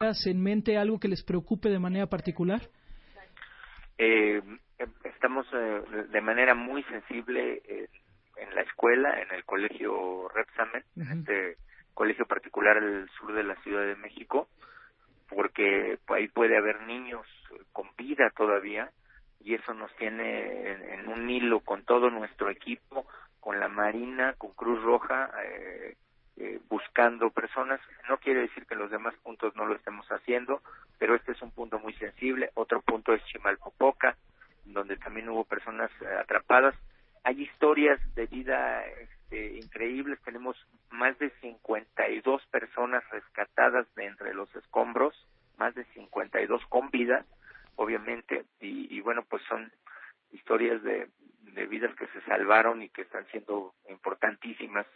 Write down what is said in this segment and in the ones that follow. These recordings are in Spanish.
En mente algo que les preocupe de manera particular? Eh, estamos eh, de manera muy sensible eh, en la escuela, en el colegio Repsamen, este colegio particular del sur de la Ciudad de México, porque ahí puede haber niños con vida todavía y eso nos tiene en, en un hilo con todo nuestro equipo, con la Marina, con Cruz Roja, eh, eh, buscando personas. No quiere decir que los demás puntos no lo estemos haciendo, pero este es un punto muy sensible. Otro punto es Chimalpopoca, donde también hubo personas eh, atrapadas. Hay historias de vida este, increíbles. Tenemos más de 52 personas rescatadas de entre los escombros, más de 52 con vida, obviamente. Y, y bueno, pues son historias de, de vidas que se salvaron y que están siendo importantísimas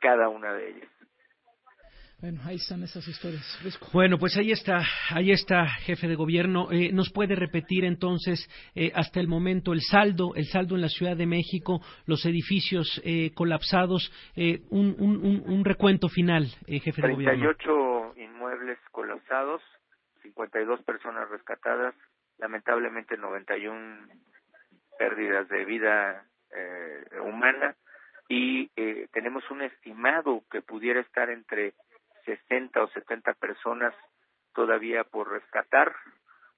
cada una de ellas. Bueno, ahí están esas historias. Bueno, pues ahí está, ahí está, jefe de gobierno. Eh, ¿Nos puede repetir entonces eh, hasta el momento el saldo, el saldo en la Ciudad de México, los edificios eh, colapsados, eh, un, un, un, recuento final, eh, jefe de gobierno? 38 inmuebles colapsados, 52 personas rescatadas, lamentablemente 91 pérdidas de vida eh, humana y eh, tenemos un estimado que pudiera estar entre 60 o 70 personas todavía por rescatar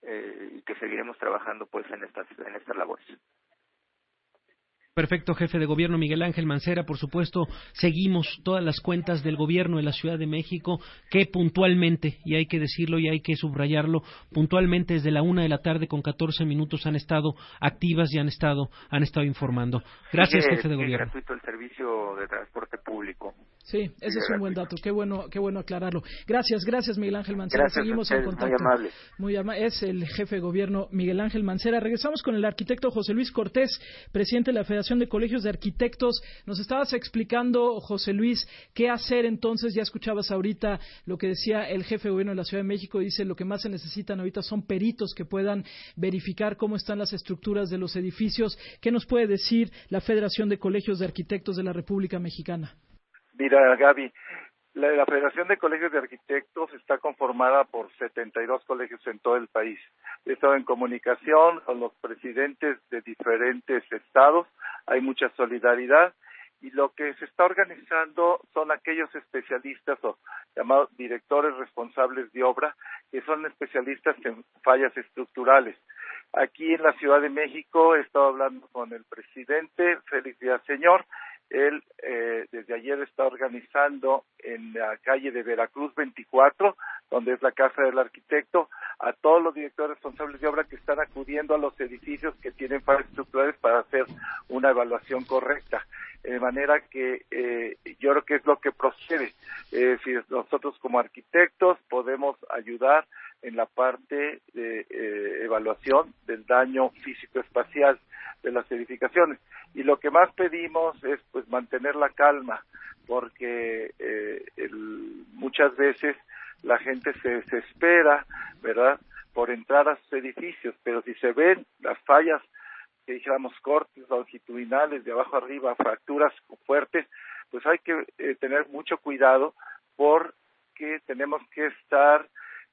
eh, y que seguiremos trabajando pues en estas en estas labores. Perfecto, jefe de gobierno Miguel Ángel Mancera. Por supuesto, seguimos todas las cuentas del gobierno de la Ciudad de México que puntualmente, y hay que decirlo y hay que subrayarlo, puntualmente desde la una de la tarde con 14 minutos han estado activas y han estado, han estado informando. Gracias, jefe de gobierno. gratuito el servicio de transporte público. Sí, ese es un buen dato. Qué bueno, qué bueno aclararlo. Gracias, gracias Miguel Ángel Mancera. Gracias Seguimos en contacto. muy amable. Muy ama- Es el jefe de gobierno Miguel Ángel Mancera. Regresamos con el arquitecto José Luis Cortés, presidente de la Federación de Colegios de Arquitectos. Nos estabas explicando, José Luis, qué hacer entonces. Ya escuchabas ahorita lo que decía el jefe de gobierno de la Ciudad de México. Dice lo que más se necesitan ahorita son peritos que puedan verificar cómo están las estructuras de los edificios. ¿Qué nos puede decir la Federación de Colegios de Arquitectos de la República Mexicana? Mira, Gaby, la, Federación de Colegios de Arquitectos está conformada por 72 colegios en todo el país. He estado en comunicación con los presidentes de diferentes estados, hay mucha solidaridad y lo que se está organizando son aquellos especialistas o llamados directores responsables de obra, que son especialistas en fallas estructurales. Aquí en la Ciudad de México he estado hablando con el presidente Félix Díaz Señor, él eh, desde ayer está organizando en la calle de Veracruz 24, donde es la casa del arquitecto, a todos los directores responsables de obra que están acudiendo a los edificios que tienen fallas estructurales para hacer una evaluación correcta. De manera que eh, yo creo que es lo que procede. Eh, si nosotros como arquitectos podemos ayudar en la parte de eh, evaluación del daño físico-espacial de las edificaciones. Y lo que más pedimos es pues mantener la calma, porque eh, el, muchas veces la gente se desespera, ¿verdad?, por entrar a sus edificios, pero si se ven las fallas, que dijéramos cortes longitudinales de abajo arriba, fracturas fuertes, pues hay que eh, tener mucho cuidado porque tenemos que estar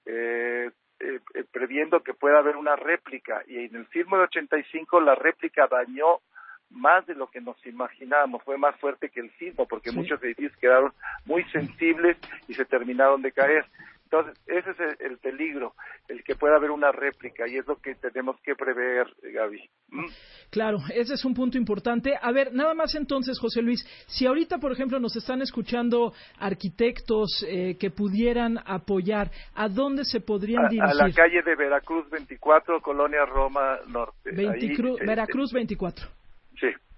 eh, eh, eh, previendo que pueda haber una réplica y en el sismo de 85 la réplica dañó más de lo que nos imaginábamos, fue más fuerte que el sismo porque Sí. muchos edificios quedaron muy sensibles y se terminaron de caer. Entonces, ese es el, peligro, el que pueda haber una réplica, y es lo que tenemos que prever, Gaby. ¿Mm? Claro, ese es un punto importante. A ver, nada más entonces, José Luis, si ahorita, por ejemplo, nos están escuchando arquitectos eh, que pudieran apoyar, ¿a dónde se podrían dirigir? A la calle de Veracruz 24, Colonia Roma Norte. Veracruz 24.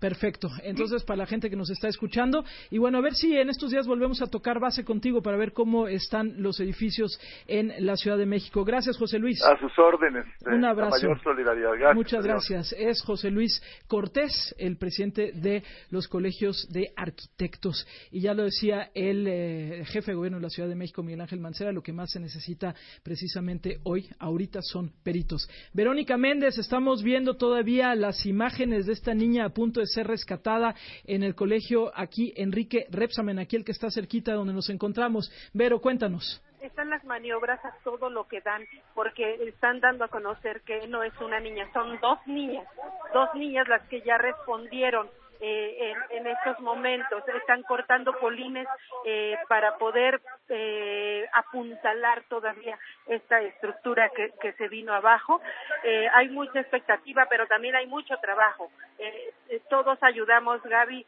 Perfecto. Entonces, para la gente que nos está escuchando, y bueno, a ver si en estos días volvemos a tocar base contigo para ver cómo están los edificios en la Ciudad de México. Gracias, José Luis. A sus órdenes. Un abrazo. mayor solidaridad. Muchas gracias. Es José Luis Cortés, el presidente de los colegios de arquitectos. Y ya lo decía el eh, jefe de gobierno de la Ciudad de México, Miguel Ángel Mancera, lo que más se necesita precisamente hoy, ahorita, son peritos. Verónica Méndez, estamos viendo todavía las imágenes de esta niña a punto de ser rescatada en el colegio aquí, Enrique Repsamen, aquí el que está cerquita donde nos encontramos. Vero, cuéntanos están las maniobras a todo lo que dan, porque están dando a conocer que no es una niña, son dos niñas, dos niñas las que ya respondieron eh, en, estos momentos. Están cortando polines eh, para poder eh, apuntalar todavía esta estructura que, se vino abajo. Eh, hay mucha expectativa, pero también hay mucho trabajo. Eh, todos ayudamos, Gaby.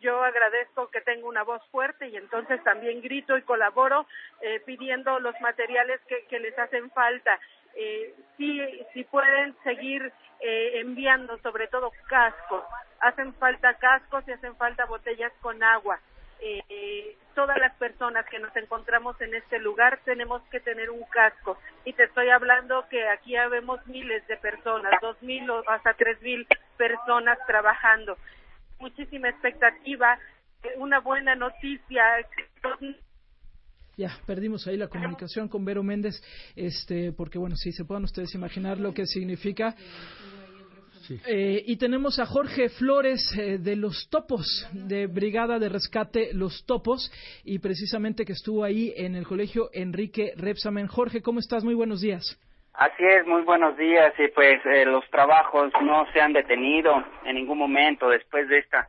yo agradezco que tengo una voz fuerte y entonces también grito y colaboro pidiendo los materiales que, que les hacen falta. Eh, si pueden seguir enviando sobre todo cascos hacen falta cascos y hacen falta botellas con agua. Eh, todas las personas que nos encontramos en este lugar tenemos que tener un casco y te estoy hablando que aquí habemos miles de personas, dos mil o hasta tres mil personas trabajando. Muchísima expectativa, eh, una buena noticia. Ya, perdimos ahí la comunicación con Vero Méndez, este, porque bueno, si se puedan ustedes imaginar lo que significa. Eh, y tenemos a Jorge Flores eh, de Los Topos, de Brigada de Rescate Los Topos, y precisamente que estuvo ahí en el colegio Enrique Repsamen. Jorge, ¿cómo estás? Muy buenos días. Así es, muy buenos días. Y pues eh, los trabajos no se han detenido en ningún momento después de esta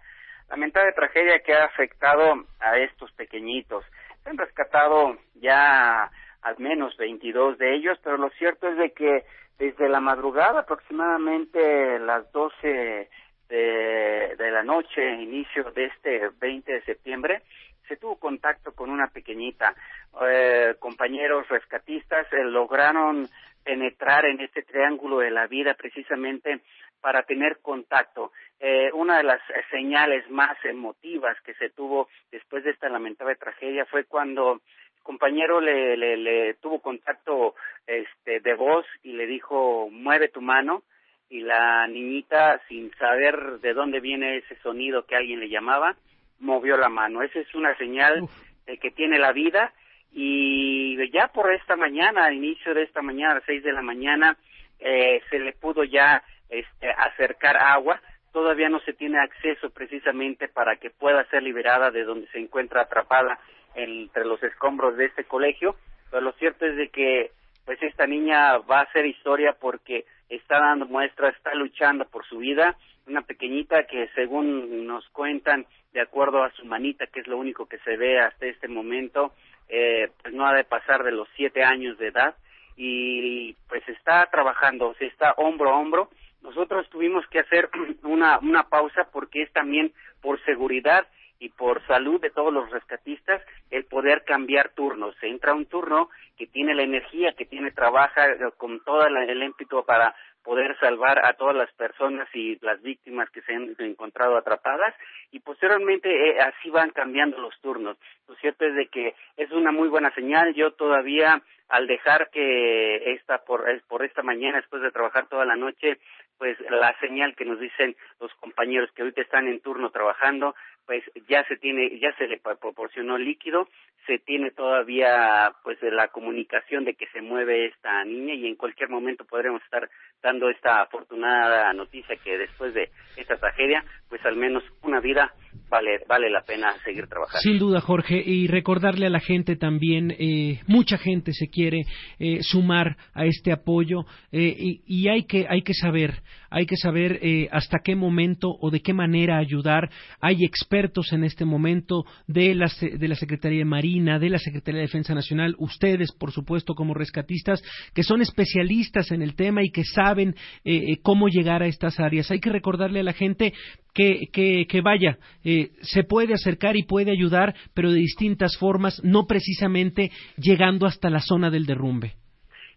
lamentable tragedia que ha afectado a estos pequeñitos. Se han rescatado ya al menos 22 de ellos, pero lo cierto es de que desde la madrugada, aproximadamente las 12 de, la noche, inicio de este 20 de septiembre, se tuvo contacto con una pequeñita. Eh, compañeros rescatistas eh, lograron penetrar en este triángulo de la vida precisamente para tener contacto. Eh, una de las señales más emotivas que se tuvo después de esta lamentable tragedia fue cuando compañero le, le, tuvo contacto este, de voz y le dijo, mueve tu mano, y la niñita, sin saber de dónde viene ese sonido que alguien le llamaba, movió la mano. Esa es una señal de que tiene la vida y ya por esta mañana, al inicio de esta mañana, a las seis de la mañana, eh, se le pudo ya este, acercar agua. Todavía no se tiene acceso precisamente para que pueda ser liberada de donde se encuentra atrapada entre los escombros de este colegio, pero lo cierto es de que pues esta niña va a hacer historia porque está dando muestras, está luchando por su vida, una pequeñita que según nos cuentan, de acuerdo a su manita, que es lo único que se ve hasta este momento, eh, pues no ha de pasar de los siete años de edad y pues está trabajando, se está hombro a hombro. Nosotros tuvimos que hacer una, una pausa porque es también por seguridad y por salud de todos los rescatistas el poder cambiar turnos. Se entra un turno que tiene la energía, que tiene trabaja eh, con todo el émpito para poder salvar a todas las personas y las víctimas que se han encontrado atrapadas y posteriormente eh, así van cambiando los turnos. Lo cierto es de que es una muy buena señal. Yo todavía al dejar que esta por, por esta mañana después de trabajar toda la noche pues la señal que nos dicen los compañeros que ahorita están en turno trabajando pues ya se tiene, ya se le proporcionó líquido, se tiene todavía pues la comunicación de que se mueve esta niña y en cualquier momento podremos estar dando esta afortunada noticia que después de esta tragedia, pues al menos una vida vale, vale la pena seguir trabajando. Sin duda, Jorge, y recordarle a la gente también, eh, mucha gente se quiere eh, sumar a este apoyo eh, y, y, hay que hay que saber, hay que saber hasta qué momento o de qué manera ayudar. Hay expertos en este momento de la, de la Secretaría de Marina, de la Secretaría de Defensa Nacional, ustedes, por supuesto, como rescatistas, que son especialistas en el tema y que saben eh, eh, cómo llegar a estas áreas. Hay que recordarle a la gente que, que, vaya, eh, se puede acercar y puede ayudar, pero de distintas formas, no precisamente llegando hasta la zona del derrumbe.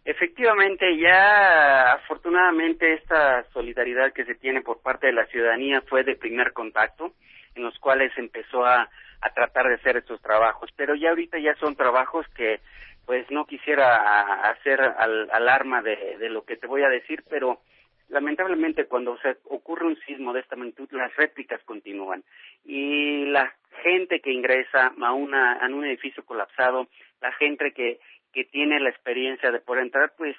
Efectivamente, ya afortunadamente esta solidaridad que se tiene por parte de la ciudadanía fue de primer contacto, en los cuales empezó a, a tratar de hacer estos trabajos, pero ya ahorita ya son trabajos que pues no quisiera hacer al, alarma de, de lo que te voy a decir, pero lamentablemente cuando se ocurre un sismo de esta magnitud las réplicas continúan. Y la gente que ingresa a una a un edificio colapsado la gente que que tiene la experiencia de poder entrar, pues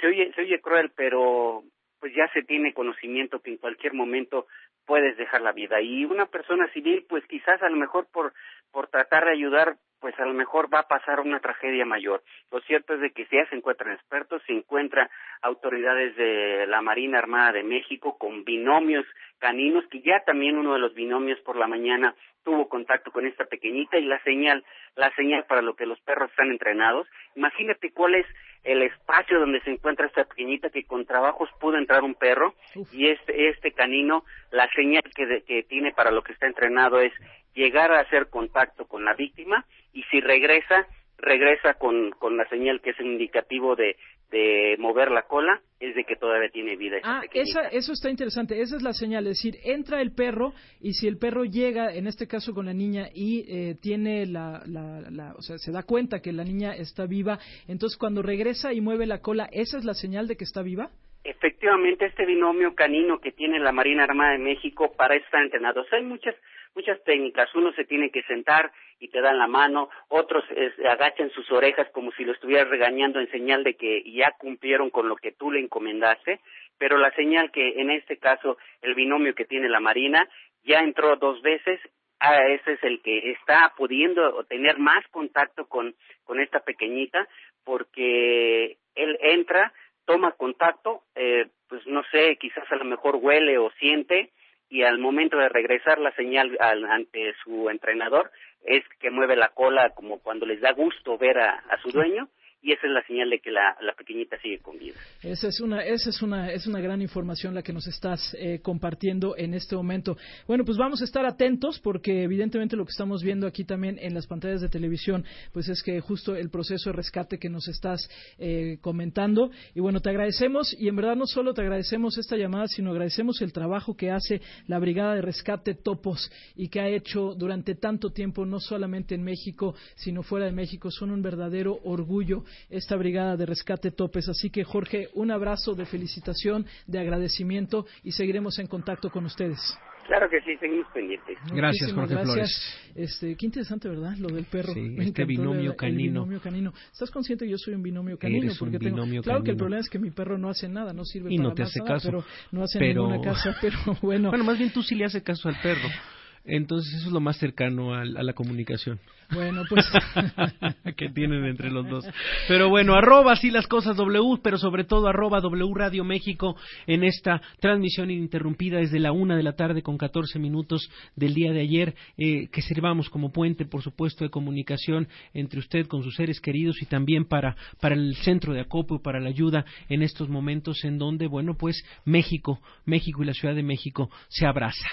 se oye, se oye cruel, pero pues ya se tiene conocimiento que en cualquier momento puedes dejar la vida. Y una persona civil, pues quizás a lo mejor por, por tratar de ayudar, pues a lo mejor va a pasar una tragedia mayor. Lo cierto es de que si ya se encuentran expertos, se encuentran autoridades de la Marina Armada de México con binomios caninos, que ya también uno de los binomios por la mañana tuvo contacto con esta pequeñita y la señal, la señal para lo que los perros están entrenados. Imagínate cuál es el espacio donde se encuentra esta pequeñita que con trabajos pudo entrar un perro y este, este canino, la señal que, que tiene para lo que está entrenado es llegar a hacer contacto con la víctima y si regresa, regresa con, con la señal que es un indicativo de, de mover la cola, es de que todavía tiene vida. Ah, esa, eso está interesante. Esa es la señal. Es decir, entra el perro y si el perro llega, en este caso con la niña, y eh, tiene la, la, la, o sea, se da cuenta que la niña está viva, entonces cuando regresa y mueve la cola, ¿esa es la señal de que está viva? Efectivamente, este binomio canino que tiene la Marina Armada de México para estar entrenado. hay muchas muchas técnicas. Uno se tiene que sentar y te dan la mano, otros agachan sus orejas como si lo estuvieras regañando en señal de que ya cumplieron con lo que tú le encomendaste, pero la señal que en este caso el binomio que tiene la Marina ya entró dos veces, ah, ese es el que está pudiendo tener más contacto con, con esta pequeñita, porque él entra, toma contacto, eh, pues no sé, quizás a lo mejor huele o siente, y al momento de regresar la señal ante su entrenador es que mueve la cola como cuando les da gusto ver a su dueño y esa es la señal de que la, pequeñita sigue con vida. Esa es una, esa es una, es una gran información la que nos estás eh, compartiendo en este momento. Bueno, pues vamos a estar atentos porque evidentemente lo que estamos viendo aquí también en las pantallas de televisión, pues es que justo el proceso de rescate que nos estás eh, comentando. Y bueno, te agradecemos y en verdad no solo te agradecemos esta llamada, sino agradecemos el trabajo que hace la Brigada de Rescate Topos y que ha hecho durante tanto tiempo, no solamente en México, sino fuera de México. Son un verdadero orgullo esta brigada de rescate topes. Así que, Jorge, un abrazo de felicitación, de agradecimiento y seguiremos en contacto con ustedes. Claro que sí, seguimos pendientes. Gracias, Jorge gracias. Flores. Este, qué interesante, ¿verdad? Lo del perro. Sí, este binomio canino. binomio canino. ¿Estás consciente que yo soy un binomio canino? porque tengo... Claro que el problema es que mi perro no hace nada, no sirve y para no te hace caso. pero no hace ninguna casa, pero bueno. Bueno, más bien tú sí le haces caso al perro. Entonces eso es lo más cercano a, la comunicación. Bueno, pues que tienen entre los dos. Pero bueno, arroba así las cosas W, pero sobre todo arroba W Radio México en esta transmisión ininterrumpida desde la una de la tarde con 14 minutos del día de ayer, eh, que sirvamos como puente, por supuesto, de comunicación entre usted con sus seres queridos y también para, para el centro de acopio, para la ayuda en estos momentos en donde, bueno, pues México, México y la Ciudad de México se abraza.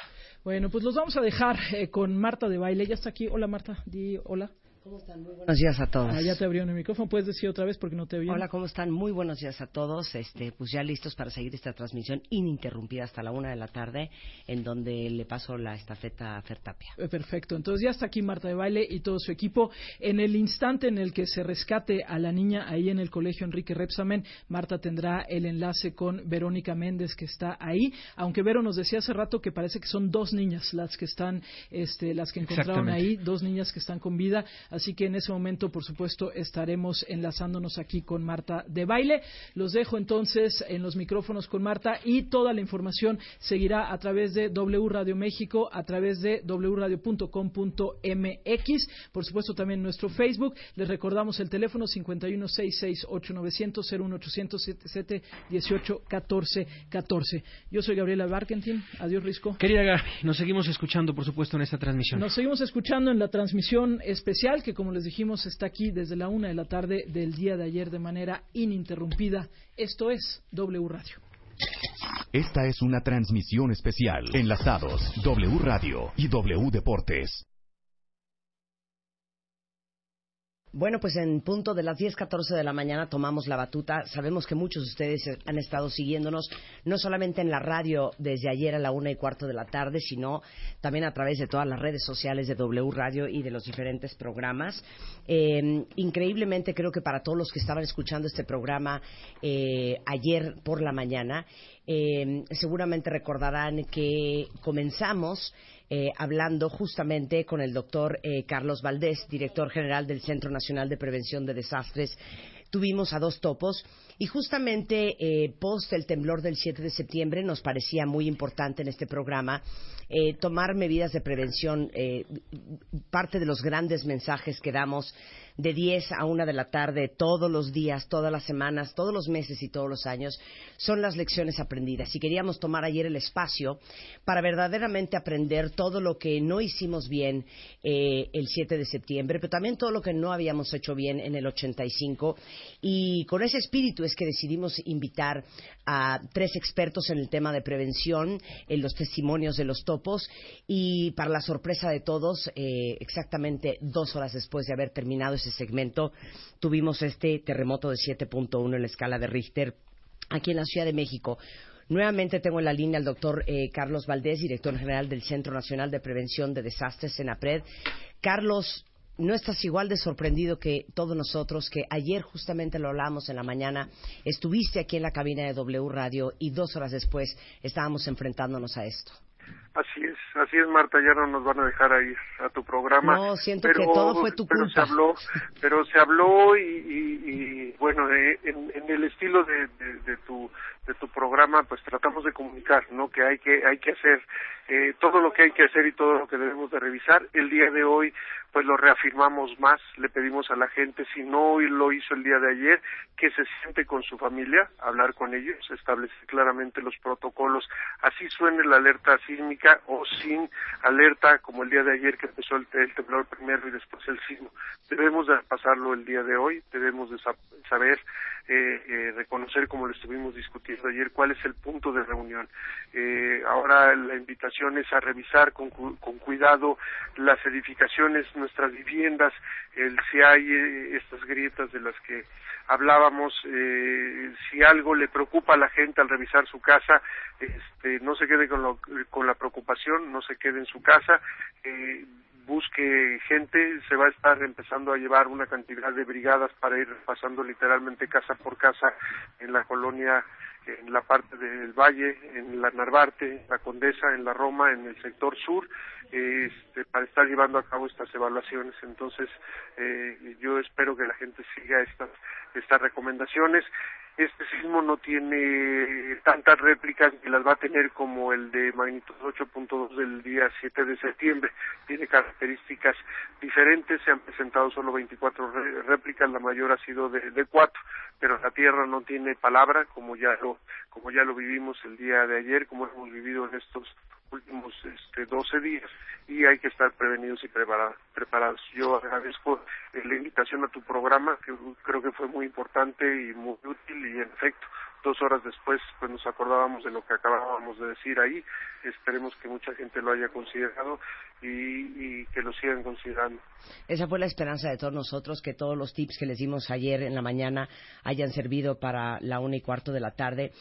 Bueno, pues los vamos a dejar eh, con Marta de baile. Ya está aquí. Hola Marta, di hola. ¿Cómo están? Muy buenos días a todos. Ah, ya te abrieron el micrófono. ¿Puedes decir otra vez porque no te oí? Hola, ¿cómo están? Muy buenos días a todos. Este, pues ya listos para seguir esta transmisión ininterrumpida hasta la una de la tarde, en donde le paso la estafeta a Fertapia. Eh, perfecto. Entonces ya está aquí Marta de Baile y todo su equipo. En el instante en el que se rescate a la niña ahí en el colegio Enrique Repsamen, Marta tendrá el enlace con Verónica Méndez que está ahí. Aunque Vero nos decía hace rato que parece que son dos niñas las que están, este, las que encontraron ahí, dos niñas que están con vida. Así que en ese momento, por supuesto, estaremos enlazándonos aquí con Marta de Baile. Los dejo entonces en los micrófonos con Marta y toda la información seguirá a través de W Radio México, a través de wradio.com.mx, por supuesto también nuestro Facebook. Les recordamos el teléfono 51668900 01800 18 14 14. Yo soy Gabriela Barkentin. Adiós, Risco. Querida Gaby, nos seguimos escuchando, por supuesto, en esta transmisión. Nos seguimos escuchando en la transmisión especial que, como les dijimos, está aquí desde la una de la tarde del día de ayer de manera ininterrumpida. Esto es W Radio. Esta es una transmisión especial. Enlazados W Radio y W Deportes. Bueno, pues en punto de las 10:14 de la mañana tomamos la batuta. Sabemos que muchos de ustedes han estado siguiéndonos, no solamente en la radio desde ayer a la una y cuarto de la tarde, sino también a través de todas las redes sociales de W Radio y de los diferentes programas. Eh, increíblemente, creo que para todos los que estaban escuchando este programa eh, ayer por la mañana, eh, seguramente recordarán que comenzamos eh, hablando justamente con el doctor eh, Carlos Valdés, director general del Centro Nacional de Prevención de Desastres. Tuvimos a dos topos y justamente eh, post el temblor del 7 de septiembre nos parecía muy importante en este programa eh, tomar medidas de prevención. Eh, parte de los grandes mensajes que damos de 10 a 1 de la tarde todos los días, todas las semanas, todos los meses y todos los años son las lecciones aprendidas. Y queríamos tomar ayer el espacio para verdaderamente aprender todo lo que no hicimos bien eh, el 7 de septiembre, pero también todo lo que no habíamos hecho bien en el 85. Y con ese espíritu es que decidimos invitar a tres expertos en el tema de prevención, en los testimonios de los topos, y para la sorpresa de todos, eh, exactamente dos horas después de haber terminado ese segmento, tuvimos este terremoto de 7.1 en la escala de Richter aquí en la Ciudad de México. Nuevamente tengo en la línea al doctor eh, Carlos Valdés, director general del Centro Nacional de Prevención de Desastres, CENAPRED. Carlos, ¿no estás igual de sorprendido que todos nosotros que ayer justamente lo hablamos en la mañana, estuviste aquí en la cabina de W Radio y dos horas después estábamos enfrentándonos a esto? Así es, así es Marta, ya no nos van a dejar ir a tu programa. No, siento pero, que todo fue tu pero culpa. Se habló, pero se habló y, y, y bueno, eh, en, en, el estilo de, de, de, tu de tu programa, pues tratamos de comunicar, ¿no? Que hay que hay que hacer eh, todo lo que hay que hacer y todo lo que debemos de revisar. El día de hoy, pues lo reafirmamos más, le pedimos a la gente, si no lo hizo el día de ayer, que se siente con su familia, hablar con ellos, establecer claramente los protocolos, así suene la alerta sísmica o sin alerta, como el día de ayer que empezó el, el temblor primero y después el sismo. Debemos de pasarlo el día de hoy, debemos de saber eh, eh, reconocer, como lo estuvimos discutiendo ayer, cuál es el punto de reunión. Eh, ahora la invitación es a revisar con, con cuidado las edificaciones, nuestras viviendas, el, si hay eh, estas grietas de las que hablábamos, eh, si algo le preocupa a la gente al revisar su casa, este, no se quede con, lo, con la preocupación, no se quede en su casa, eh, busque gente, se va a estar empezando a llevar una cantidad de brigadas para ir pasando literalmente casa por casa en la colonia, en la parte del valle, en la Narvarte, en la Condesa, en la Roma, en el sector sur, este, para estar llevando a cabo estas evaluaciones. Entonces, eh, yo espero que la gente siga estas, estas recomendaciones este sismo no tiene tantas réplicas ni las va a tener como el de magnitud 8.2 del día 7 de septiembre. Tiene características diferentes, se han presentado solo 24 réplicas, la mayor ha sido de, de 4, pero la Tierra no tiene palabra, como ya lo, como ya lo vivimos el día de ayer, como hemos vivido en estos últimos este, 12 días y hay que estar prevenidos y preparados. preparados. Yo agradezco la invitación a tu programa, que creo que fue muy importante y muy útil y en efecto dos horas después pues nos acordábamos de lo que acabábamos de decir ahí. Esperemos que mucha gente lo haya considerado y, que lo sigan considerando. Esa fue la esperanza de todos nosotros que todos los tips que les dimos ayer en la mañana hayan servido para la una y cuarto de la tarde.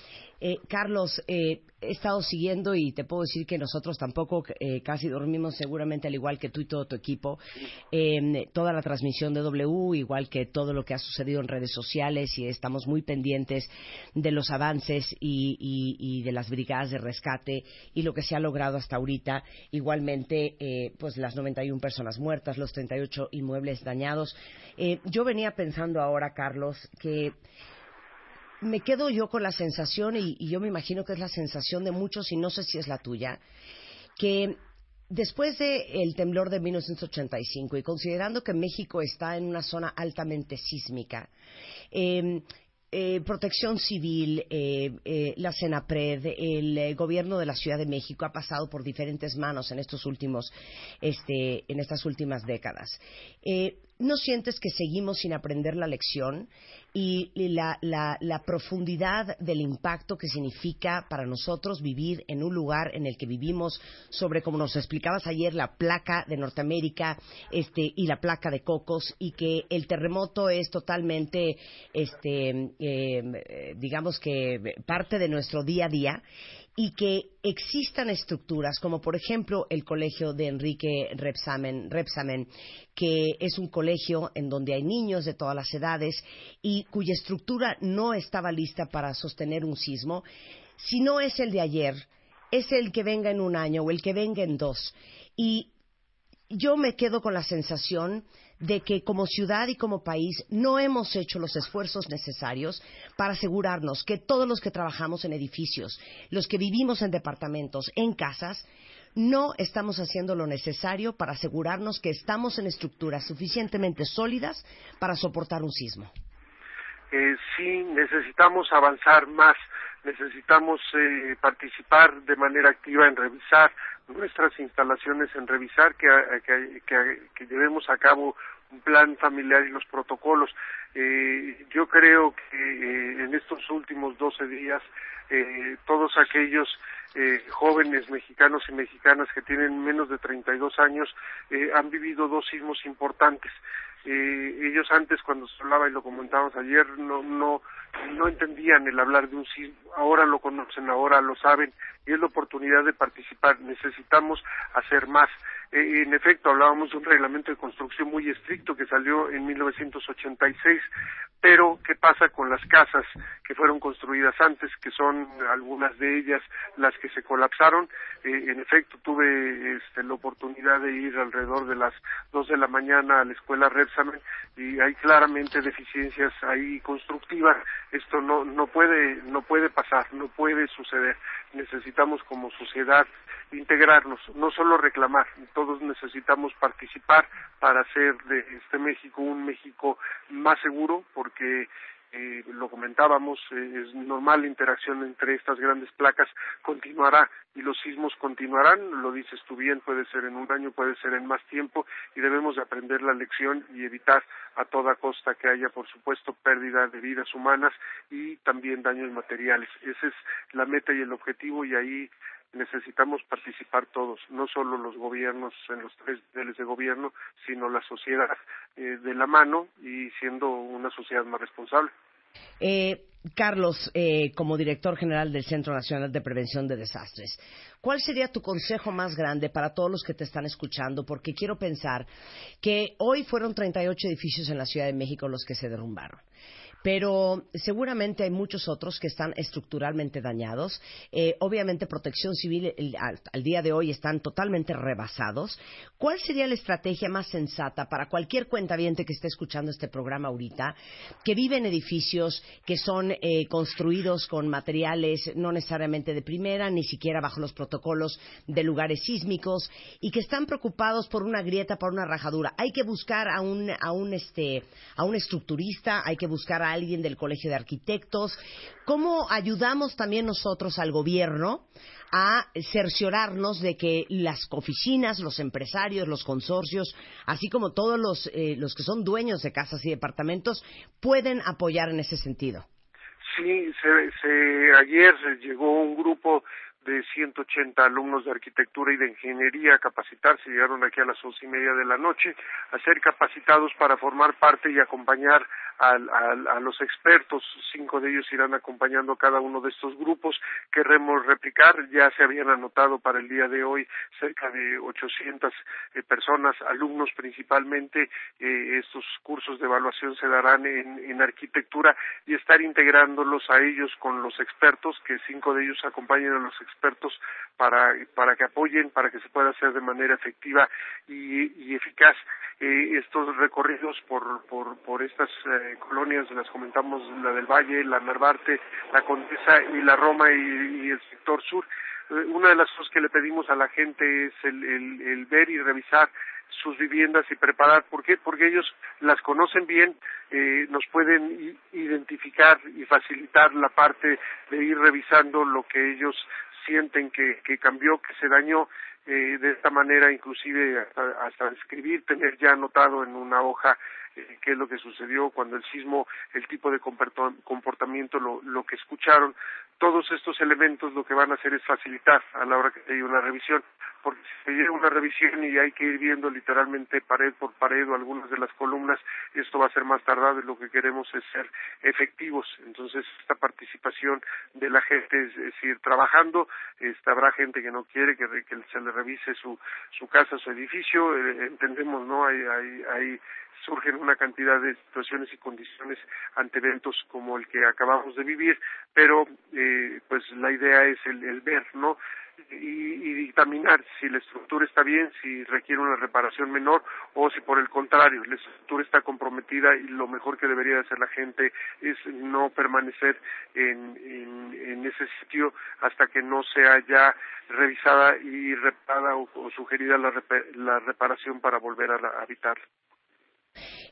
Eh, Carlos eh, he estado siguiendo y te puedo decir que nosotros tampoco eh, casi dormimos seguramente al igual que tú y todo tu equipo. Eh, toda la transmisión de W igual que todo lo que ha sucedido en redes sociales y estamos muy pendientes de los avances y, de las brigadas de rescate y lo que se ha logrado hasta ahorita. Igualmente, eh, pues las 91 personas muertas, los 38 inmuebles dañados. Eh, yo venía pensando ahora, Carlos, que me quedo yo con la sensación, y, yo me imagino que es la sensación de muchos, y no sé si es la tuya, que Después del temblor de 1985 y considerando que México está en una zona altamente sísmica, eh, eh, Protección Civil, eh, eh, la Senapred, el Gobierno de la Ciudad de México ha pasado por diferentes manos en estos últimos, este, en estas últimas décadas. ¿No sientes que seguimos sin aprender la lección y, la, profundidad del impacto que significa para nosotros vivir en un lugar en el que vivimos sobre, como nos explicabas ayer, la placa de Norteamérica este, y la placa de Cocos y que el terremoto es totalmente, este, eh, digamos que parte de nuestro día a día y que existan estructuras como por ejemplo el colegio de Enrique Repsamen, Repsamen, que es un colegio en donde hay niños de todas las edades y cuya estructura no estaba lista para sostener un sismo, si no es el de ayer, es el que venga en un año o el que venga en dos. Y yo me quedo con la sensación de que como ciudad y como país no hemos hecho los esfuerzos necesarios para asegurarnos que todos los que trabajamos en edificios, los que vivimos en departamentos, en casas, no estamos haciendo lo necesario para asegurarnos que estamos en estructuras suficientemente sólidas para soportar un sismo. Eh, sí, necesitamos avanzar más, necesitamos eh, participar de manera activa en revisar nuestras instalaciones, en revisar que, que llevemos a cabo un plan familiar y los protocolos. Eh, yo creo que eh, en estos últimos 12 días eh, todos aquellos eh, jóvenes mexicanos y mexicanas que tienen menos de 32 años eh, han vivido dos sismos importantes. Eh, ellos antes cuando se hablaba y lo comentábamos ayer no no no entendían el hablar de un sismo ahora lo conocen ahora lo saben y es la oportunidad de participar. Necesitamos hacer más eh, en efecto, hablábamos de un reglamento de construcción muy estricto que salió en 1986, pero ¿qué pasa con las casas que fueron construidas antes, que son algunas de ellas las que se colapsaron? Eh, en efecto, tuve este, la oportunidad de ir alrededor de las dos de la mañana a la escuela Repsamen y hay claramente deficiencias ahí constructivas. Esto no, no, puede, no puede pasar, no puede suceder. Necesitamos como sociedad integrarnos, no solo reclamar, todos necesitamos participar para hacer de este México un México más seguro, porque eh, lo comentábamos, eh, es normal la interacción entre estas grandes placas, continuará y los sismos continuarán, lo dices tú bien, puede ser en un año, puede ser en más tiempo y debemos de aprender la lección y evitar a toda costa que haya, por supuesto, pérdida de vidas humanas y también daños materiales. Esa es la meta y el objetivo y ahí necesitamos participar todos, no solo los gobiernos en los tres niveles de gobierno, sino la sociedad eh, de la mano y siendo una sociedad más responsable. Eh, Carlos, eh, como director general del Centro Nacional de Prevención de Desastres, ¿cuál sería tu consejo más grande para todos los que te están escuchando? Porque quiero pensar que hoy fueron 38 edificios en la Ciudad de México los que se derrumbaron pero seguramente hay muchos otros que están estructuralmente dañados. Eh, obviamente, Protección Civil al, día de hoy están totalmente rebasados. ¿Cuál sería la estrategia más sensata para cualquier cuentaviente que esté escuchando este programa ahorita, que vive en edificios que son eh, construidos con materiales no necesariamente de primera, ni siquiera bajo los protocolos de lugares sísmicos, y que están preocupados por una grieta, por una rajadura? Hay que buscar a un, a un, este, a un estructurista, hay que buscar a alguien del Colegio de Arquitectos. ¿Cómo ayudamos también nosotros al gobierno a cerciorarnos de que las oficinas, los empresarios, los consorcios, así como todos los, eh, los que son dueños de casas y departamentos, pueden apoyar en ese sentido? Sí, ayer llegó un grupo de 180 alumnos de arquitectura y de ingeniería a capacitarse, llegaron aquí a las once y media de la noche, a ser capacitados para formar parte y acompañar a, los expertos. Cinco de ellos irán acompañando a cada uno de estos grupos. Queremos replicar, ya se habían anotado para el día de hoy cerca de 800 eh, personas, alumnos principalmente. Eh, estos cursos de evaluación se darán en, en arquitectura y estar integrándolos a ellos con los expertos, que cinco de ellos acompañen a los expertos para, para que apoyen, para que se pueda hacer de manera efectiva y, eficaz eh, estos recorridos por, por, por estas eh, colonias, las comentamos, la del Valle, la Narvarte, la Condesa y la Roma y, el sector sur. Eh, una de las cosas que le pedimos a la gente es el, el ver y revisar sus viviendas y preparar. ¿Por qué? Porque ellos las conocen bien, eh, nos pueden identificar y facilitar la parte de ir revisando lo que ellos sienten que, que cambió, que se dañó. Eh, de esta manera, inclusive hasta, hasta escribir, tener ya anotado en una hoja eh, qué es lo que sucedió cuando el sismo, el tipo de comportamiento, lo, lo que escucharon. Todos estos elementos lo que van a hacer es facilitar a la hora que se una revisión porque si se llega una revisión y hay que ir viendo literalmente pared por pared o algunas de las columnas, esto va a ser más tardado y lo que queremos es ser efectivos. Entonces, esta participación de la gente es, ir trabajando, este, habrá gente que no quiere que, se le revise su, su casa, su edificio, eh, entendemos, ¿no? Hay, hay, hay surgen una cantidad de situaciones y condiciones ante eventos como el que acabamos de vivir, pero eh, pues la idea es el, el ver, ¿no? y, dictaminar si la estructura está bien, si requiere una reparación menor o si por el contrario la estructura está comprometida y lo mejor que debería hacer la gente es no permanecer en, ese sitio hasta que no sea ya revisada y reparada o, sugerida la, reparación para volver a, habitar.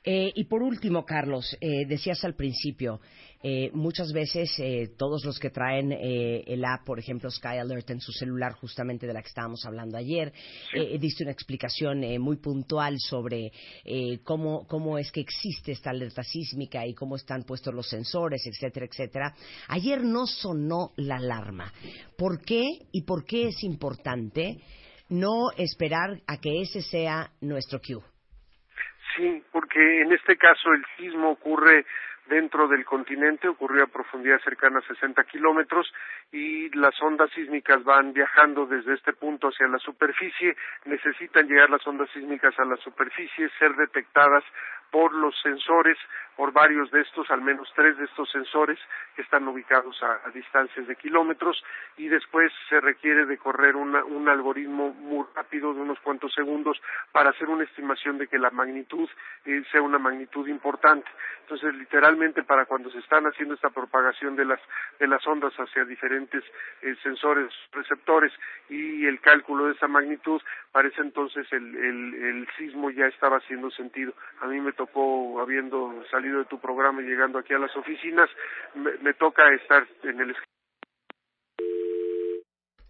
Eh, y por último, Carlos, eh, decías al principio, eh, muchas veces eh, todos los que traen eh, el app, por ejemplo Sky Alert en su celular, justamente de la que estábamos hablando ayer, diste una explicación muy puntual sobre cómo, cómo es que existe esta alerta sísmica y cómo están puestos los sensores, etcétera, etcétera. Ayer no sonó la alarma. ¿Por qué y por qué es importante no esperar a que ese sea nuestro cue? Sí, porque en este caso el sismo ocurre dentro del continente, ocurrió a profundidad cercana a 60 kilómetros y las ondas sísmicas van viajando desde este punto hacia la superficie, necesitan llegar las ondas sísmicas a la superficie, ser detectadas por los sensores, por varios de estos, al menos tres de estos sensores que están ubicados a, distancias de kilómetros y después se requiere de correr un algoritmo muy rápido de unos cuantos segundos para hacer una estimación de que la magnitud eh, sea una magnitud importante. Entonces, literalmente para cuando se están haciendo esta propagación de las, de las ondas hacia diferentes eh, sensores, receptores y el cálculo de esa magnitud, parece entonces el, el, el sismo ya estaba haciendo sentido. A mí me tocó, habiendo salido de tu programa y llegando aquí a las oficinas, me, toca estar en el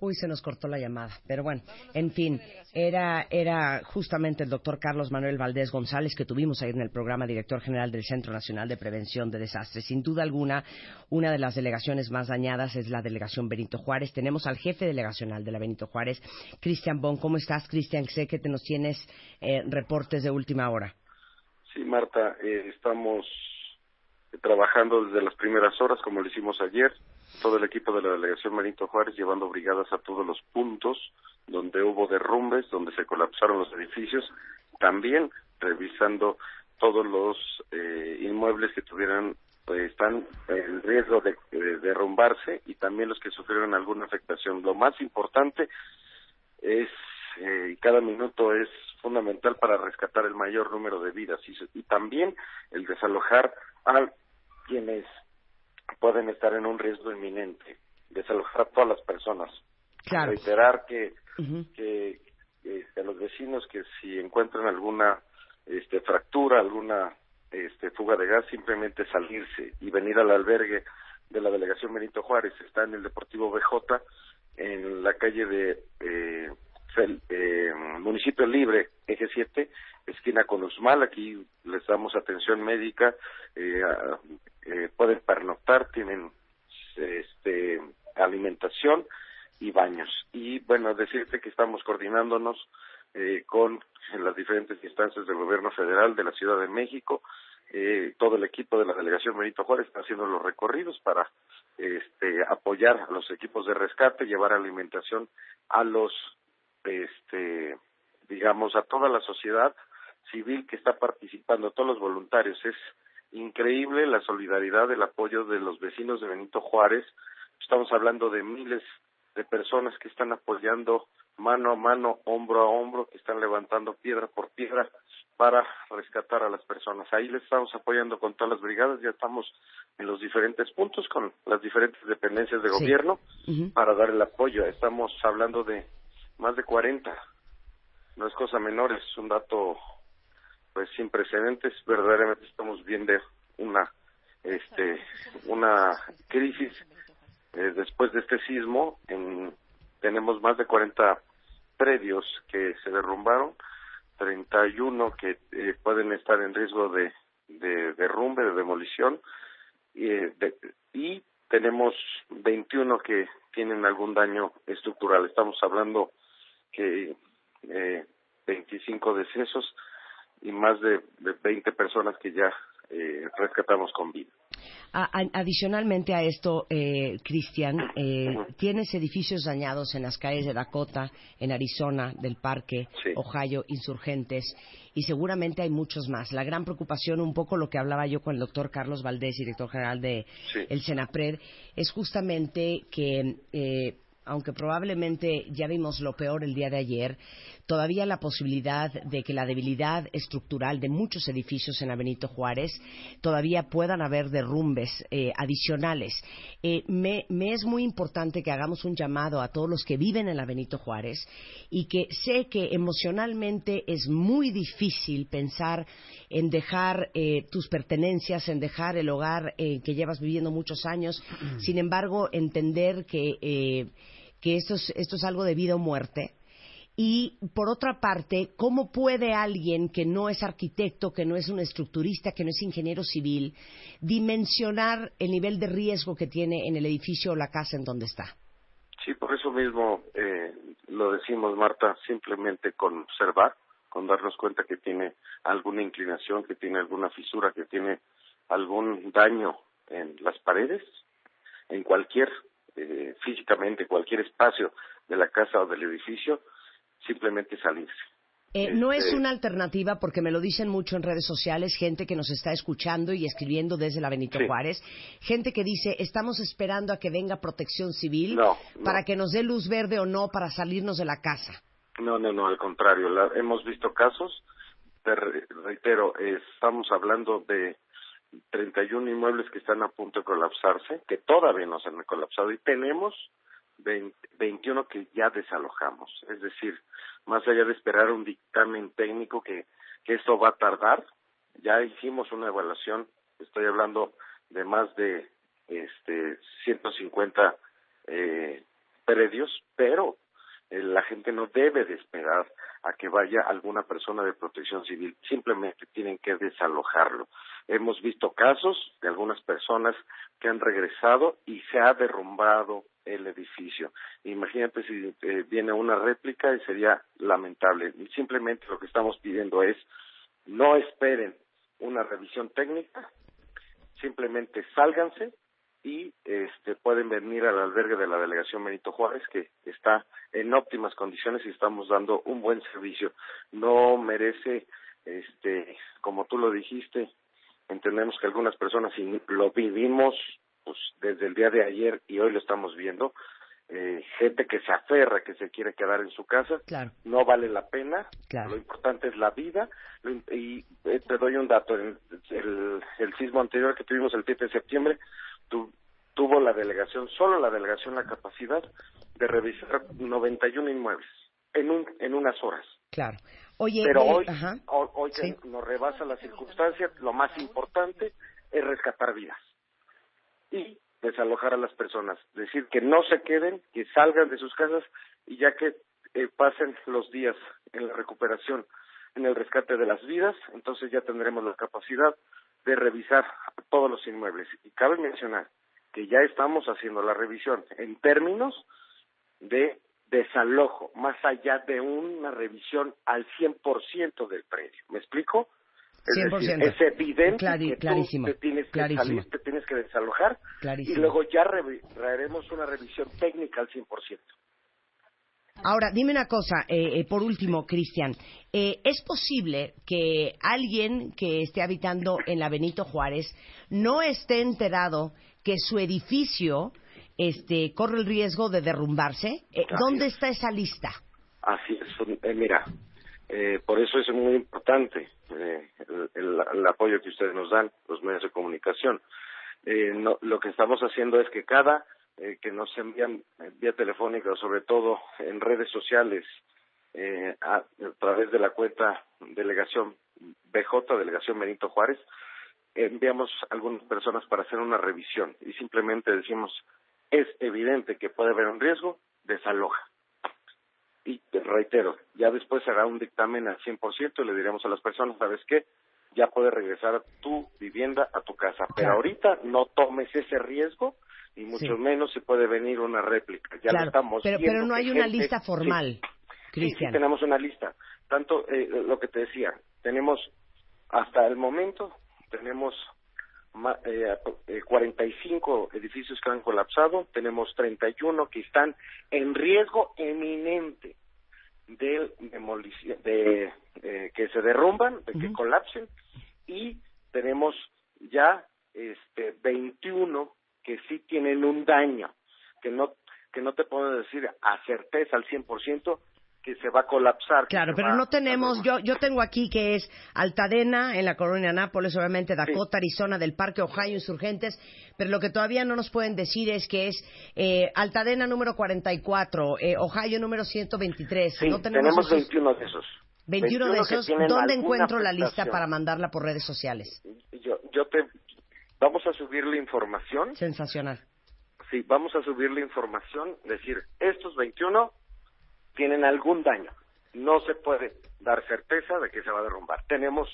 Uy, se nos cortó la llamada. Pero bueno, en fin, era, era justamente el doctor Carlos Manuel Valdés González que tuvimos ahí en el programa, director general del Centro Nacional de Prevención de Desastres. Sin duda alguna, una de las delegaciones más dañadas es la delegación Benito Juárez. Tenemos al jefe delegacional de la Benito Juárez, Cristian Bon. ¿Cómo estás, Cristian? Sé que te nos tienes eh, reportes de última hora. Sí, Marta, eh, estamos trabajando desde las primeras horas, como lo hicimos ayer, todo el equipo de la delegación Benito Juárez llevando brigadas a todos los puntos donde hubo derrumbes, donde se colapsaron los edificios, también revisando todos los eh, inmuebles que tuvieran pues, están en riesgo de, derrumbarse y también los que sufrieron alguna afectación. Lo más importante es eh, y cada minuto es fundamental para rescatar el mayor número de vidas y, también el desalojar a quienes pueden estar en un riesgo inminente, desalojar a todas las personas. Reiterar que, que este, a los vecinos que si encuentran alguna este, fractura, alguna este, fuga de gas, simplemente salirse y venir al albergue de la delegación Benito Juárez. Está en el Deportivo BJ, en la calle de eh, eh, municipio libre, eje 7, esquina con Usmal, aquí les damos atención médica, eh, eh, pueden pernoctar, tienen este, alimentación y baños. Y bueno, decirte que estamos coordinándonos eh, con las diferentes instancias del gobierno federal de la Ciudad de México. Eh, todo el equipo de la delegación Benito Juárez está haciendo los recorridos para este, apoyar a los equipos de rescate, llevar alimentación a los, este, digamos, a toda la sociedad civil que está participando, a todos los voluntarios. Es increíble la solidaridad, el apoyo de los vecinos de Benito Juárez. Estamos hablando de miles de personas que están apoyando mano a mano, hombro a hombro, que están levantando piedra por piedra para rescatar a las personas. Ahí les estamos apoyando con todas las brigadas, ya estamos en los diferentes puntos con las diferentes dependencias de gobierno para dar el apoyo. Estamos hablando de más de 40. No es cosa menor, es un dato pues sin precedentes. Verdaderamente estamos viendo una este una crisis eh, después de este sismo en, tenemos más de 40 predios que se derrumbaron, 31 que eh, pueden estar en riesgo de, de derrumbe, de demolición, eh, y tenemos 21 que tienen algún daño estructural. Estamos hablando que eh, 25 decesos y más de, de 20 personas que ya eh, rescatamos con vida. adicionalmente a esto, eh, Cristian, eh, tienes edificios dañados en las calles de Dakota, en Arizona, del Parque, Ohio, insurgentes, y seguramente hay muchos más. La gran preocupación, un poco lo que hablaba yo con el doctor Carlos Valdés, director general de el Senapred, es justamente que eh, aunque probablemente ya vimos lo peor el día de ayer, todavía la posibilidad de que la debilidad estructural de muchos edificios en la Benito Juárez todavía puedan haber derrumbes eh, adicionales. Eh, me, es muy importante que hagamos un llamado a todos los que viven en la Benito Juárez y que sé que emocionalmente es muy difícil pensar en dejar eh, tus pertenencias, en dejar el hogar que llevas viviendo muchos años. Sin embargo, entender que que esto es, esto es algo de vida o muerte. Y por otra parte, ¿cómo puede alguien que no es arquitecto, que no es un estructurista, que no es ingeniero civil, dimensionar el nivel de riesgo que tiene en el edificio o la casa en donde está? Sí, por eso mismo eh, lo decimos, Marta, simplemente con observar, con darnos cuenta que tiene alguna inclinación, que tiene alguna fisura, que tiene algún daño en las paredes, en cualquier eh, físicamente cualquier espacio de la casa o del edificio, simplemente salirse. Eh, no es este una alternativa porque me lo dicen mucho en redes sociales, gente que nos está escuchando y escribiendo desde la Benito Juárez, gente que dice, estamos esperando a que venga protección civil para que nos dé luz verde o no para salirnos de la casa. No, no, no, al contrario, hemos visto casos, te reitero, estamos hablando de 31 inmuebles que están a punto de colapsarse, que todavía no se han colapsado, y tenemos 21 que ya desalojamos. Es decir, más allá de esperar un dictamen técnico que, que esto va a tardar, ya hicimos una evaluación, estoy hablando de más de este 150 eh, predios, pero la gente no debe de esperar a que vaya alguna persona de protección civil, simplemente tienen que desalojarlo. Hemos visto casos de algunas personas que han regresado y se ha derrumbado el edificio. Imagínate si eh, viene una réplica y sería lamentable. Simplemente lo que estamos pidiendo es no esperen una revisión técnica, simplemente sálganse y este, pueden venir al albergue de la delegación Benito Juárez que está en óptimas condiciones y estamos dando un buen servicio. No merece, este, como tú lo dijiste, entendemos que algunas personas y lo vivimos pues desde el día de ayer y hoy lo estamos viendo, eh, gente que se aferra, que se quiere quedar en su casa, no vale la pena, lo importante es la vida, y eh, te doy un dato, el, el, el, sismo anterior que tuvimos el 7 de septiembre, tuvo la delegación, solo la delegación, la capacidad de revisar 91 inmuebles en, un, en unas horas. Claro. Oye, Pero hoy, hoy, nos rebasa la circunstancia, lo más importante es rescatar vidas y desalojar a las personas. Decir que no se queden, que salgan de sus casas y ya que eh, pasen los días en la recuperación, en el rescate de las vidas, entonces ya tendremos la capacidad de revisar todos los inmuebles. Y cabe mencionar que ya estamos haciendo la revisión en términos de desalojo, más allá de una revisión al 100% del predio. ¿Me explico? Es 100%. decir, es evidente Clari- que clarísimo, tú te tienes que clarísimo. salir, te tienes que desalojar Clarísimo. y luego ya revi- traeremos una revisión técnica al 100%. Ahora, dime una cosa, eh, eh, por último, Cristian. Eh, ¿Es posible que alguien que esté habitando en la Benito Juárez no esté enterado que su edificio este, corre el riesgo de derrumbarse? Eh, ¿Dónde es. está esa lista? Así es, eh, mira, eh, por eso es muy importante el, el- el apoyo que ustedes nos dan, los medios de comunicación. No- lo que estamos haciendo es que cada eh, que nos envían eh, vía telefónica, o sobre todo en redes sociales, eh, a, a través de la cuenta delegación BJ, delegación Benito Juárez, enviamos a algunas personas para hacer una revisión y simplemente decimos, es evidente que puede haber un riesgo, desaloja y te reitero, ya después hará un dictamen al 100% y le diremos a las personas, ¿sabes qué? Ya puedes regresar a tu vivienda, a tu casa. Pero ahorita no tomes ese riesgo y mucho Sí. menos si puede venir una réplica. Ya lo Claro, estamos pero, viendo pero no hay una gente- lista formal, Sí, sí, tenemos una lista. Tanto eh, lo que te decía, tenemos hasta el momento, tenemos eh, eh, 45 edificios que han colapsado, tenemos 31 que están en riesgo eminente de demolición, de eh, que se derrumban, de que colapsen, y tenemos ya este 21 que sí tienen un daño, que no que no te puedo decir a certeza al 100% que se va a colapsar. Claro, pero no tenemos, yo, yo tengo aquí que es Altadena en la colonia Nápoles, obviamente Dakota, Arizona, del Parque Ohio, Insurgentes, pero lo que todavía no nos pueden decir es que es eh, Altadena número 44, eh, Ohio número 123. Sí, no tenemos, tenemos esos 21 de esos. 21 de que esos. ¿Dónde encuentro la lista para mandarla por redes sociales? Yo, yo te... Vamos a subir la información. Sensacional. Sí, vamos a subir la información, decir, estos 21 tienen algún daño. No se puede dar certeza de que se va a derrumbar. Tenemos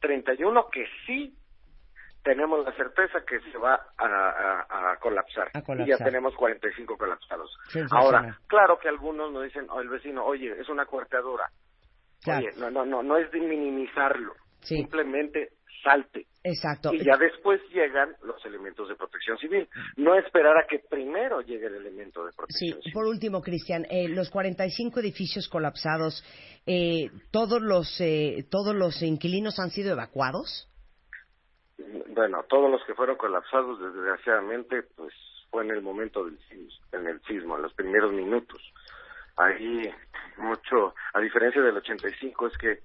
31 que sí tenemos la certeza que se va a, a- a colapsar. A Y ya tenemos 45 colapsados. Ahora, claro que algunos nos dicen, oh, el vecino, oye, es una cuarteadura. Claro. Oye, no, no, no, no es de minimizarlo. Sí. Simplemente salte. Exacto. Y ya después llegan los elementos de protección civil. No esperar a que primero llegue el elemento de Sí, protección civil. por último, Cristian, eh, los 45 edificios colapsados, eh, ¿todos, los, eh, ¿todos los inquilinos han sido evacuados? Bueno, todos los que fueron colapsados, desgraciadamente, pues fue en el momento del sismo, en el sismo, en los primeros minutos. Ahí mucho, a diferencia del 85, es que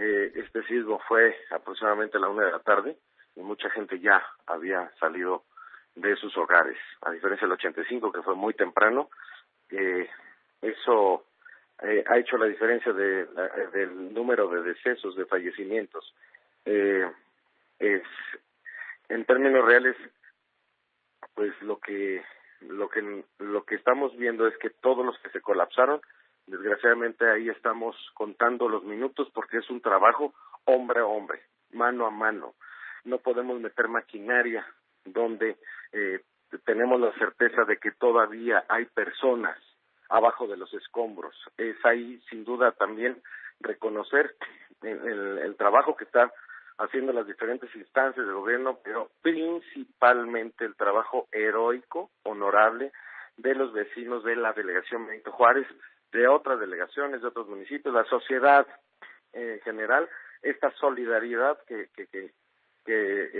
eh, este sismo fue aproximadamente a la una de la tarde y mucha gente ya había salido de sus hogares. A diferencia del 85, que fue muy temprano, eh, eso eh, ha hecho la diferencia de, la- del número de decesos, de fallecimientos. Eh, es, en términos reales, pues lo que lo que lo que estamos viendo es que todos los que se colapsaron desgraciadamente ahí estamos contando los minutos porque es un trabajo hombre a hombre mano a mano. No podemos meter maquinaria donde eh, tenemos la certeza de que todavía hay personas abajo de los escombros. Es ahí sin duda también reconocer el, el- el trabajo que está haciendo las diferentes instancias del gobierno, pero principalmente el trabajo heroico, honorable de los vecinos de la delegación Benito Juárez, de otras delegaciones, de otros municipios, la sociedad eh, en general, esta solidaridad que, que, que,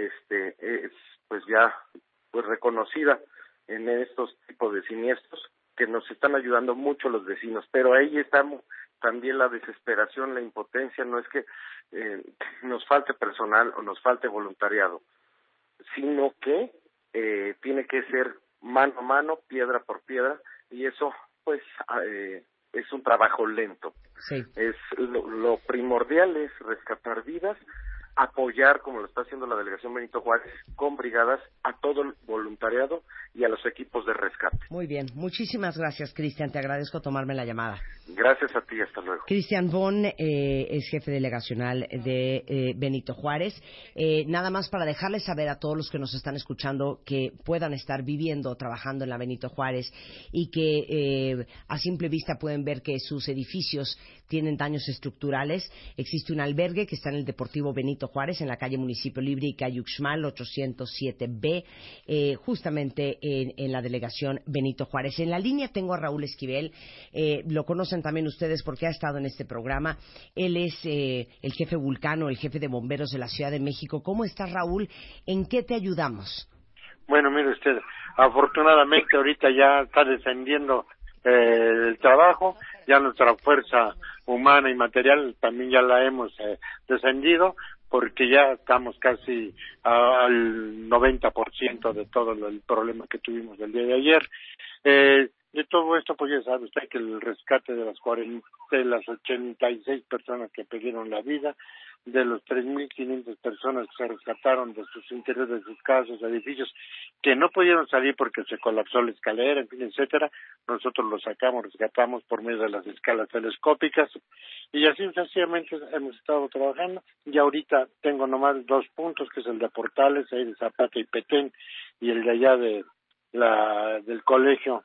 este es pues ya pues reconocida en estos tipos de siniestros que nos están ayudando mucho los vecinos, pero ahí estamos también la desesperación, la impotencia, no es que eh, nos falte personal o nos falte voluntariado, sino que eh, tiene que ser mano a mano, piedra por piedra, y eso pues eh, es un trabajo lento. Sí. Es lo, lo primordial es rescatar vidas apoyar, como lo está haciendo la delegación Benito Juárez, con brigadas a todo el voluntariado y a los equipos de rescate. Muy bien, muchísimas gracias, Cristian. Te agradezco tomarme la llamada. Gracias a ti, hasta luego. Cristian Bon eh, es jefe delegacional de eh, Benito Juárez. Eh, nada más para dejarles saber a todos los que nos están escuchando que puedan estar viviendo o trabajando en la Benito Juárez y que a simple vista pueden ver que sus edificios tienen daños estructurales. Existe un albergue que está en el Deportivo Benito Juárez, en la calle Municipio Libre y calle Uxmal 807B, eh, justamente en, la delegación Benito Juárez. En la línea tengo a Raúl Esquivel, eh, lo conocen también ustedes porque ha estado en este programa. Él es eh, el jefe vulcano, el jefe de bomberos de la Ciudad de México. ¿Cómo estás, Raúl? ¿En qué te ayudamos? Bueno, mire usted, afortunadamente ahorita ya está descendiendo el trabajo, ya nuestra fuerza humana y material también ya la hemos descendido, porque ya estamos casi al 90% de todo el problema que tuvimos el día de ayer. Eh, de todo esto, pues ya sabe usted que el rescate de las 40, de las 86 personas que perdieron la vida, de los 3.500 personas que se rescataron de sus interiores de sus casas, edificios, que no pudieron salir porque se colapsó la escalera, en fin, etcétera, nosotros los sacamos, rescatamos por medio de las escalas telescópicas y así sencillamente hemos estado trabajando y ahorita tengo nomás dos puntos, que es el de Portales, ahí de Zapata y Petén y el de allá de la del colegio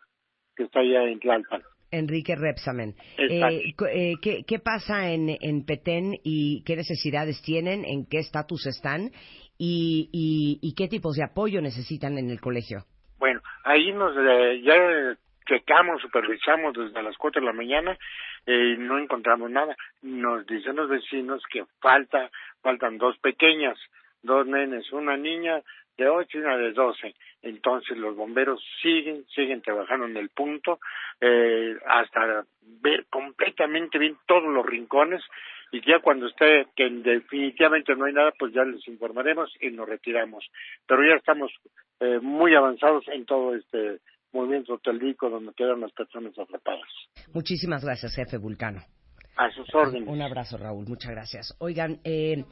que está allá en Tlalpan. Enrique Repsamen. Eh, eh, ¿qué, ¿qué, pasa en, en Petén y qué necesidades tienen, en qué estatus están y, y, qué tipos de apoyo necesitan en el colegio? Bueno, ahí nos eh, ya checamos, supervisamos desde las cuatro de la mañana y no encontramos nada. Nos dicen los vecinos que falta, faltan dos pequeñas, dos nenes, una niña de ocho y una de doce. Entonces los bomberos siguen, siguen trabajando en el punto eh, hasta ver completamente bien todos los rincones y ya cuando esté que definitivamente no hay nada, pues ya les informaremos y nos retiramos. Pero ya estamos eh, muy avanzados en todo este movimiento hotelíco donde quedan las personas atrapadas. Muchísimas gracias, jefe Vulcano. A sus órdenes. Un abrazo, Raúl. Muchas gracias. Oigan, eh,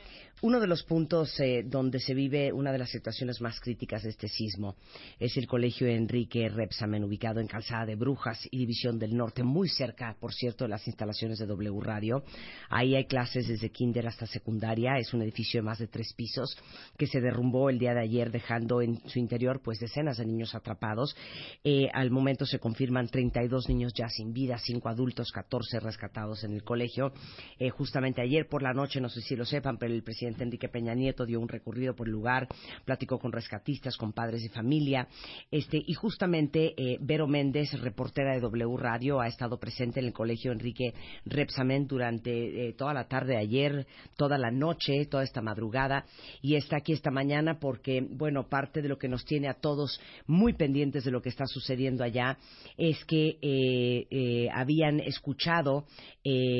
uno de los puntos eh, donde se vive una de las situaciones más críticas de este sismo es el colegio Enrique Repsamen, ubicado en Calzada de Brujas y División del Norte, muy cerca, por cierto, de las instalaciones de W Radio. Ahí hay clases desde kinder hasta secundaria. Es un edificio de más de tres pisos que se derrumbó el día de ayer, dejando en su interior pues decenas de niños atrapados. Eh, al momento se confirman 32 niños ya sin vida, 5 adultos, 14 rescatados en el colegio. Eh, justamente ayer por la noche, no sé si lo sepan, pero el presidente Enrique Peña Nieto dio un recorrido por el lugar, platicó con rescatistas, con padres de familia, este, y justamente eh, Vero Méndez, reportera de W Radio, ha estado presente en el colegio Enrique Repsamen durante eh, toda la tarde de ayer, toda la noche, toda esta madrugada, y está aquí esta mañana porque, bueno, parte de lo que nos tiene a todos muy pendientes de lo que está sucediendo allá es que eh, habían escuchado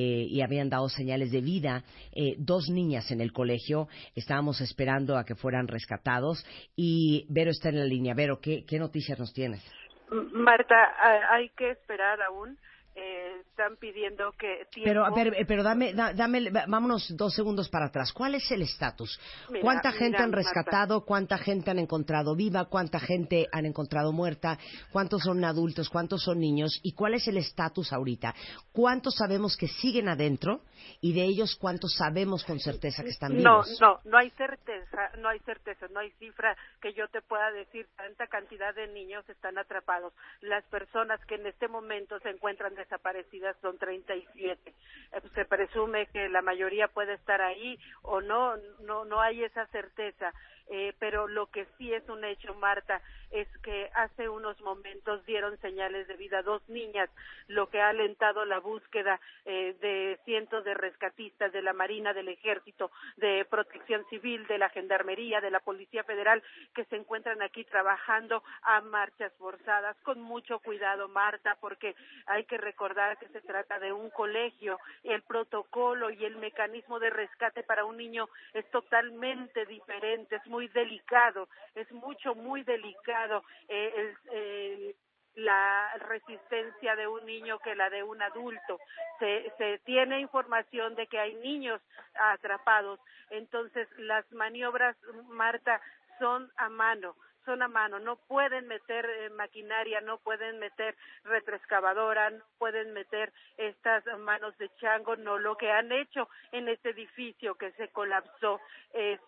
y habían dado señales de vida dos niñas en el colegio Estábamos esperando a que fueran rescatados y Vero está en la línea. Vero, ¿qué, qué noticias nos tienes? Marta, hay que esperar aún eh, están pidiendo que pero a ver, eh, pero dame, dame vámonos dos segundos para atrás. Cuál es el estatus cuánta gente han rescatado cuánta gente han encontrado viva cuánta gente han encontrado muerta cuántos son adultos cuántos son niños y cuál es el estatus ahorita cuántos sabemos que siguen adentro y de ellos cuántos sabemos con certeza que están vivos no no no hay certeza no hay certeza no hay cifra que yo te pueda decir tanta cantidad de niños están atrapados. Las personas que en este momento se encuentran desaparecidas son 37. Eh, se presume que la mayoría puede estar ahí o no, no, no hay esa certeza. Eh, pero lo que sí es un hecho, Marta, es que hace unos momentos dieron señales de vida dos niñas, lo que ha alentado la búsqueda eh, de cientos de rescatistas de la Marina, del Ejército, de Protección Civil, de la Gendarmería, de la Policía Federal, que se encuentran aquí trabajando a marchas forzadas, con mucho cuidado, Marta, porque hay que recordar que se trata de un colegio, el protocolo y el mecanismo de rescate para un niño es totalmente diferente, delicado, es mucho, muy delicado. Eh, la resistencia de un niño que la de un adulto. Se, se tiene información de que hay niños atrapados, entonces las maniobras, Marta, son a mano son a mano, no pueden meter eh, maquinaria, no pueden meter retroexcavadora, no pueden meter estas manos de chango, no, lo que han hecho en este edificio que se colapsó es,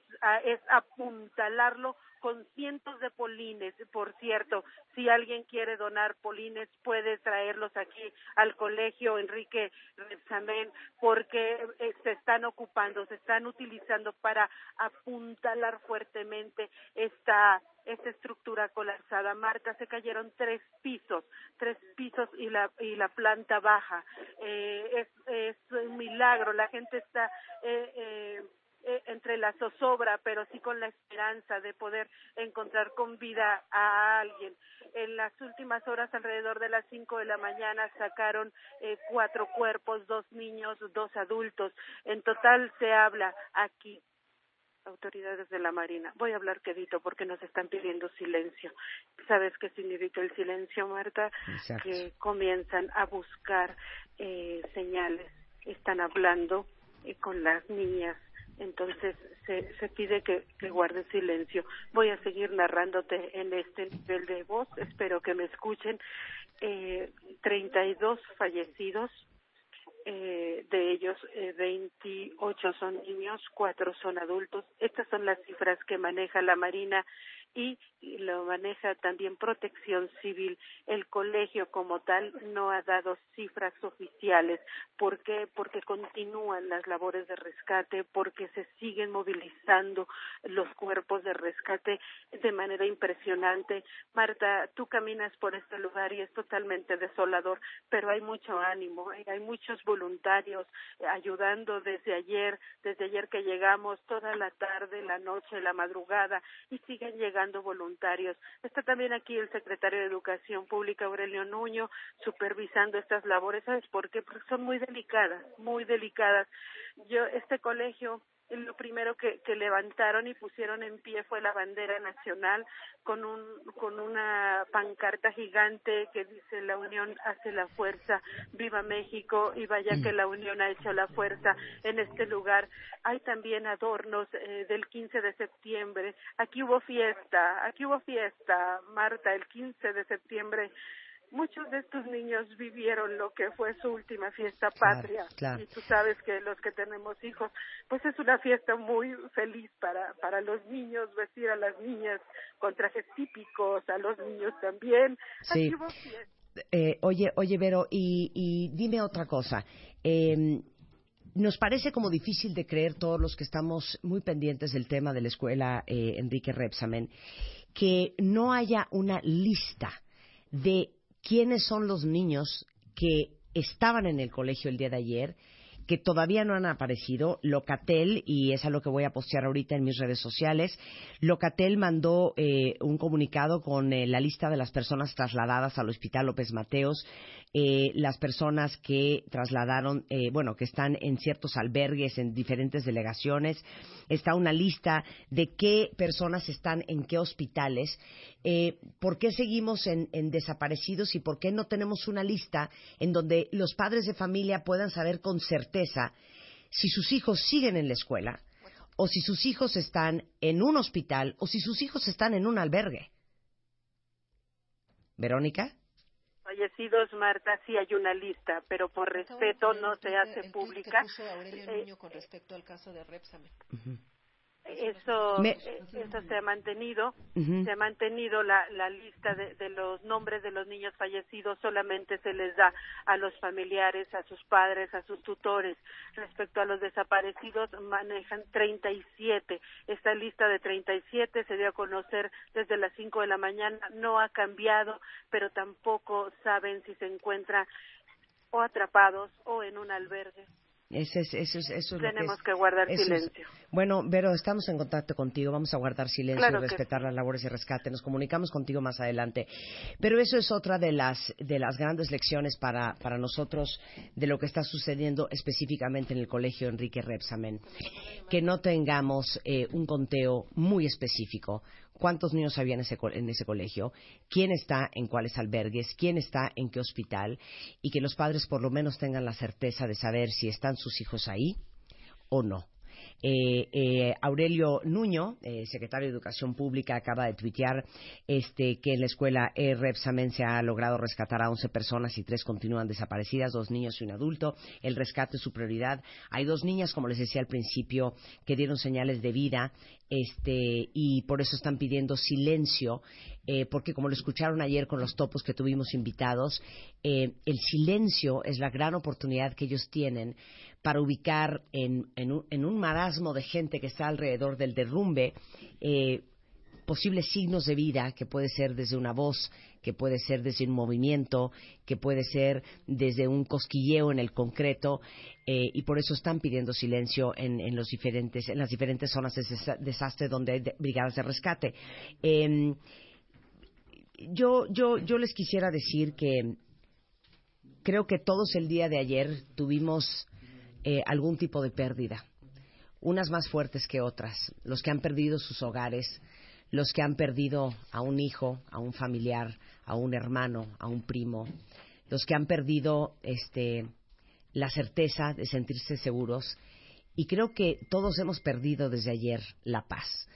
es apuntalarlo con cientos de polines. Por cierto, si alguien quiere donar polines, puede traerlos aquí al colegio Enrique Repsamen, porque eh, se están ocupando, se están utilizando para apuntalar fuertemente esta esta estructura colapsada. Marta, se cayeron tres pisos, tres pisos y la, y la planta baja. Eh, es, es un milagro, la gente está eh, eh, eh, entre la zozobra, pero sí con la esperanza de poder encontrar con vida a alguien. En las últimas horas, alrededor de las cinco de la mañana, sacaron eh, cuatro cuerpos, dos niños, dos adultos. En total se habla aquí autoridades de la Marina. Voy a hablar quedito porque nos están pidiendo silencio. ¿Sabes qué significa el silencio, Marta? Que comienzan a buscar eh, señales. Están hablando eh, con las niñas entonces se, se pide que, que guardes silencio. Voy a seguir narrándote en este nivel de voz, espero que me escuchen. Eh, 32 fallecidos, eh, de ellos eh, 28 son niños, 4 son adultos. Estas son las cifras que maneja la Marina y lo maneja también Protección Civil. El colegio como tal no ha dado cifras oficiales. ¿Por qué? Porque continúan las labores de rescate, porque se siguen movilizando los cuerpos de rescate de manera impresionante. Marta, tú caminas por este lugar y es totalmente desolador, pero hay mucho ánimo, hay muchos voluntarios ayudando desde ayer, desde ayer que llegamos, toda la tarde, la noche, la madrugada, y siguen llegando voluntarios. Está también aquí el secretario de Educación Pública, Aurelio Nuño, supervisando estas labores. ¿Sabes por qué? Porque son muy delicadas, muy delicadas. Yo, este colegio lo primero que, que, levantaron y pusieron en pie fue la bandera nacional con un con una pancarta gigante que dice la unión hace la fuerza viva México y vaya que la unión ha hecho la fuerza en este lugar. Hay también adornos eh, del 15 de septiembre. Aquí hubo fiesta aquí hubo fiesta Marta el 15 de septiembre muchos de estos niños vivieron lo que fue su última fiesta patria. Y tú sabes que los que tenemos hijos, pues es una fiesta muy feliz para, para los niños, vestir a las niñas con trajes típicos, a los niños también. Sí. Eh, oye, oye, Vero, y, y dime otra cosa. Eh, nos parece como difícil de creer todos los que estamos muy pendientes del tema de la escuela eh, Enrique Repsamen, que no haya una lista de quiénes son los niños que estaban en el colegio el día de ayer, que todavía no han aparecido. Locatel, y es a lo que voy a postear ahorita en mis redes sociales, Locatel mandó eh, un comunicado con eh, la lista de las personas trasladadas al Hospital López Mateos eh, las personas que trasladaron, eh, bueno, que están en ciertos albergues en diferentes delegaciones. Está una lista de qué personas están en qué hospitales. Eh, ¿Por qué seguimos en, en desaparecidos y por qué no tenemos una lista en donde los padres de familia puedan saber con certeza si sus hijos siguen en la escuela? o si sus hijos están en un hospital o si sus hijos están en un albergue. Verónica fallecidos, Marta, sí hay una lista, pero por respeto no se hace pública. Eh, con respecto al caso de Repsamen eso eh, eso se ha mantenido. Se ha mantenido la, la lista de, de, los nombres de los niños fallecidos. Solamente se les da a los familiares a sus padres a sus tutores. Respecto a los desaparecidos manejan 37 esta lista de 37 se dio a conocer desde las 5 de la mañana. No ha cambiado pero tampoco saben si se encuentran o atrapados o en un albergue eso es, eso es, eso Tenemos que, guardar silencio. bueno, Vero, estamos en contacto contigo. Vamos a guardar silencio y respetar las labores de rescate. Nos comunicamos contigo más adelante. Pero eso es otra de las, de las grandes lecciones para, para nosotros de lo que está sucediendo específicamente en el colegio Enrique Repsamen. Que no tengamos eh, un conteo muy específico cuántos niños había en ese, en ese colegio, quién está en cuáles albergues, quién está en qué hospital, y que los padres por lo menos tengan la certeza de saber si están sus hijos ahí o no. Eh, eh, Aurelio Nuño, eh, secretario de Educación Pública, acaba de tuitear este, que en la escuela Repsamen se ha logrado rescatar a 11 personas y tres continúan desaparecidas, dos niños y un adulto. El rescate es su prioridad. Hay dos niñas, como les decía al principio, que dieron señales de vida este, y por eso están pidiendo silencio, porque como lo escucharon ayer con los topos que tuvimos invitados, el silencio es la gran oportunidad que ellos tienen para ubicar en, un, marasmo de gente que está alrededor del derrumbe eh, posibles signos de vida, que puede ser desde una voz, que puede ser desde un movimiento, que puede ser desde un cosquilleo en el concreto, eh, y por eso están pidiendo silencio en, los diferentes, en las diferentes zonas de desastre donde hay brigadas de rescate. Em, yo, yo, yo les quisiera decir que creo que todos el día de ayer tuvimos eh, algún tipo de pérdida, unas más fuertes que otras, los que han perdido sus hogares, los que han perdido a un hijo, a un familiar, a un hermano, a un primo, los que han perdido este, la certeza de sentirse seguros. Y creo que todos hemos perdido desde ayer la paz.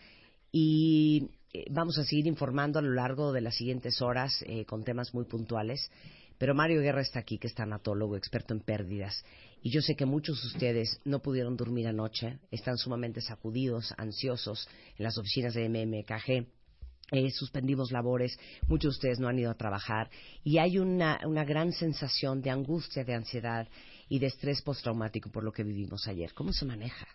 Y eh, vamos a seguir informando a lo largo de las siguientes horas eh, con temas muy puntuales. Pero Mario Guerra está aquí, que es tanatólogo, experto en pérdidas. Y yo sé que muchos de ustedes no pudieron dormir anoche, están sumamente sacudidos, ansiosos en las oficinas de MMKG. Eh, suspendimos labores, muchos de ustedes no han ido a trabajar y hay una, una gran sensación de angustia, de ansiedad y de estrés postraumático por lo que vivimos ayer. ¿Cómo se maneja?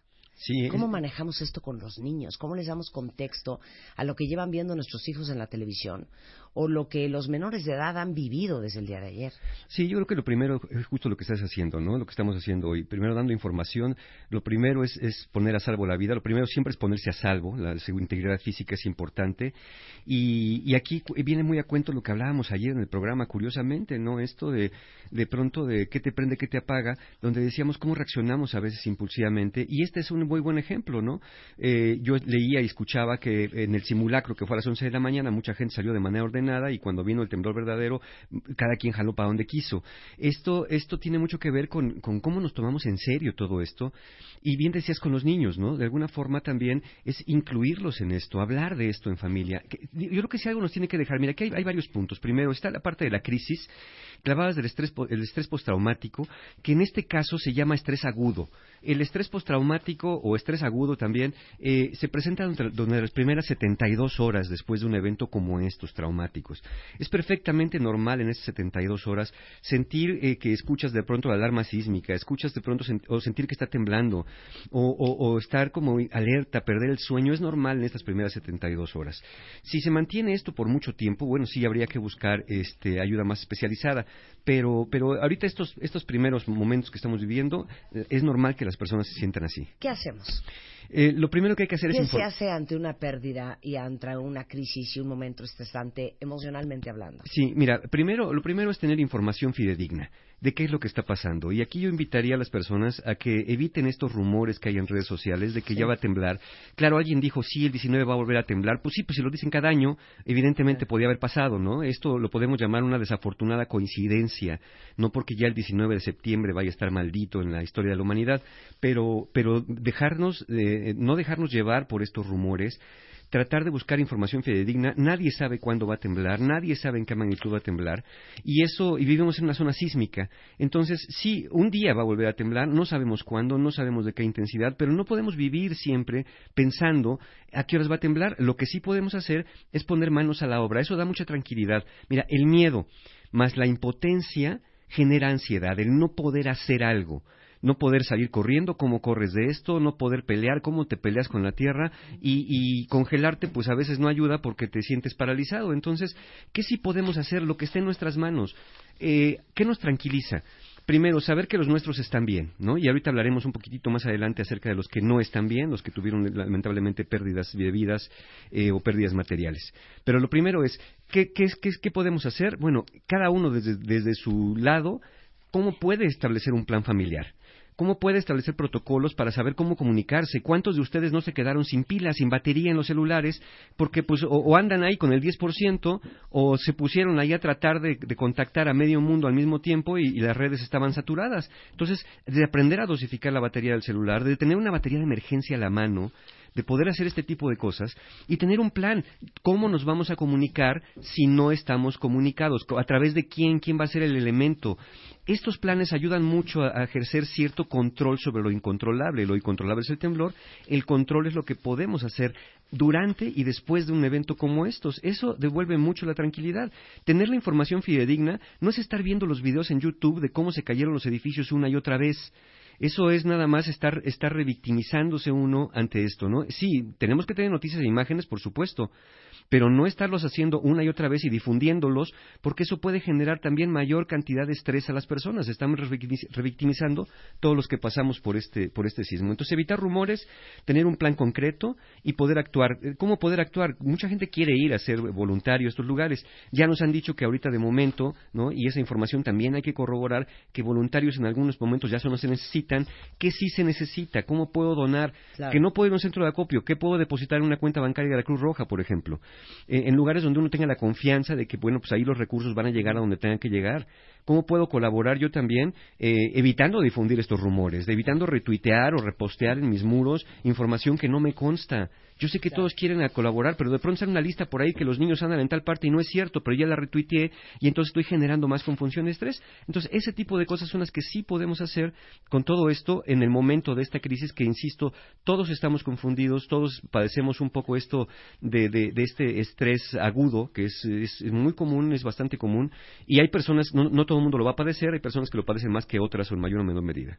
¿Cómo manejamos esto con los niños? ¿Cómo les damos contexto a lo que llevan viendo nuestros hijos en la televisión? o lo que los menores de edad han vivido desde el día de ayer. Sí, yo creo que lo primero es justo lo que estás haciendo, ¿no? Lo que estamos haciendo hoy. Primero dando información, lo primero es, poner a salvo la vida, lo primero siempre es ponerse a salvo, la integridad física es importante. Y, aquí viene muy a cuento lo que hablábamos ayer en el programa, curiosamente, ¿no? Esto de, de pronto de qué te prende, qué te apaga, donde decíamos cómo reaccionamos a veces impulsivamente. Y este es un muy buen ejemplo, ¿no? Eh, yo leía y escuchaba que en el simulacro que fue a las 11 de la mañana, mucha gente salió de manera ordenada nada y cuando vino el temblor verdadero, cada quien jaló para donde quiso. Esto, esto tiene mucho que ver con, con cómo nos tomamos en serio todo esto. Y bien decías con los niños, ¿no? De alguna forma también es incluirlos en esto, hablar de esto en familia. Yo creo que si algo nos tiene que dejar, mira, aquí hay, hay varios puntos. Primero está la parte de la crisis, clavadas del estrés, el estrés postraumático, que en este caso se llama estrés agudo. El estrés postraumático o estrés agudo también eh, se presenta durante, las primeras 72 horas después de un evento como estos traumáticos. Es perfectamente normal en esas 72 horas sentir eh, que escuchas de pronto la alarma sísmica, escuchas de pronto o sentir que está temblando o, estar como alerta, perder el sueño. Es normal en estas primeras 72 horas. Si se mantiene esto por mucho tiempo, bueno, sí habría que buscar este, ayuda más especializada. Pero, pero ahorita estos, estos primeros momentos que estamos viviendo, eh, es normal que las personas se sientan así. ¿Qué hacemos? Eh, lo primero que hay que hacer es... ¿Qué se hace ante una pérdida y ante una crisis y un momento estresante emocionalmente hablando? Sí, mira, primero, lo primero es tener información fidedigna de qué es lo que está pasando. Y aquí yo invitaría a las personas a que eviten estos rumores que hay en redes sociales de que ya va a temblar. Claro, alguien dijo, sí, el 19 va a volver a temblar. Pues sí, pues si lo dicen cada año, evidentemente podía haber pasado, ¿no? Esto lo podemos llamar una desafortunada coincidencia, no porque ya el 19 de septiembre vaya a estar maldito en la historia de la humanidad, pero, pero dejarnos, eh, no dejarnos llevar por estos rumores, tratar de buscar información fidedigna. Nadie sabe cuándo va a temblar, nadie sabe en qué magnitud va a temblar, y eso, y vivimos en una zona sísmica. Entonces, sí, un día va a volver a temblar, no sabemos cuándo, no sabemos de qué intensidad, pero no podemos vivir siempre pensando a qué horas va a temblar. Lo que sí podemos hacer es poner manos a la obra. Eso da mucha tranquilidad. Mira, el miedo más la impotencia genera ansiedad, el no poder hacer algo no poder salir corriendo, cómo corres de esto, no poder pelear, cómo te peleas con la tierra y, congelarte, pues a veces no ayuda porque te sientes paralizado. Entonces, ¿qué sí podemos hacer? Lo que esté en nuestras manos. Eh, ¿Qué nos tranquiliza? Primero, saber que los nuestros están bien, ¿no? Y ahorita hablaremos un poquitito más adelante acerca de los que no están bien, los que tuvieron lamentablemente pérdidas de vidas eh, o pérdidas materiales. Pero lo primero es, ¿qué, qué, qué podemos hacer? Bueno, cada uno desde, desde su lado, ¿cómo puede establecer un plan familiar? ¿Cómo puede establecer protocolos para saber cómo comunicarse? ¿Cuántos de ustedes no se quedaron sin pilas, sin batería en los celulares? Porque pues o, andan ahí con el 10% o se pusieron ahí a tratar de, contactar a medio mundo al mismo tiempo y, y, las redes estaban saturadas. Entonces, de aprender a dosificar la batería del celular, de tener una batería de emergencia a la mano, de poder hacer este tipo de cosas y tener un plan. ¿Cómo nos vamos a comunicar si no estamos comunicados? ¿A través de quién? ¿Quién va a ser el elemento? Estos planes ayudan mucho a, ejercer cierto control sobre lo incontrolable. Lo incontrolable es el temblor. El control es lo que podemos hacer durante y después de un evento como estos. Eso devuelve mucho la tranquilidad. Tener la información fidedigna no es estar viendo los videos en YouTube de cómo se cayeron los edificios una y otra vez. Eso es nada más estar, estar revictimizándose uno ante esto, ¿no? Sí, tenemos que tener noticias e imágenes, por supuesto, pero no estarlos haciendo una y otra vez y difundiéndolos, porque eso puede generar también mayor cantidad de estrés a las personas. Estamos revictimizando todos los que pasamos por este, por este sismo. Entonces, evitar rumores, tener un plan concreto y poder actuar. Eh, ¿Cómo poder actuar? Mucha gente quiere ir a ser voluntario a estos lugares. Ya nos han dicho que ahorita de momento, ¿no? Y esa información también hay que corroborar que voluntarios en algunos momentos ya no se necesitan, que sí se necesita, cómo puedo donar, que no puedo ir a un centro de acopio, qué puedo depositar en una cuenta bancaria de la Cruz Roja, por ejemplo. Eh, en lugares donde uno tenga la confianza de que, bueno, pues ahí los recursos van a llegar a donde tengan que llegar. ¿Cómo puedo colaborar yo también eh, evitando difundir estos rumores, evitando retuitear o repostear en mis muros información que no me consta? Yo sé que todos quieren colaborar, pero de pronto sale una lista por ahí que los niños andan en tal parte y no es cierto, pero ya la retuiteé y entonces estoy generando más confusión y estrés. Entonces, ese tipo de cosas son las que sí podemos hacer con todo esto en el momento de esta crisis que, insisto, todos estamos confundidos, todos padecemos un poco esto de, de, este estrés agudo, que es, es, muy común, es bastante común, y hay personas, no, no todo el mundo lo va a padecer, hay personas que lo padecen más que otras o en mayor o menor medida.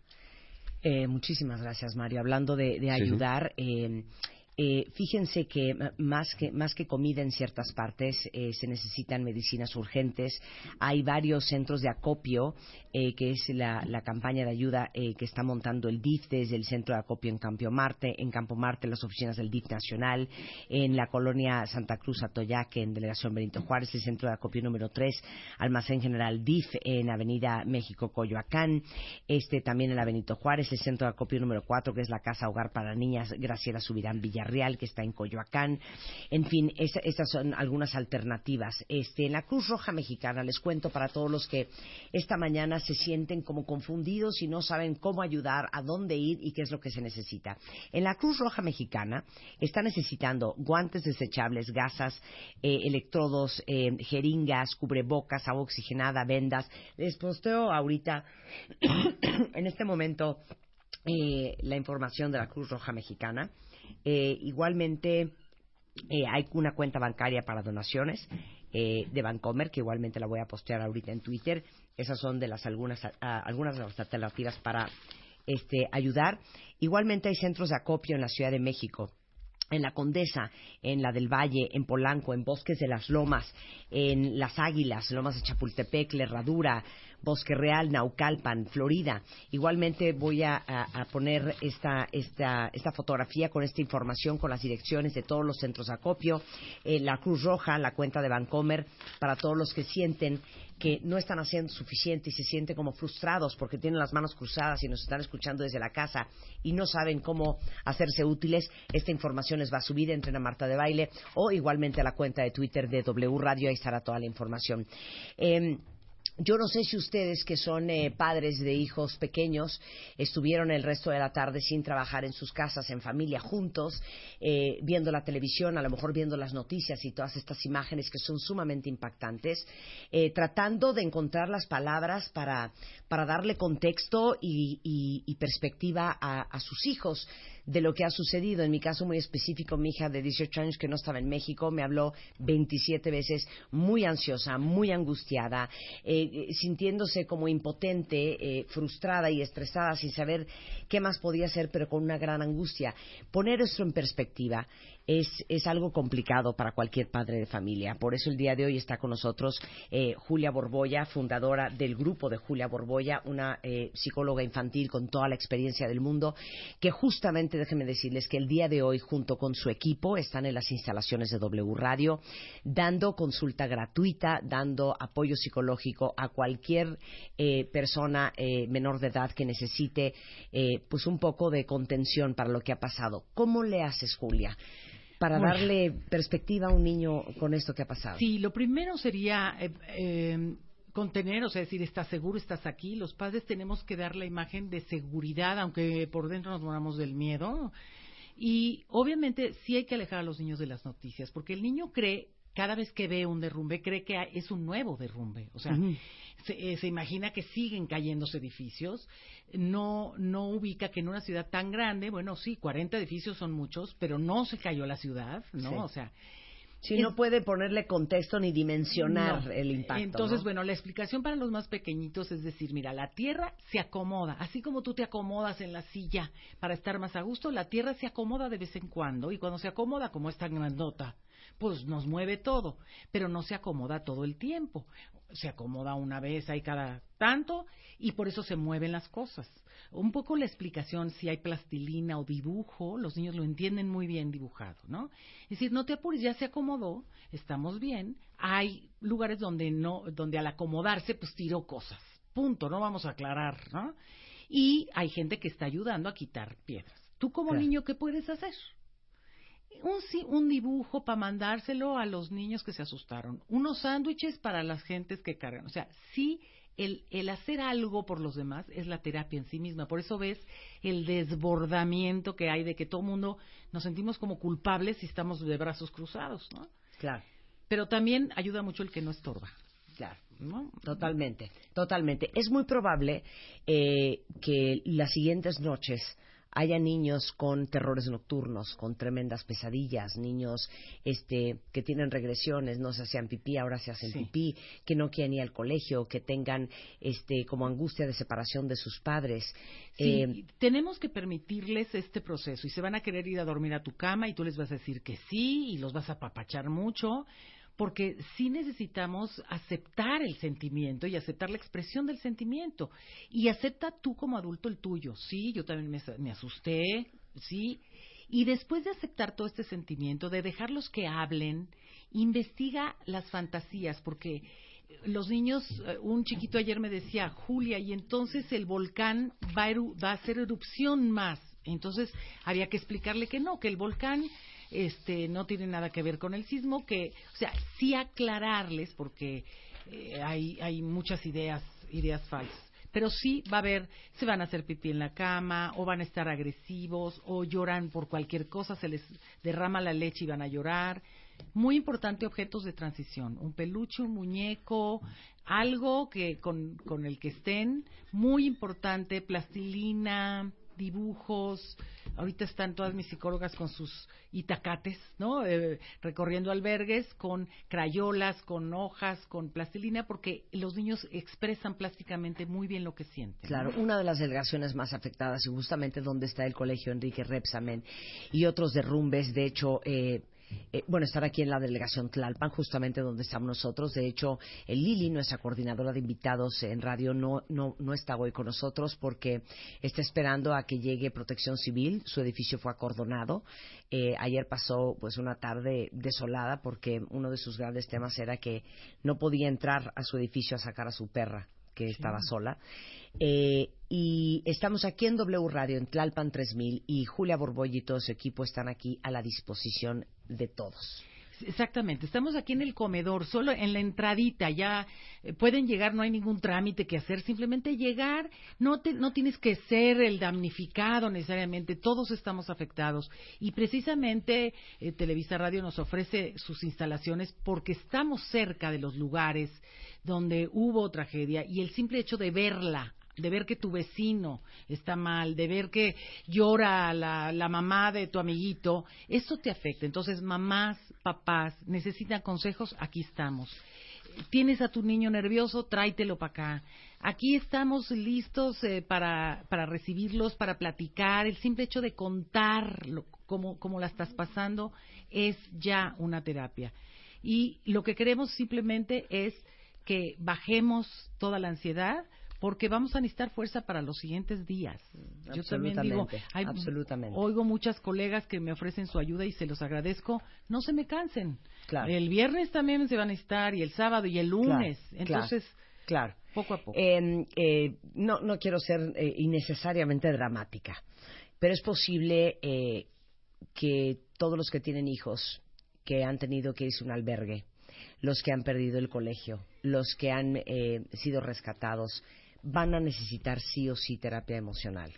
Eh, muchísimas gracias, Mario. Hablando de, ayudar, eh, eh, fíjense que más, que más que comida en ciertas partes eh, se necesitan medicinas urgentes. Hay varios centros de acopio, eh, que es la, campaña de ayuda que está montando el DIF desde el centro de acopio en Campo Marte, en Campo Marte las oficinas del DIF nacional, en la colonia Santa Cruz Atoyaque, en Delegación Benito Juárez, el centro de acopio número 3, Almacén General DIF en Avenida México Coyoacán, este también en la Benito Juárez, el centro de acopio número 4, que es la Casa Hogar para Niñas Graciela Subirán Villa Real que está en Coyoacán. En fin, estas son algunas alternativas. Este, en la Cruz Roja Mexicana, les cuento para todos los que esta mañana se sienten como confundidos y no saben cómo ayudar, a dónde ir y qué es lo que se necesita. En la Cruz Roja Mexicana está necesitando guantes desechables, gasas, eh, electrodos, eh, jeringas, cubrebocas, agua oxigenada, vendas. Les posteo ahorita, en este momento, eh, la información de la Cruz Roja Mexicana. Eh, igualmente, eh, hay una cuenta bancaria para donaciones eh, de Bancomer, que igualmente la voy a postear ahorita en Twitter. Esas son de las algunas, algunas de las alternativas para este, ayudar. Igualmente hay centros de acopio en la Ciudad de México en la Condesa, en la del Valle, en Polanco, en Bosques de las Lomas, en Las Águilas, Lomas de Chapultepec, Herradura, Bosque Real, Naucalpan, Florida. Igualmente voy a, poner esta, esta, esta, fotografía con esta información, con las direcciones de todos los centros de acopio, eh, la Cruz Roja, la cuenta de Vancomer, para todos los que sienten que no están haciendo suficiente y se sienten como frustrados porque tienen las manos cruzadas y nos están escuchando desde la casa y no saben cómo hacerse útiles, esta información les va a subir entre a Marta de Baile o igualmente a la cuenta de Twitter de W Radio, ahí estará toda la información. Em, yo no sé si ustedes que son eh, padres de hijos pequeños estuvieron el resto de la tarde sin trabajar en sus casas, en familia, juntos, eh, viendo la televisión, a lo mejor viendo las noticias y todas estas imágenes que son sumamente impactantes, eh, tratando de encontrar las palabras para, darle contexto y, perspectiva a sus hijos de lo que ha sucedido. En mi caso muy específico, mi hija de 18 años que no estaba en México me habló 27 veces muy ansiosa, muy angustiada, eh, eh, sintiéndose como impotente, eh, frustrada y estresada sin saber qué más podía hacer, pero con una gran angustia. Poner esto en perspectiva es, es algo complicado para cualquier padre de familia. Por eso el día de hoy está con nosotros eh, Julia Borboya, fundadora del grupo de Julia Borboya, una eh, psicóloga infantil con toda la experiencia del mundo, que justamente, déjenme decirles que el día de hoy, junto con su equipo, están en las instalaciones de W Radio, dando consulta gratuita, dando apoyo psicológico a cualquier eh, persona eh, menor de edad que necesite eh, pues un poco de contención para lo que ha pasado. ¿Cómo le haces, Julia? Para darle perspectiva a un niño con esto que ha pasado. Sí, lo primero sería eh, eh, contener, o sea, decir, estás seguro, estás aquí. Los padres tenemos que dar la imagen de seguridad, aunque por dentro nos moramos del miedo. Y obviamente sí hay que alejar a los niños de las noticias, porque el niño cree, cada vez que ve un derrumbe, cree que es un nuevo derrumbe. O sea, se, eh, se imagina que siguen cayéndose edificios, no, no ubica que en una ciudad tan grande, bueno, sí, 40 edificios son muchos, pero no se cayó la ciudad, ¿no? Sí. O sea, Si no puede ponerle contexto ni dimensionar no. el impacto. Entonces, ¿no? bueno, la explicación para los más pequeñitos es decir, mira, la Tierra se acomoda, así como tú te acomodas en la silla para estar más a gusto, la Tierra se acomoda de vez en cuando y cuando se acomoda, como es tan grandota, pues nos mueve todo, pero no se acomoda todo el tiempo. Se acomoda una vez ahí cada tanto y por eso se mueven las cosas. Un poco la explicación si hay plastilina o dibujo, los niños lo entienden muy bien dibujado, ¿no? Es decir, no te apures, ya se acomodó, estamos bien. Hay lugares donde no, donde al acomodarse pues tiró cosas. Punto, no vamos a aclarar, ¿no? Y hay gente que está ayudando a quitar piedras. Tú como Claro. niño, ¿qué puedes hacer? Un, sí- un dibujo para mandárselo a los niños que se asustaron, unos sándwiches para las gentes que cargan. O sea, sí, el, el hacer algo por los demás es la terapia en sí misma. Por eso ves el desbordamiento que hay de que todo el mundo nos sentimos como culpables si estamos de brazos cruzados, ¿no? Claro. Pero también ayuda mucho el que no estorba. Claro. ¿no? Totalmente, totalmente. Es muy probable eh, que las siguientes noches haya niños con terrores nocturnos, con tremendas pesadillas, niños este, que tienen regresiones, no se hacían pipí, ahora se hacen Sí. pipí, que no quieren ir al colegio, que tengan este, como angustia de separación de sus padres. Sí, Eh, tenemos que permitirles este proceso y se van a querer ir a dormir a tu cama y tú les vas a decir que sí y los vas a apapachar mucho porque sí necesitamos aceptar el sentimiento y aceptar la expresión del sentimiento y acepta tú como adulto el tuyo. Sí, yo también me, asusté, sí. Y después de aceptar todo este sentimiento, de dejarlos que hablen, investiga las fantasías, porque los niños, eh, un chiquito ayer me decía, Julia, y entonces el volcán va a, va a hacer erupción más. Entonces había que explicarle que no, que el volcán este, no tiene nada que ver con el sismo, que, o sea, sí aclararles, porque eh, hay, hay muchas ideas, ideas falsas. Pero sí va a haber, se van a hacer pipí en la cama, o van a estar agresivos, o lloran por cualquier cosa, se les derrama la leche y van a llorar. Muy importante objetos de transición, un peluche, un muñeco, algo que con, con el que estén, muy importante, plastilina, dibujos. Ahorita están todas mis psicólogas con sus itacates, ¿no? Eh, recorriendo albergues con crayolas, con hojas, con plastilina, porque los niños expresan plásticamente muy bien lo que sienten. Claro, una de las delegaciones más afectadas y justamente donde está el colegio Enrique Repsamen y otros derrumbes, de hecho, eh, eh, bueno, estar aquí en la delegación Tlalpan, justamente donde estamos nosotros. De hecho, el Lili, nuestra coordinadora de invitados en radio, no, no, no está hoy con nosotros porque está esperando a que llegue Protección Civil. Su edificio fue acordonado. Eh, ayer pasó pues una tarde desolada porque uno de sus grandes temas era que no podía entrar a su edificio a sacar a su perra que estaba sola. Eh, y estamos aquí en W Radio, en Tlalpan 3000, y Julia Borboy y todo su equipo están aquí a la disposición de todos. Exactamente, estamos aquí en el comedor, solo en la entradita, ya eh, pueden llegar, no hay ningún trámite que hacer, simplemente llegar, no, te- no tienes que ser el damnificado necesariamente, todos estamos afectados. Y precisamente eh, Televisa Radio nos ofrece sus instalaciones porque estamos cerca de los lugares donde hubo tragedia y el simple hecho de verla de ver que tu vecino está mal, de ver que llora la, la mamá de tu amiguito, eso te afecta. Entonces, mamás, papás, necesitan consejos, aquí estamos. tienes a tu niño nervioso, tráetelo para acá. Aquí estamos listos eh, para, para recibirlos, para platicar. El simple hecho de contar lo- cómo, cómo la estás pasando es ya una terapia. Y lo que queremos simplemente es que bajemos toda la ansiedad porque vamos a necesitar fuerza para los siguientes días. Yo también digo, Absolutamente, hay- absolutamente. oigo muchas colegas que me ofrecen su ayuda y se los agradezco. No se me cansen. Claro. El viernes también se van a necesitar y el sábado y el lunes. Claro, Entonces, claro. poco a poco. Eh, eh, no, no quiero ser eh, innecesariamente dramática, pero es posible eh, que todos los que tienen hijos, que han tenido que irse a un albergue, los que han perdido el colegio, los que han eh, sido rescatados, van a necesitar sí o sí terapia emocional.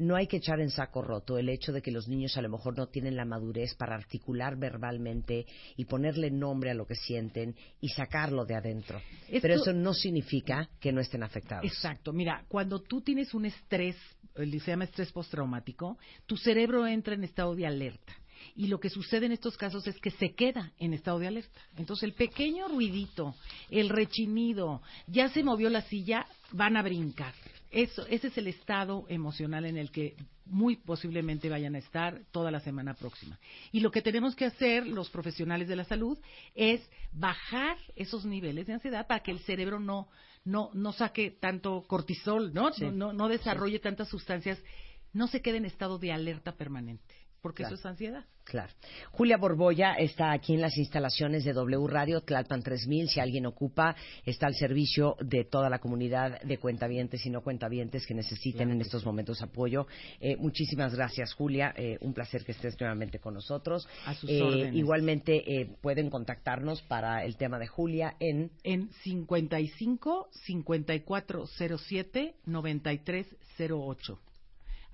No hay que echar en saco roto el hecho de que los niños a lo mejor no tienen la madurez para articular verbalmente y ponerle nombre a lo que sienten y sacarlo de adentro. Esto- Pero eso no significa que no estén afectados. Exacto. Mira, cuando tú tienes un estrés, se llama estrés postraumático, tu cerebro entra en estado de alerta. Y lo que sucede en estos casos es que se queda en estado de alerta. Entonces, el pequeño ruidito, el rechinido, ya se movió la silla, van a brincar. Eso, ese es el estado emocional en el que muy posiblemente vayan a estar toda la semana próxima. Y lo que tenemos que hacer los profesionales de la salud es bajar esos niveles de ansiedad para que el cerebro no no no saque tanto cortisol, ¿no? Sí. No, no, no desarrolle tantas sustancias, no se quede en estado de alerta permanente, porque Claro. eso es ansiedad. Claro. Julia Borboya está aquí en las instalaciones de W Radio Tlalpan 3000. Si alguien ocupa, está al servicio de toda la comunidad de cuentavientes y no cuentavientes que necesiten en estos momentos apoyo. Eh, muchísimas gracias, Julia. Eh, un placer que estés nuevamente con nosotros. A sus Eh, órdenes. Igualmente, eh, pueden contactarnos para el tema de Julia en En 55 5407 9308.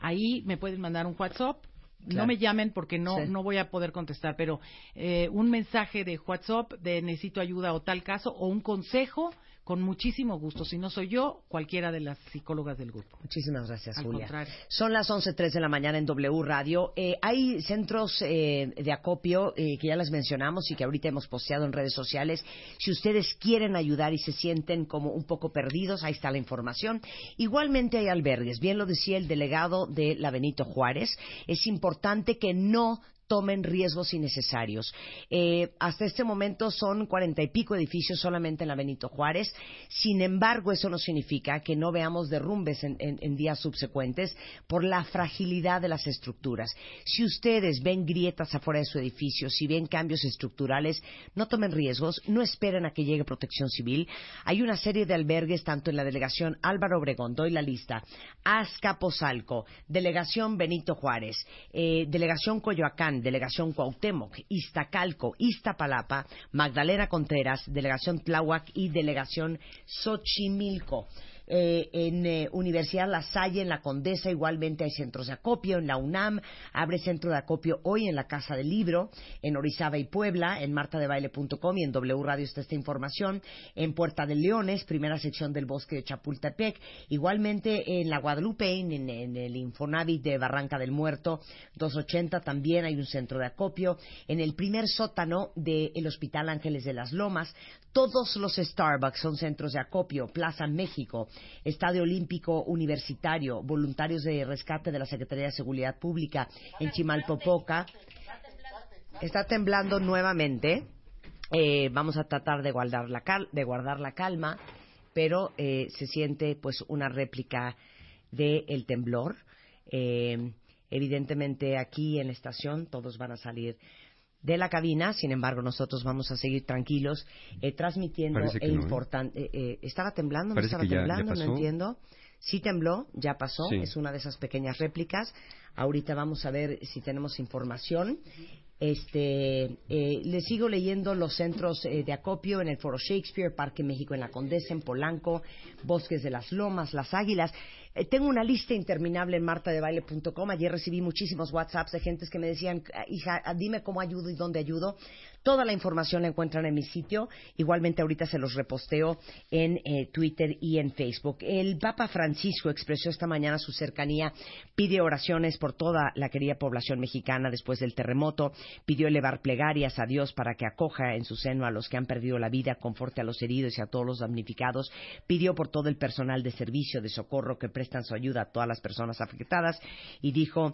Ahí me pueden mandar un WhatsApp. Claro. No me llamen porque no, Sí. no voy a poder contestar, pero eh, un mensaje de WhatsApp de necesito ayuda o tal caso, o un consejo, con muchísimo gusto. Si no soy yo, cualquiera de las psicólogas del grupo. Muchísimas gracias, Al Julia. contrario. Son las 11.03 de la mañana en W Radio. Eh, hay centros eh, de acopio eh, que ya les mencionamos y que ahorita hemos posteado en redes sociales. Si ustedes quieren ayudar y se sienten como un poco perdidos, ahí está la información. Igualmente hay albergues. Bien lo decía el delegado de la Benito Juárez. Es importante que no tomen riesgos innecesarios. Eh, hasta este momento son cuarenta y pico edificios solamente en la Benito Juárez. Sin embargo, eso no significa que no veamos derrumbes en, días subsecuentes por la fragilidad de las estructuras. Si ustedes ven grietas afuera de su edificio, si ven cambios estructurales, no tomen riesgos, no esperen a que llegue protección civil. Hay una serie de albergues tanto en la delegación Álvaro Obregón, doy la lista, Azcapotzalco, delegación Benito Juárez, eh, delegación Coyoacán, delegación Cuauhtémoc, Iztacalco, Iztapalapa, Magdalena Contreras, delegación Tláhuac y delegación Xochimilco. Eh, en eh, Universidad La Salle, en la Condesa, igualmente hay centros de acopio. En la UNAM abre centro de acopio hoy en la Casa del Libro, en Orizaba y Puebla, en martadebaile.com y en W Radio está esta información. En Puerta de Leones, primera sección del bosque de Chapultepec. Igualmente en la Guadalupe, en, el Infonavit de Barranca del Muerto, 280 también hay un centro de acopio. En el primer sótano del Hospital Ángeles de las Lomas, todos los Starbucks son centros de acopio. Plaza México, Estadio Olímpico Universitario, voluntarios de rescate de la Secretaría de Seguridad Pública en Chimalpopoca. Está temblando nuevamente. Eh, vamos a tratar de guardar la, cal- de guardar la calma, pero eh, se siente pues una réplica del temblor. Eh, evidentemente aquí en la estación todos van a salir de la cabina, sin embargo nosotros vamos a seguir tranquilos eh, transmitiendo Parece que e no, ¿eh? importante. eh, ¿Estaba temblando? ¿No estaba que ya- ya temblando? No entiendo. Sí tembló, ya pasó, Sí. es una de esas pequeñas réplicas. Ahorita vamos a ver si tenemos información. Este, eh, le sigo leyendo los centros eh, de acopio en el Foro Shakespeare, Parque México en la Condesa, en Polanco, Bosques de las Lomas, Las Águilas. Eh, tengo una lista interminable en martadebaile.com. Ayer recibí muchísimos WhatsApps de gentes que me decían, hija, dime cómo ayudo y dónde ayudo. Toda la información la encuentran en mi sitio. Igualmente ahorita se los reposteo en eh, Twitter y en Facebook. El Papa Francisco expresó esta mañana su cercanía, pide oraciones por toda la querida población mexicana después del terremoto. pidió elevar plegarias a Dios para que acoja en su seno a los que han perdido la vida, conforte a los heridos y a todos los damnificados, pidió por todo el personal de servicio de socorro que prestan su ayuda a todas las personas afectadas y dijo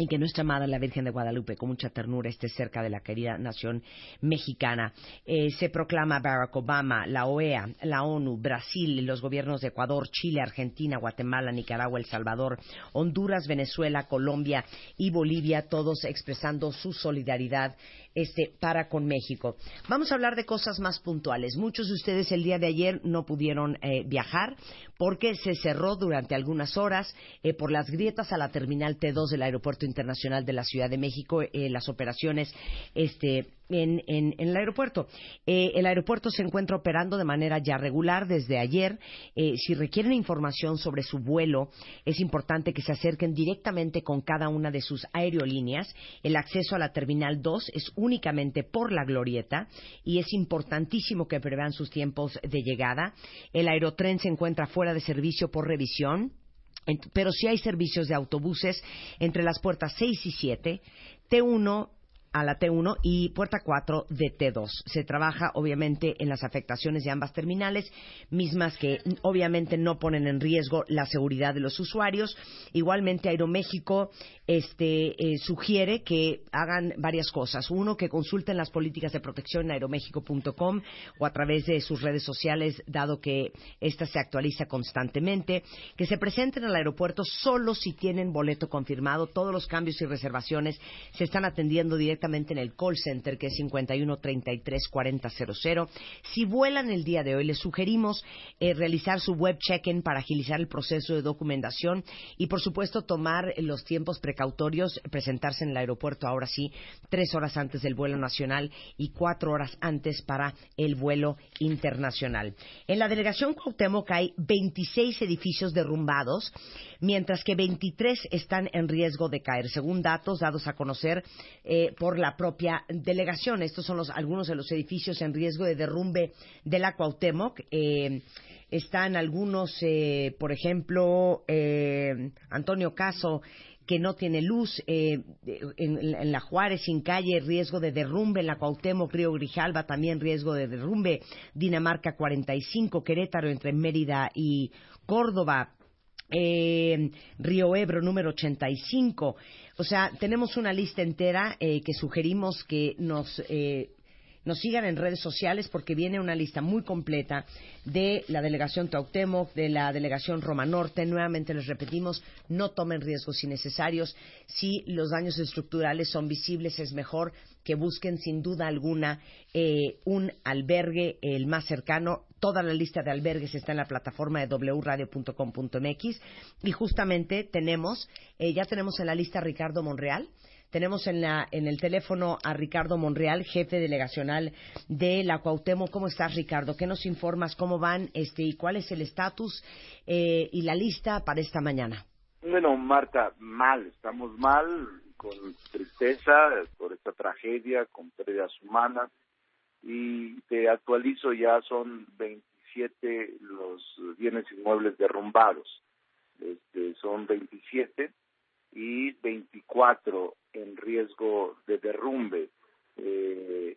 y que nuestra amada la Virgen de Guadalupe con mucha ternura esté cerca de la querida nación mexicana. Eh, se proclama Barack Obama, la OEA, la ONU, Brasil, los gobiernos de Ecuador, Chile, Argentina, Guatemala, Nicaragua, El Salvador, Honduras, Venezuela, Colombia y Bolivia, todos expresando su solidaridad este, para con México. Vamos a hablar de cosas más puntuales. Muchos de ustedes el día de ayer no pudieron eh, viajar porque se cerró durante algunas horas eh, por las grietas a la terminal T2 del Aeropuerto Internacional de la Ciudad de México, eh, las operaciones este, en, en, el aeropuerto. Eh, el aeropuerto se encuentra operando de manera ya regular desde ayer. Eh, si requieren información sobre su vuelo, es importante que se acerquen directamente con cada una de sus aerolíneas. El acceso a la Terminal 2 es únicamente por la glorieta y es importantísimo que prevean sus tiempos de llegada. El aerotren se encuentra fuera de servicio por revisión pero sí hay servicios de autobuses entre las puertas 6 y 7, T1 a la T1 y puerta 4 de T2. Se trabaja obviamente en las afectaciones de ambas terminales, mismas que obviamente no ponen en riesgo la seguridad de los usuarios. Igualmente Aeroméxico este, eh, sugiere que hagan varias cosas. Uno, que consulten las políticas de protección en aeroméxico.com o a través de sus redes sociales, dado que esta se actualiza constantemente. Que se presenten al aeropuerto solo si tienen boleto confirmado. Todos los cambios y reservaciones se están atendiendo directamente en el call center que es 51 33 40 Si vuelan el día de hoy, les sugerimos eh, realizar su web check-in para agilizar el proceso de documentación y, por supuesto, tomar los tiempos presentarse en el aeropuerto ahora sí, tres horas antes del vuelo nacional y cuatro horas antes para el vuelo internacional. En la delegación Cuauhtémoc hay 26 edificios derrumbados, mientras que 23 están en riesgo de caer, según datos dados a conocer eh, por por la propia delegación. Estos son los, algunos de los edificios en riesgo de derrumbe de la Cuauhtémoc. Eh, están algunos, eh, por ejemplo, eh, Antonio Caso, que no tiene luz, en, en, la Juárez sin calle, riesgo de derrumbe, en la Cuauhtémoc, Río Grijalva también riesgo de derrumbe, Dinamarca 45, Querétaro entre Mérida y Córdoba, eh, Río Ebro número 85. O sea, tenemos una lista entera eh, que sugerimos que nos eh, nos sigan en redes sociales porque viene una lista muy completa de la delegación Tautemoc, de la delegación Roma Norte. Nuevamente les repetimos, no tomen riesgos innecesarios. Si los daños estructurales son visibles, es mejor que busquen sin duda alguna eh, un albergue el más cercano. Toda la lista de albergues está en la plataforma de wradio.com.mx y justamente tenemos, eh, ya tenemos en la lista a Ricardo Monreal tenemos en, la, en el teléfono a Ricardo Monreal, jefe delegacional de la Cuauhtémoc. ¿Cómo estás, Ricardo? ¿Qué nos informas? ¿Cómo van? Este, ¿Y cuál es el estatus eh, y la lista para esta mañana? Bueno, Marta, mal. Estamos mal, con tristeza por esta tragedia, con pérdidas humanas. Y te actualizo, ya son 27 los bienes inmuebles derrumbados. Este, son 27 y 24 en riesgo de derrumbe. Eh,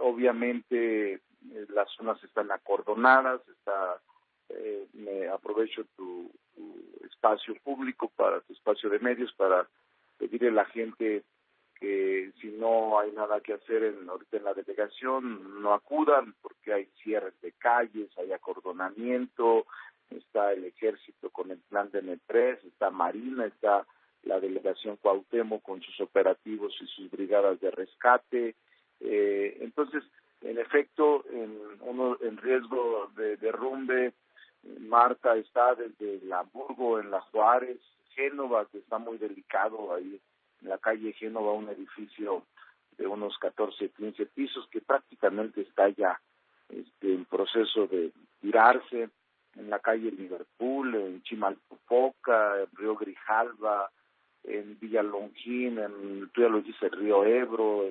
obviamente eh, las zonas están acordonadas, está, eh, me aprovecho tu, espacio público para tu espacio de medios para pedirle a la gente que si no hay nada que hacer en, ahorita en la delegación no acudan porque hay cierres de calles, hay acordonamiento, está el ejército con el plan de M3, está Marina, está la delegación Cuauhtémoc con sus operativos y sus brigadas de rescate. Eh, entonces, en efecto, en, uno, en riesgo de derrumbe, Marta está desde la Hamburgo, en la Juárez, Génova, que está muy delicado ahí en la calle Génova, un edificio de unos 14, 15 pisos que prácticamente está ya este, en proceso de tirarse, en la calle Liverpool, en Chimalpopoca, en Río Grijalva, en Villalongín, en, tú ya lo dices, Río Ebro,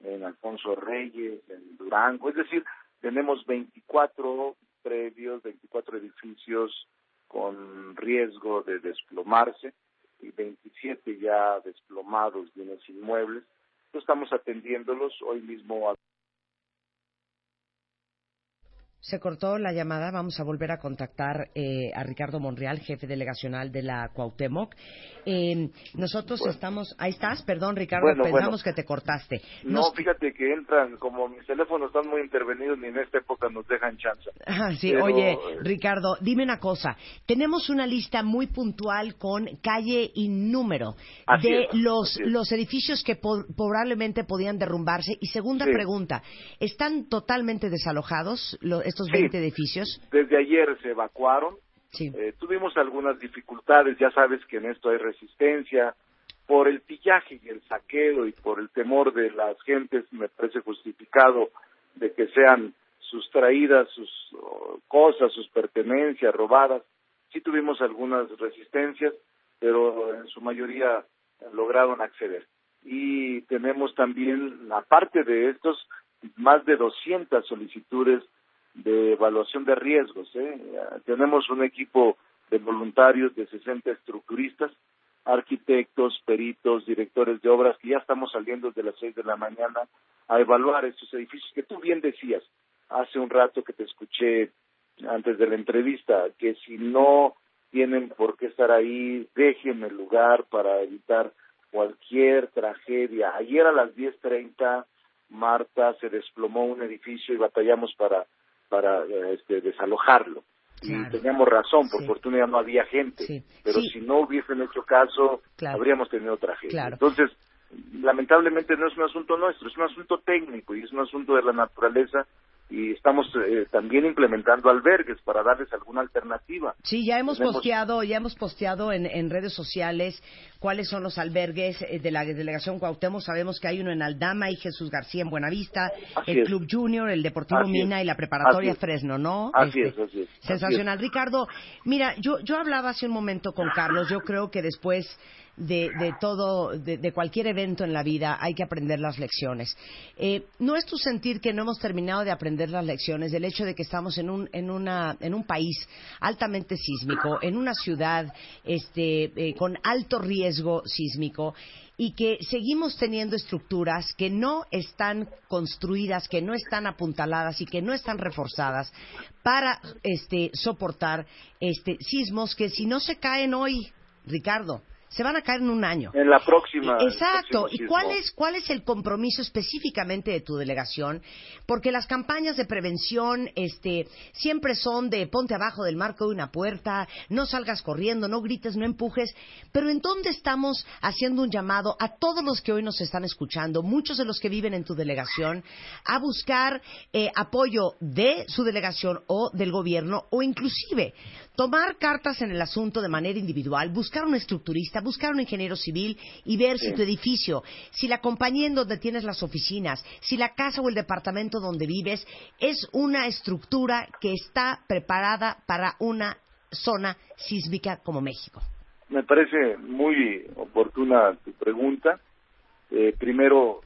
en, Alfonso Reyes, en Durango, es decir, tenemos 24 predios, 24 edificios con riesgo de desplomarse y 27 ya desplomados bienes inmuebles. Estamos atendiéndolos hoy mismo. Se cortó la llamada. Vamos a volver a contactar eh, a Ricardo Monreal, jefe delegacional de la Cuauhtémoc. Eh, nosotros estamos. Ahí estás, perdón, Ricardo, Bueno, pensamos bueno. que te cortaste. No, fíjate que entran, como mis teléfonos están muy intervenidos, ni en esta época nos dejan chance. Ah, sí, Pero, oye, eh, Ricardo, dime una cosa. Tenemos una lista muy puntual con calle y número Así de es, los, los edificios que po- probablemente podían derrumbarse. Y segunda Sí. pregunta, ¿están totalmente desalojados lo- estos Sí. 20 edificios? Desde ayer se evacuaron. Eh, tuvimos algunas dificultades, ya sabes que en esto hay resistencia. Por el pillaje y el saqueo y por el temor de las gentes, me parece justificado de que sean sustraídas sus oh, cosas, sus pertenencias, robadas. Sí tuvimos algunas resistencias, pero en su mayoría lograron acceder. Y tenemos también, aparte de estos, más de 200 solicitudes de evaluación de riesgos. ¿eh? Tenemos un equipo de voluntarios de 60 estructuristas, arquitectos, peritos, directores de obras, que ya estamos saliendo de las 6 de la mañana a evaluar estos edificios que tú bien decías hace un rato que te escuché antes de la entrevista, que si no tienen por qué estar ahí, dejen el lugar para evitar cualquier tragedia. Ayer a las 10.30, Marta, se desplomó un edificio y batallamos para, para eh, este, desalojarlo. Y teníamos razón, por fortuna ya no había gente. Pero Sí. si no hubiesen hecho caso, Claro. habríamos tenido tragedia. Claro. Entonces, lamentablemente no es un asunto nuestro, es un asunto técnico y es un asunto de la naturaleza y estamos eh, también implementando albergues para darles alguna alternativa. Sí, ya hemos Tenemos- posteado, ya hemos posteado en, en redes sociales cuáles son los albergues eh, de la delegación Cuauhtémoc. Sabemos que hay uno en Aldama y Jesús García en Buenavista, Así el es. Club Junior, el Deportivo Así es. Mina y la preparatoria. Fresno, ¿no? Así Este, es, así es. Sensacional. Así es. Ricardo, mira, yo, yo hablaba hace un momento con Carlos. Yo creo que después de, de todo, de, cualquier evento en la vida, hay que aprender las lecciones. Eh, ¿No es tu sentir que no hemos terminado de aprender las lecciones del hecho de que estamos en un, en una, en un país altamente sísmico, en una ciudad este, eh, con alto riesgo sísmico? y que seguimos teniendo estructuras que no están construidas, que no están apuntaladas y que no están reforzadas para este soportar este sismos que si no se caen hoy, Ricardo, se van a caer en un año. En la próxima. el Exacto. ¿Y cuál es, cuál es el compromiso específicamente de tu delegación? Porque las campañas de prevención este, siempre son de ponte abajo del marco de una puerta, no salgas corriendo, no grites, no empujes. Pero ¿en dónde estamos haciendo un llamado a todos los que hoy nos están escuchando, muchos de los que viven en tu delegación, a buscar eh, apoyo de su delegación o del gobierno o inclusive tomar cartas en el asunto de manera individual, buscar un estructurista, buscar un ingeniero civil y ver si tu edificio, si la compañía en donde tienes las oficinas, si la casa o el departamento donde vives es una estructura que está preparada para una zona sísmica como México. Me parece muy oportuna tu pregunta. Eh, primero,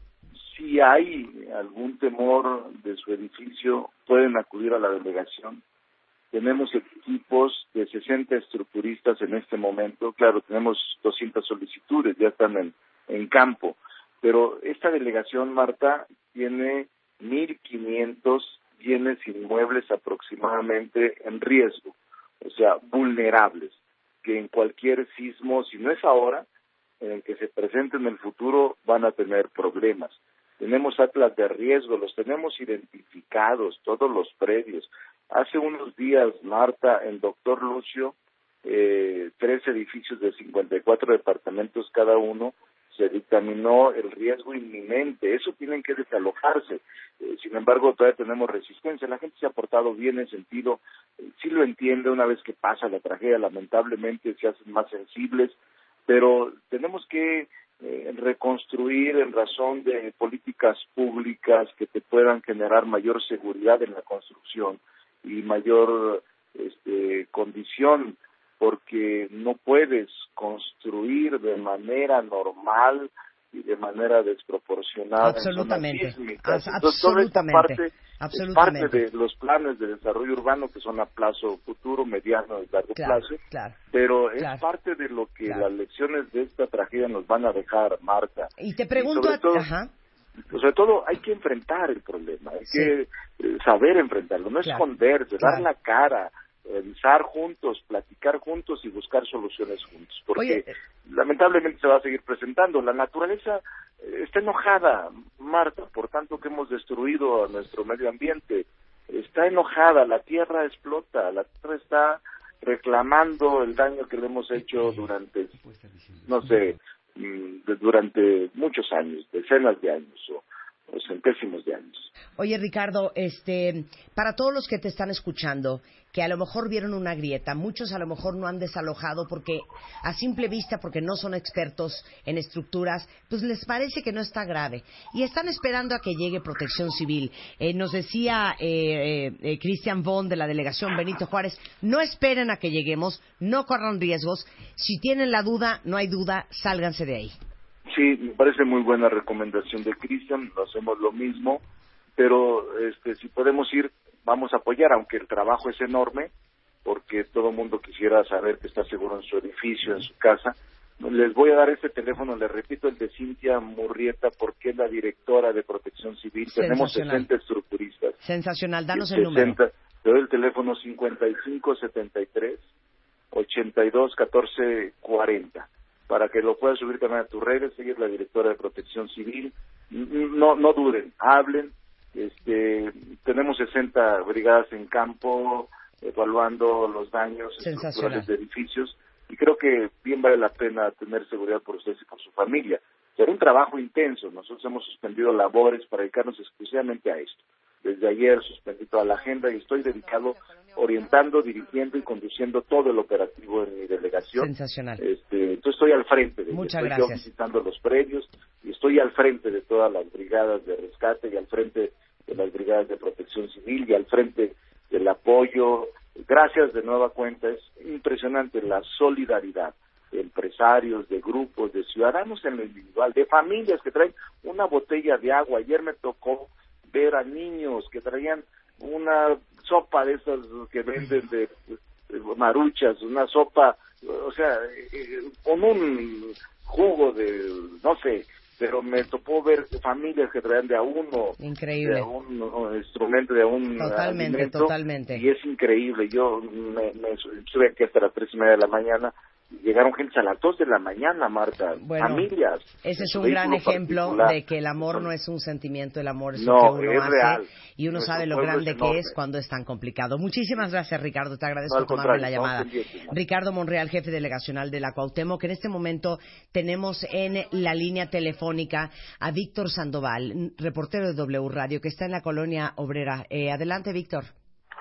si hay algún temor de su edificio, pueden acudir a la delegación. Tenemos equipos de 60 estructuristas en este momento. Claro, tenemos 200 solicitudes, ya están en, en campo. Pero esta delegación, Marta, tiene 1.500 bienes inmuebles aproximadamente en riesgo, o sea, vulnerables, que en cualquier sismo, si no es ahora, en el que se presente en el futuro, van a tener problemas. Tenemos atlas de riesgo, los tenemos identificados, todos los predios. Hace unos días, Marta, el doctor Lucio, eh, tres edificios de 54 departamentos cada uno, se dictaminó el riesgo inminente. Eso tienen que desalojarse. Eh, sin embargo, todavía tenemos resistencia. La gente se ha portado bien en sentido, sí lo entiende una vez que pasa la tragedia, lamentablemente se hacen más sensibles, pero tenemos que eh, reconstruir en razón de políticas públicas que te puedan generar mayor seguridad en la construcción y mayor este, condición porque no puedes construir de manera normal y de manera desproporcionada. Absolutamente. Entonces, absolutamente. parte Absolutamente. parte de los planes de desarrollo urbano que son a plazo futuro, mediano y largo Claro, plazo, claro. pero es parte de lo que las lecciones de esta tragedia nos van a dejar, Marta. Y te pregunto, a- todo- ajá, sobre todo hay que enfrentar el problema, hay que eh, saber enfrentarlo, no esconderse, dar la cara, revisar juntos, platicar juntos y buscar soluciones juntos, porque lamentablemente se va a seguir presentando. La naturaleza eh, está enojada, Marta, por tanto que hemos destruido a nuestro medio ambiente, está enojada, la tierra explota, la tierra está reclamando el daño que le hemos hecho durante, no sé, durante muchos años, decenas de años o, centésimos de años. Oye, Ricardo, este, para todos los que te están escuchando, que a lo mejor vieron una grieta, muchos a lo mejor no han desalojado porque a simple vista, porque no son expertos en estructuras, pues les parece que no está grave y están esperando a que llegue Protección Civil. Eh, nos decía eh, eh, Cristian Bond de la delegación Benito Juárez, no esperen a que lleguemos, no corran riesgos, si tienen la duda, no hay duda, sálganse de ahí. Sí, me parece muy buena recomendación de Cristian, hacemos lo mismo, pero este, si podemos ir, vamos a apoyar, aunque el trabajo es enorme, porque todo el mundo quisiera saber que está seguro en su edificio, en su casa. Les voy a dar este teléfono, les repito, el de Cintia Murrieta, porque es la directora de Protección Civil. Tenemos 60 estructuristas. Sensacional, danos el número. Te doy el teléfono 5573 82 14 40 para que lo puedas subir también a tus redes, seguir la directora de Protección Civil. No, no duren, hablen. Este, tenemos 60 brigadas en campo evaluando los daños estructurales de edificios y creo que bien vale la pena tener seguridad por ustedes y por su familia. Será un trabajo intenso. Nosotros hemos suspendido labores para dedicarnos exclusivamente a esto. Desde ayer suspendí toda la agenda y estoy dedicado orientando, dirigiendo y conduciendo todo el operativo en mi delegación. Sensacional. Este, entonces estoy al frente de Muchas estoy gracias. visitando los predios y estoy al frente de todas las brigadas de rescate y al frente de las brigadas de protección civil y al frente del apoyo. Gracias de nueva cuenta, es impresionante la solidaridad de empresarios, de grupos, de ciudadanos en lo individual, de familias que traen una botella de agua. Ayer me tocó ver a niños que traían una sopa de esas que venden de, maruchas, una sopa, o sea, eh, con un jugo de, no sé, pero me topó ver familias que traían de a uno, Increíble. de a un instrumento, de a un Totalmente, alimento, totalmente. y es increíble. Yo me, me estuve aquí hasta las tres y media de la mañana. Llegaron gente a las dos de la mañana, Marta. Bueno, familias. Ese es un gran ejemplo particular. de que el amor no es un sentimiento, el amor es No, lo que uno es hace real. y uno sabe lo es grande que es cuando es tan complicado. Muchísimas gracias, Ricardo. Te agradezco No, tomarme la llamada. Ricardo Monreal, jefe delegacional de la Cuauhtémoc, que en este momento tenemos en la línea telefónica a Víctor Sandoval, reportero de W Radio, que está en la colonia obrera. Eh, adelante, Víctor.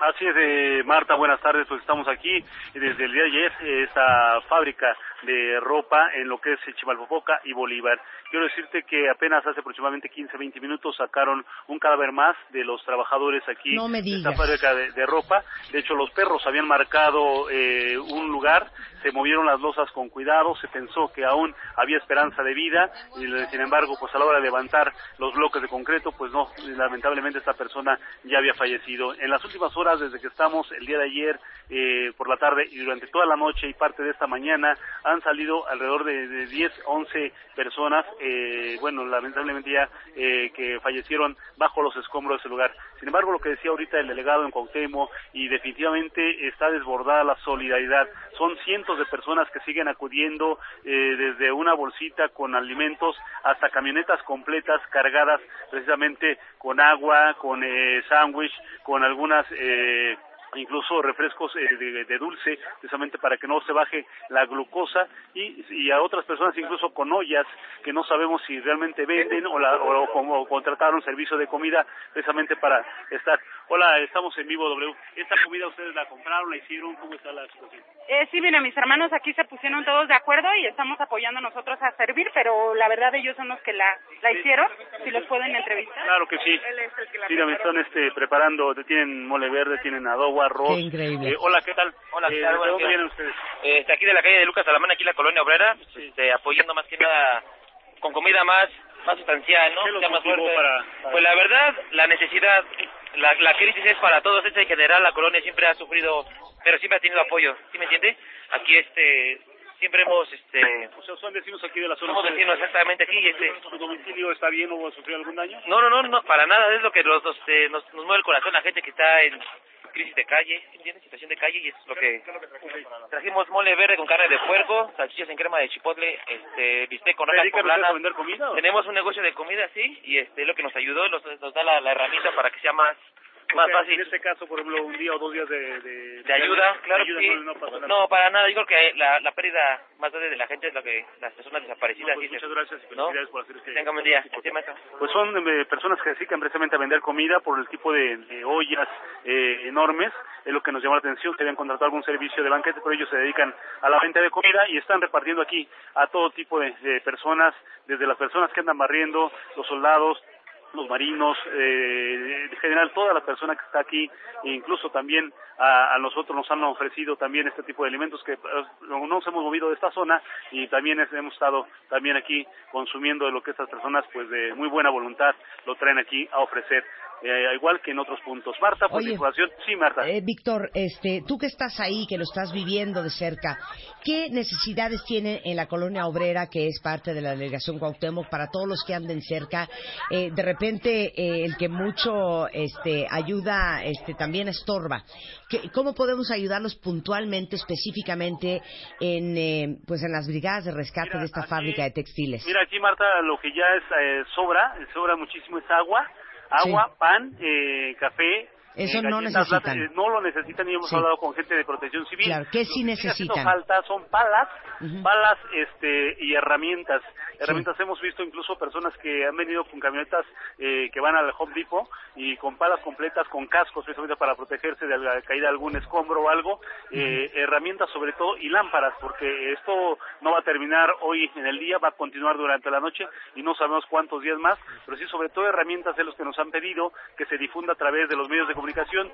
Así es, eh, Marta, buenas tardes. Pues estamos aquí desde el día de ayer, eh, esta fábrica de ropa en lo que es Chimalpopoca y Bolívar. Quiero decirte que apenas hace aproximadamente 15, 20 minutos sacaron un cadáver más de los trabajadores aquí No me de esta fábrica de, de ropa. De hecho, los perros habían marcado eh, un lugar, se movieron las losas con cuidado, se pensó que aún había esperanza de vida y sin embargo, pues a la hora de levantar los bloques de concreto, pues no, lamentablemente esta persona ya había fallecido. En las últimas horas, desde que estamos el día de ayer eh, por la tarde y durante toda la noche y parte de esta mañana, han salido alrededor de, de 10, 11 personas, eh, bueno, lamentablemente ya eh, que fallecieron bajo los escombros de ese lugar. Sin embargo, lo que decía ahorita el delegado en Cuauhtémoc, y definitivamente está desbordada la solidaridad. Son cientos de personas que siguen acudiendo eh, desde una bolsita con alimentos hasta camionetas completas cargadas precisamente con agua, con eh, sándwich, con algunas eh, incluso refrescos eh, de, dulce, precisamente para que no se baje la glucosa y, a otras personas incluso con ollas que no sabemos si realmente venden o, la, o, como contrataron servicio de comida precisamente para estar. Hola, estamos en vivo W. ¿Esta comida ustedes la compraron, la hicieron? ¿Cómo está la situación? Eh, sí, mira, mis hermanos aquí se pusieron todos de acuerdo y estamos apoyando nosotros a servir, pero la verdad ellos son los que la, la hicieron. Si los pueden entrevistar. Claro que sí. Él es el que la Sí, me están este, preparando, tienen mole verde, tienen adobo, arroz. Qué increíble. Eh, hola, ¿qué tal? Hola, ¿qué Eh, tal? ¿De Buenos dónde vienen ustedes? Eh, de aquí de la calle de Lucas Alamán, aquí en la colonia obrera, este, apoyando más que nada con comida más más sustancial, ¿no? ¿Qué los Sea más fuerte. para- para- Pues la verdad, la necesidad, la, la crisis es para todos, en general la colonia siempre ha sufrido, pero siempre ha tenido apoyo, ¿sí me entiende? Aquí este siempre hemos, este... O sea, son vecinos aquí de la zona. Somos vecinos exactamente aquí, este... ¿Su domicilio está bien o sufrir algún daño? No, no, no, no, para nada, es lo que nos, nos, eh, nos, nos mueve el corazón, la gente que está en crisis de calle, ¿entiendes? Situación de calle y es lo que... Trajimos mole verde con carne de puerco, salchichas en crema de chipotle, este, bistec con ¿Se hojas poblanas. a vender comida? Tenemos un negocio de comida, sí, y este, es lo que nos ayudó, nos, nos da la, la herramienta para que sea más, O más sea, fácil. En este caso, por ejemplo, un día o dos días de... De, de ayuda, de claro ayuda, sí. no, no pasa nada. No, para nada. Yo creo que la, la pérdida más grande de la gente es lo que las personas desaparecidas No, pues muchas gracias y por hacer este... Tenga buen día. Maestro. Pues son eh, personas que se dedican precisamente a vender comida por el tipo de, de ollas eh, enormes, es lo que nos llamó la atención, que habían contratado algún servicio de banquete, pero ellos se dedican a la venta de comida y están repartiendo aquí a todo tipo de, de personas, desde las personas que andan barriendo, los soldados, los marinos, eh, en general toda la persona que está aquí, incluso también a, a nosotros nos han ofrecido también este tipo de alimentos que eh, no nos hemos movido de esta zona y también hemos estado también aquí consumiendo de lo que estas personas pues de muy buena voluntad lo traen aquí a ofrecer, eh, igual que en otros puntos. Marta, por Oye, la información, sí Marta. Eh, Víctor, este, tú que estás ahí, que lo estás viviendo de cerca, ¿qué necesidades tiene en la colonia obrera, que es parte de la delegación Cuauhtémoc, para todos los que anden cerca? Eh, de repente, eh, el que mucho este, ayuda este, también estorba. ¿Qué- ¿Cómo podemos ayudarlos puntualmente, específicamente, en, eh, pues en las brigadas de rescate de esta fábrica de textiles? Mira, aquí Marta, lo que ya es eh, sobra, sobra muchísimo es agua, agua, pan, eh, café. Eso no necesitan. latas, no lo necesitan y hemos Sí. hablado con gente de protección civil. Claro, ¿qué Lo sí que sigue haciendo necesitan? falta son palas, palas este, y herramientas. Herramientas hemos visto incluso personas que han venido con camionetas eh, que van al Home Depot y con palas completas, con cascos precisamente para protegerse de la caída de algún escombro o algo. Eh, herramientas sobre todo y lámparas, porque esto no va a terminar hoy en el día, va a continuar durante la noche y no sabemos cuántos días más, pero sí sobre todo herramientas de los que nos han pedido que se difunda a través de los medios de comunicación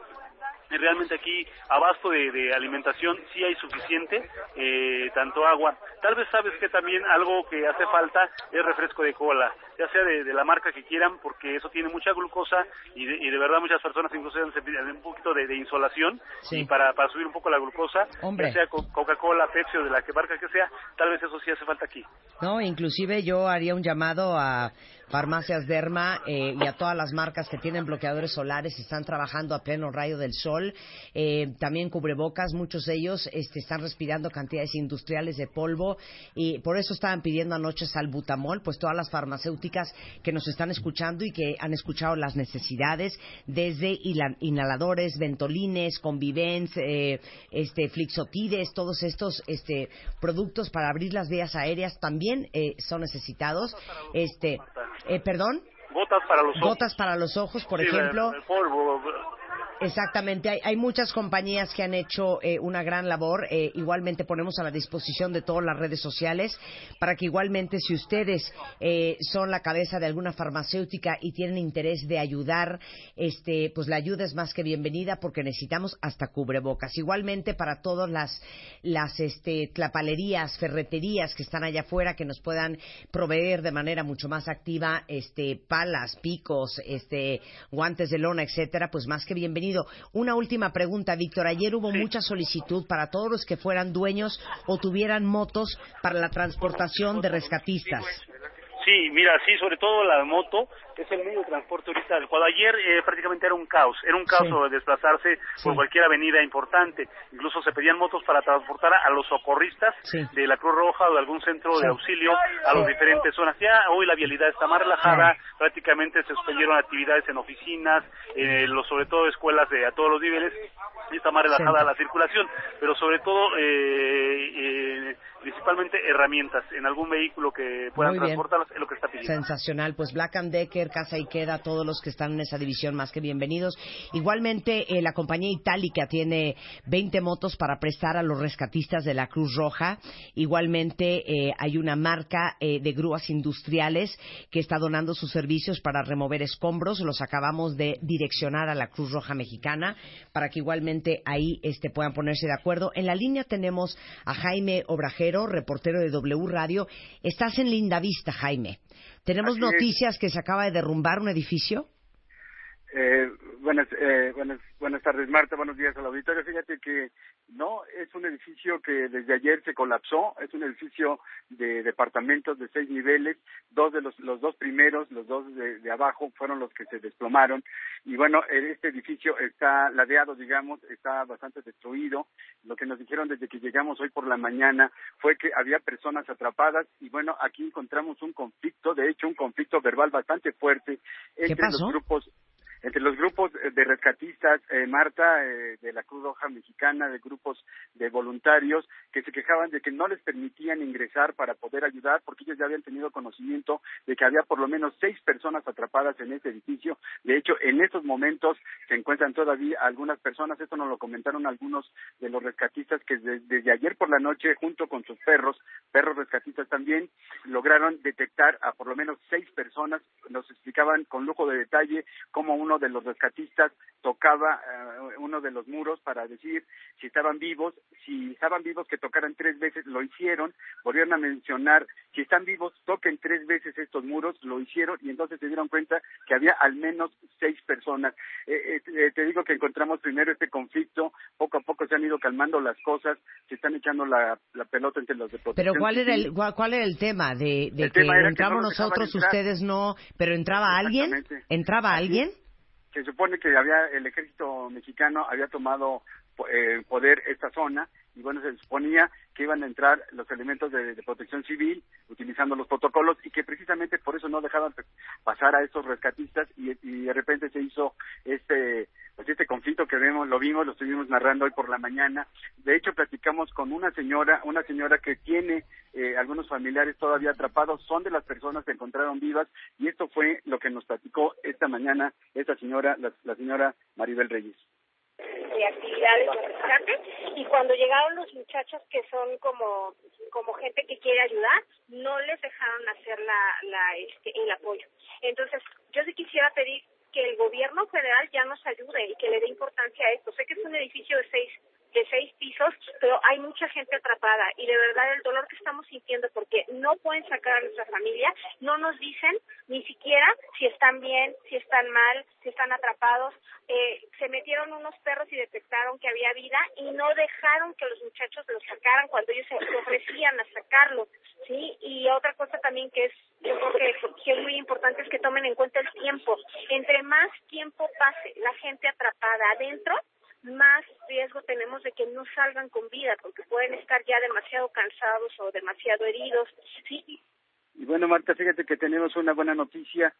y realmente aquí abasto de, de alimentación sí hay suficiente, eh, tanto agua. Tal vez sabes que también algo que hace falta es refresco de cola, ya sea de, de la marca que quieran, porque eso tiene mucha glucosa y de, y de verdad muchas personas incluso sentido un poquito de, de insolación Sí. y para, para subir un poco la glucosa, Hombre. ya sea co- Coca-Cola, Pepsi o de la que marca que sea, tal vez eso sí hace falta aquí. No, inclusive yo haría un llamado a Farmacias Derma eh, y a todas las marcas que tienen bloqueadores solares, están trabajando a pleno rayo del sol, eh, también cubrebocas, muchos de ellos este, están respirando cantidades industriales de polvo y por eso estaban pidiendo anoche salbutamol, pues todas las farmacéuticas que nos están escuchando y que han escuchado las necesidades desde inhaladores, ventolines, convivens, eh, este, flixotides, todos estos este, productos para abrir las vías aéreas también eh, son necesitados. Este, eh, perdón, Gotas para los ojos. gotas para los ojos, por Sí, ejemplo. el polvo, Exactamente, hay, hay muchas compañías que han hecho eh, una gran labor. eh, igualmente ponemos a la disposición de todas las redes sociales para que igualmente si ustedes eh, son la cabeza de alguna farmacéutica y tienen interés de ayudar, este, pues la ayuda es más que bienvenida porque necesitamos hasta cubrebocas. Igualmente para todas las, las este, tlapalerías, ferreterías que están allá afuera que nos puedan proveer de manera mucho más activa este, palas, picos, este, guantes de lona, etcétera, pues más que bienvenido. Una última pregunta, Víctor. Ayer hubo mucha solicitud para todos los que fueran dueños o tuvieran motos para la transportación de rescatistas. Sí, mira, sí, sobre todo la moto es el medio de transporte ahorita adecuado. Ayer eh, prácticamente era un caos, era un caos Sí. desplazarse por cualquier avenida importante. Incluso se pedían motos para transportar a los socorristas Sí. de la Cruz Roja o de algún centro de auxilio a las diferentes zonas. Ya hoy la vialidad está más relajada, prácticamente se suspendieron actividades en oficinas, eh, los, sobre todo escuelas de a todos los niveles, y está más relajada la circulación, pero sobre todo eh, eh, principalmente herramientas en algún vehículo que puedan transportarlas es lo que está pidiendo. Sensacional, pues Black and Decker, Casa Ikeda, todos los que están en esa división más que bienvenidos. Igualmente, eh, la compañía Itálica tiene 20 motos para prestar a los rescatistas de la Cruz Roja. Igualmente, eh, hay una marca eh, de grúas industriales que está donando sus servicios para remover escombros. Los acabamos de direccionar a la Cruz Roja Mexicana para que igualmente ahí este, puedan ponerse de acuerdo. En la línea tenemos a Jaime Obrajero, reportero de W Radio. Estás en Linda Vista, Jaime. Tenemos Así es. noticias que se acaba de derrumbar un edificio. Eh, buenas, eh, buenas, buenas tardes, Marta. Buenos días al auditorio. Fíjate que no es un edificio que desde ayer se colapsó. Es un edificio de departamentos de seis niveles. Dos de los, los dos primeros, los dos de, de abajo, fueron los que se desplomaron. Y bueno, este edificio está ladeado, digamos, está bastante destruido. Lo que nos dijeron desde que llegamos hoy por la mañana fue que había personas atrapadas. Y bueno, aquí encontramos un conflicto, de hecho, un conflicto verbal bastante fuerte entre pasó? los grupos entre los grupos de rescatistas, eh, Marta, eh, de la Cruz Roja Mexicana, de grupos de voluntarios, que se quejaban de que no les permitían ingresar para poder ayudar, porque ellos ya habían tenido conocimiento de que había por lo menos seis personas atrapadas en ese edificio. De hecho, en estos momentos se encuentran todavía algunas personas, esto nos lo comentaron algunos de los rescatistas, que de- desde ayer por la noche, junto con sus perros, perros rescatistas también, lograron detectar a por lo menos seis personas. Nos explicaban con lujo de detalle cómo uno de los rescatistas tocaba eh, uno de los muros para decir si estaban vivos, si estaban vivos que tocaran tres veces, lo hicieron, volvieron a mencionar si están vivos, toquen tres veces estos muros, lo hicieron y entonces se dieron cuenta que había al menos seis personas. Eh, eh, eh, te digo que encontramos primero este conflicto, poco a poco se han ido calmando las cosas, se están echando la, la pelota entre los de Pero ¿cuál era el cuál, cuál era el tema de, de El que tema era que entramos no nosotros, ustedes no, pero entraba alguien? ¿Entraba alguien? Se supone que había el ejército mexicano había tomado eh, poder esta zona y bueno se suponía que iban a entrar los elementos de, protección civil utilizando los protocolos y que precisamente por eso no dejaban pasar a estos rescatistas y, y de repente se hizo este pues este conflicto que vemos lo vimos lo estuvimos narrando hoy por la mañana. De hecho platicamos con una señora una señora que tiene eh, algunos familiares todavía atrapados son de las personas que encontraron vivas y esto fue lo que nos platicó esta mañana esta señora la, la señora Maribel Reyes de actividades de rescate y cuando llegaron los muchachos que son como como gente que quiere ayudar no les dejaron hacer la, la este el apoyo. Entonces yo sí quisiera pedir que el gobierno federal ya nos ayude y que le dé importancia a esto. Sé que es un edificio de seis de seis pisos, pero hay mucha gente atrapada y de verdad el dolor que estamos sintiendo porque no pueden sacar a nuestra familia, no nos dicen ni siquiera si están bien, si están mal, si están atrapados. Eh, se metieron unos perros y detectaron que había vida y no dejaron que los muchachos los sacaran cuando ellos se ofrecían a sacarlo, ¿sí? Y otra cosa también que es, yo creo que, que es muy importante es que tomen en cuenta el tiempo. Entre más tiempo pase la gente atrapada adentro, más riesgo tenemos de que no salgan con vida, porque pueden estar ya demasiado cansados o demasiado heridos. Sí, Y bueno, Marta, fíjate que tenemos una buena noticia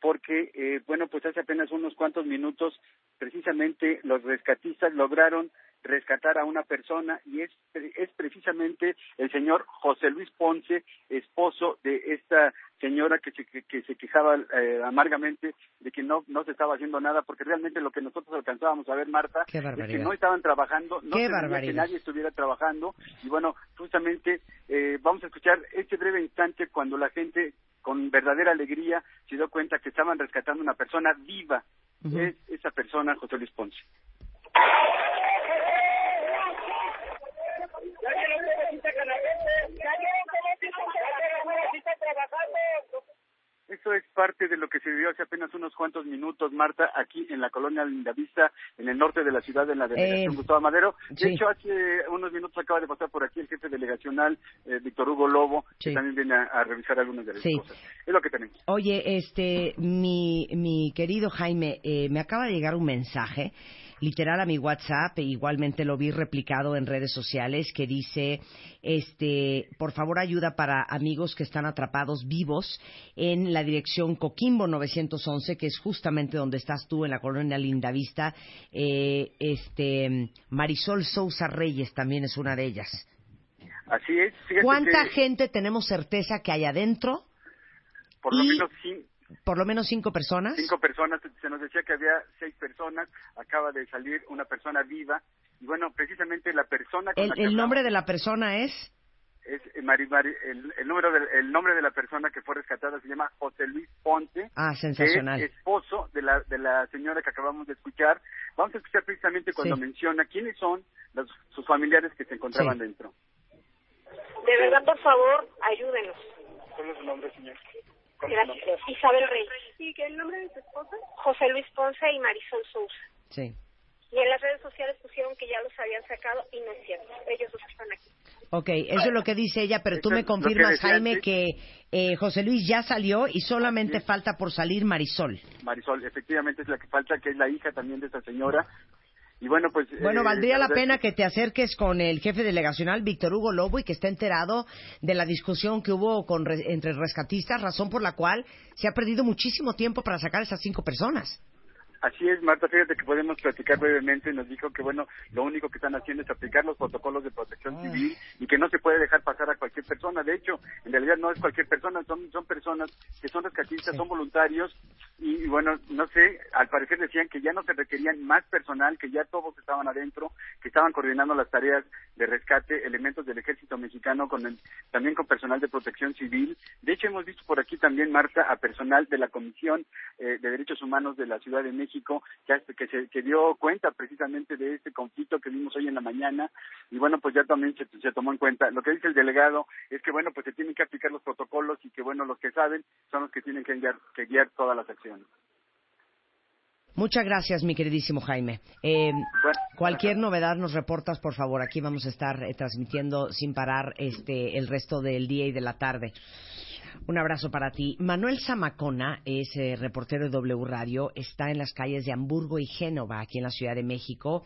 porque, eh, bueno, pues hace apenas unos cuantos minutos, precisamente los rescatistas lograron rescatar a una persona y es, es precisamente el señor José Luis Ponce, esposo de esta señora que se, que, que se quejaba eh, amargamente de que no, no se estaba haciendo nada, porque realmente lo que nosotros alcanzábamos a ver, Marta, es que no estaban trabajando, no que nadie estuviera trabajando y bueno, justamente eh, vamos a escuchar este breve instante cuando la gente con verdadera alegría se dio cuenta que estaban rescatando una persona viva. Es esa persona, José Luis Ponce. Es parte de lo que se vivió hace apenas unos cuantos minutos, Marta, aquí en la colonia Lindavista, en el norte de la ciudad, en la delegación Eh, Gustavo Madero. De sí. hecho, hace unos minutos acaba de pasar por aquí el jefe delegacional, eh, Víctor Hugo Lobo, Sí. que también viene a, a revisar algunas de las Sí. cosas. Es lo que tenemos. Oye, este, mi, mi querido Jaime, eh, me acaba de llegar un mensaje, literal a mi WhatsApp, e igualmente lo vi replicado en redes sociales, que dice, este, por favor ayuda para amigos que están atrapados vivos en la dirección Coquimbo 911, que es justamente donde estás tú, en la colonia Lindavista. Eh, este, Marisol Sousa Reyes también es una de ellas. Así es. Fíjate ¿Cuánta que gente tenemos certeza que hay adentro? por lo y- menos Por lo menos cinco personas. cinco personas, se nos decía que había seis personas, acaba de salir una persona viva, y bueno, precisamente la persona con El, la que el nombre de la persona es. es eh, Mari- Mari- el, el número del- el nombre de la persona que fue rescatada se llama José Luis Ponte, Ah, sensacional. que es esposo de la, de la señora que acabamos de escuchar. Vamos a escuchar precisamente cuando Sí. menciona quiénes son los- sus familiares que se encontraban Sí. dentro. de verdad, por favor, ayúdenos. ¿Cuál es su nombre, señor? Gracias. Isabel Rey. ¿Y qué el nombre de tu esposa? José Luis Ponce y Marisol Sousa. Sí. Y en las redes sociales pusieron que ya los habían sacado y no es cierto. Ellos dos están aquí. Ok, eso es lo que dice ella, pero tú me confirmas, Jaime, que eh, José Luis ya salió y solamente falta por salir Marisol. Marisol, efectivamente es la que falta, que es la hija también de esa señora. Y bueno, pues... Bueno, eh, valdría la pena que te acerques con el jefe delegacional, Víctor Hugo Lobo, y que esté enterado de la discusión que hubo con re- entre rescatistas, razón por la cual se ha perdido muchísimo tiempo para sacar a esas cinco personas. Así es, Marta, fíjate que podemos platicar brevemente. Nos dijo que, bueno, lo único que están haciendo es aplicar los protocolos de protección civil y que no se puede dejar pasar a cualquier persona. De hecho, en realidad no es cualquier persona, son, son personas que son rescatistas, son voluntarios y, y, bueno, no sé, al parecer decían que ya no se requerían más personal, que ya todos estaban adentro, que estaban coordinando las tareas de rescate, elementos del ejército mexicano, con el, también con personal de protección civil. De hecho, hemos visto por aquí también, Marta, a personal de la Comisión eh, de Derechos Humanos de la Ciudad de México, que, hace- que, se, que dio cuenta precisamente de este conflicto que vimos hoy en la mañana, y bueno, pues ya también se, se tomó en cuenta. Lo que dice el delegado es que, bueno, pues se tienen que aplicar los protocolos y que, bueno, los que saben son los que tienen que guiar, que guiar todas las acciones. Muchas gracias, mi queridísimo Jaime. Eh, cualquier novedad nos reportas, por favor. Aquí vamos a estar eh, transmitiendo sin parar este el resto del día y de la tarde. Un abrazo para ti. Manuel Zamacona es eh, reportero de W Radio, está en las calles de Hamburgo y Génova, aquí en la Ciudad de México.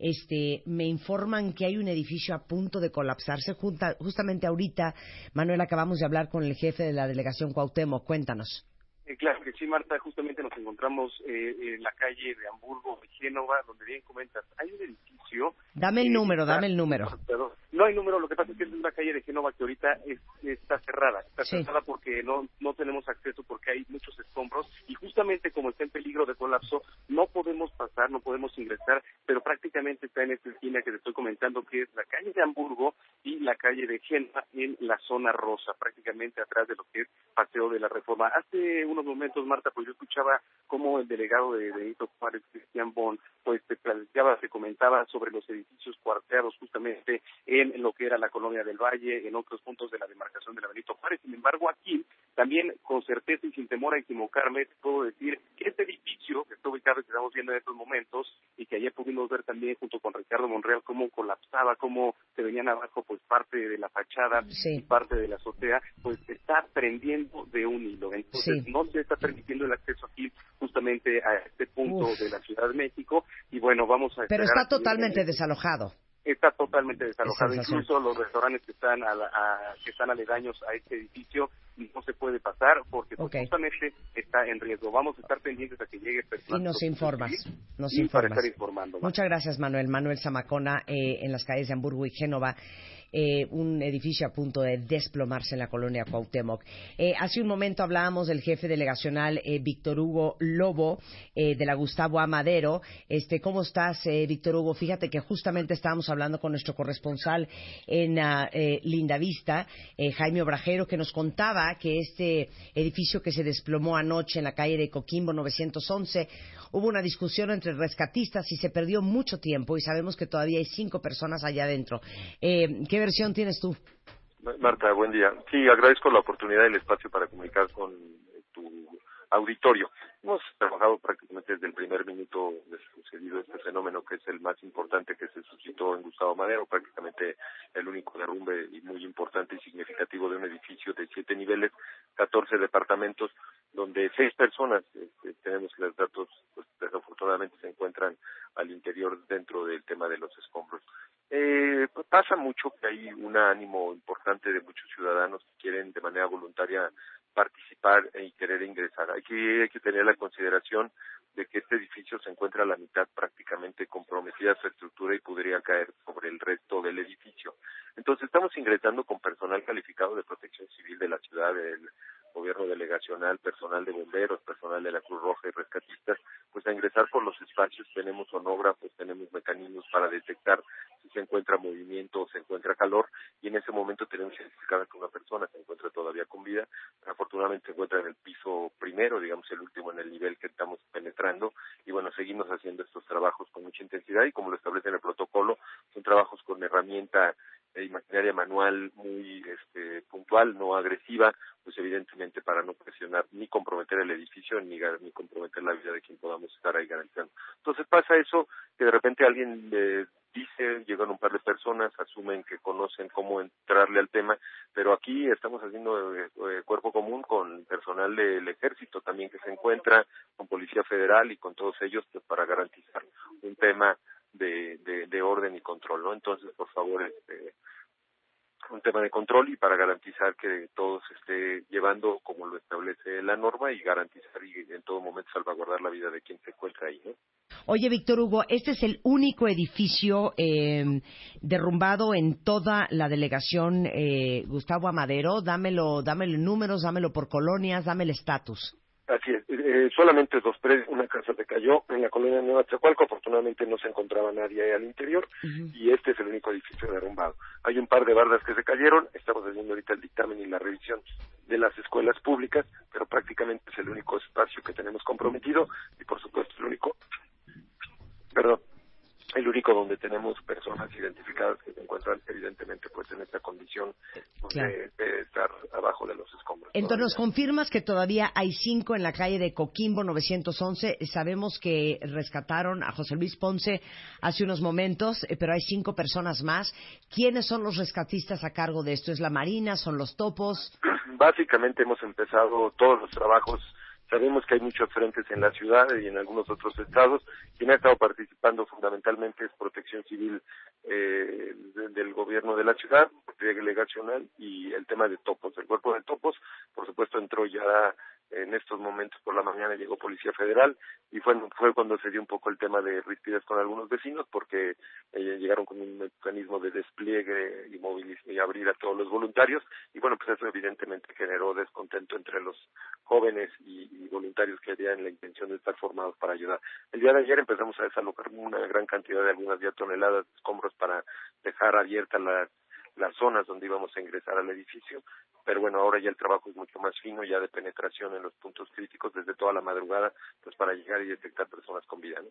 Este, me informan que hay un edificio a punto de colapsarse. Junta- justamente ahorita, Manuel, acabamos de hablar con el jefe de la delegación Cuauhtémoc. Cuéntanos. Eh, claro que sí, Marta. Justamente nos encontramos eh, en la calle de Hamburgo, de Génova, donde bien comentas, hay un edificio. Dame el número, está- dame el número. Perdón. No hay número, lo que pasa es que es una calle de Génova que ahorita es- está cerrada. Está Sí. cerrada porque no, no tenemos acceso, porque hay muchos escombros y justamente como está en peligro de colapso, no podemos pasar, no podemos ingresar, pero prácticamente está en esta esquina que te estoy comentando, que es la calle de Hamburgo y la calle de Génova en la zona rosa, prácticamente atrás de lo que es Paseo de la Reforma. Hace unos momentos, Marta, pues yo escuchaba cómo el delegado de Benito Juárez, Cristian Bon, pues te planteaba, se comentaba sobre los edificios cuarteados justamente en lo que era la colonia del Valle, en otros puntos de la demarcación de la Benito Juárez. Sin embargo, aquí también con certeza y sin temor a equivocarme, puedo decir que este edificio que está ubicado y que estamos viendo en estos momentos y que ayer pudimos ver también junto con Ricardo Monreal cómo colapsaba, cómo se venían abajo pues parte de la fachada y parte de la azotea, pues está prendiendo de un hilo. Entonces Sí. no se está permitiendo el acceso aquí justamente a este punto Uf. de la Ciudad de México y bueno, vamos a Pero está totalmente desalojado. Está totalmente desalojado. Incluso los restaurantes que están a la- a- que están aledaños a este edificio no se puede pasar porque pues, justamente está en riesgo. Vamos a estar pendientes a que llegue personal. Y nos informas, nos y para informas. estar informando. Muchas gracias, Manuel. Manuel Zamacona, eh, en las calles de Hamburgo y Génova, eh, un edificio a punto de desplomarse en la colonia Cuauhtémoc. Eh, hace un momento hablábamos del jefe delegacional eh, Víctor Hugo Lobo, eh, de la Gustavo Amadero. Este, ¿Cómo estás, Víctor Hugo? Fíjate que justamente estábamos hablando con nuestro corresponsal en ah, eh, Lindavista, Jaime Obrajero, que nos contaba que este edificio que se desplomó anoche en la calle de Coquimbo 911, hubo una discusión entre rescatistas y se perdió mucho tiempo y sabemos que todavía hay cinco personas allá adentro. Eh, ¿Qué versión tienes tú? Marta, buen día. Sí, agradezco la oportunidad y el espacio para comunicar con tu auditorio. Hemos trabajado prácticamente desde el primer minuto de sucedido este fenómeno, que es el más importante que se suscitó en Gustavo Madero, prácticamente el único derrumbe y muy importante y significativo de un edificio de siete niveles, 14 departamentos, donde seis personas, este, tenemos los datos, pues desafortunadamente se encuentran al interior dentro del tema de los escombros. Eh, pues, pasa mucho que hay un ánimo importante de muchos ciudadanos que quieren de manera voluntaria participar y querer ingresar. Hay que, hay que tener la consideración de que este edificio se encuentra a la mitad prácticamente comprometida su estructura y podría caer sobre el resto del edificio. Entonces estamos ingresando con personal calificado de protección civil de la ciudad, del gobierno delegacional, personal de bomberos, personal de la Cruz Roja y rescatistas, pues a ingresar por los espacios tenemos sonógrafos, tenemos mecanismos para detectar si se encuentra movimiento o se encuentra calor y en ese momento tenemos identificada que una persona se encuentra todavía con vida, afortunadamente se encuentra en el piso primero, digamos el último en el nivel que estamos penetrando y bueno, seguimos haciendo estos trabajos con mucha intensidad y como lo establece en el protocolo, son trabajos con herramienta eh, maquinaria manual muy este, puntual, no agresiva, pues evidentemente para no presionar ni comprometer el edificio ni, ni comprometer la vida de quien podamos estar ahí garantizando. Entonces pasa eso, que de repente alguien eh, dice, llegan un par de personas, asumen que conocen cómo entrarle al tema, pero aquí estamos haciendo eh, eh, cuerpo común con personal del ejército también que se encuentra, con Policía Federal y con todos ellos pues, para garantizar un tema de, de, de orden y control, ¿no? Entonces, por favor, este, un tema de control y para garantizar que todo se esté llevando como lo establece la norma y garantizar y en todo momento salvaguardar la vida de quien se encuentra ahí, ¿no? Oye, Víctor Hugo, este es el único edificio eh, derrumbado en toda la delegación eh, Gustavo Amadero. Dámelo, dámelo en números, dámelo por colonias, dámelo estatus. Así es, eh, solamente dos tres, una casa se cayó en la colonia Nueva Chacualco, afortunadamente no se encontraba nadie ahí al interior y este es el único edificio derrumbado. Hay un par de bardas que se cayeron, estamos haciendo ahorita el dictamen y la revisión de las escuelas públicas, pero prácticamente es el único espacio que tenemos comprometido y por supuesto el único, perdón, el único donde tenemos personas identificadas que se encuentran evidentemente pues en esta condición pues, Claro. de, de estar abajo de los escombros. Entonces nos confirmas que todavía hay cinco en la calle de Coquimbo 911. Sabemos que rescataron a José Luis Ponce hace unos momentos, eh, pero hay cinco personas más. ¿Quiénes son los rescatistas a cargo de esto? ¿Es la Marina? ¿Son los topos? Básicamente hemos empezado todos los trabajos. Sabemos que hay muchos frentes en la ciudad y en algunos otros estados. Quien ha estado participando fundamentalmente es Protección Civil eh, de- del gobierno de la ciudad, delegacional y el tema de topos. El cuerpo de topos, por supuesto, entró ya en estos momentos por la mañana llegó Policía Federal y fue, fue cuando se dio un poco el tema de rispides con algunos vecinos porque eh, llegaron con un mecanismo de despliegue y, moviliz- y abrir a todos los voluntarios y bueno, pues eso evidentemente generó descontento entre los jóvenes y, y voluntarios que habían la intención de estar formados para ayudar. El día de ayer empezamos a desalojar una gran cantidad de algunas ya toneladas de escombros para dejar abiertas las las zonas donde íbamos a ingresar al edificio, pero bueno, ahora ya el trabajo es mucho más fino, ya de penetración en los puntos críticos desde toda la madrugada, pues para llegar y detectar personas con vida, ¿no?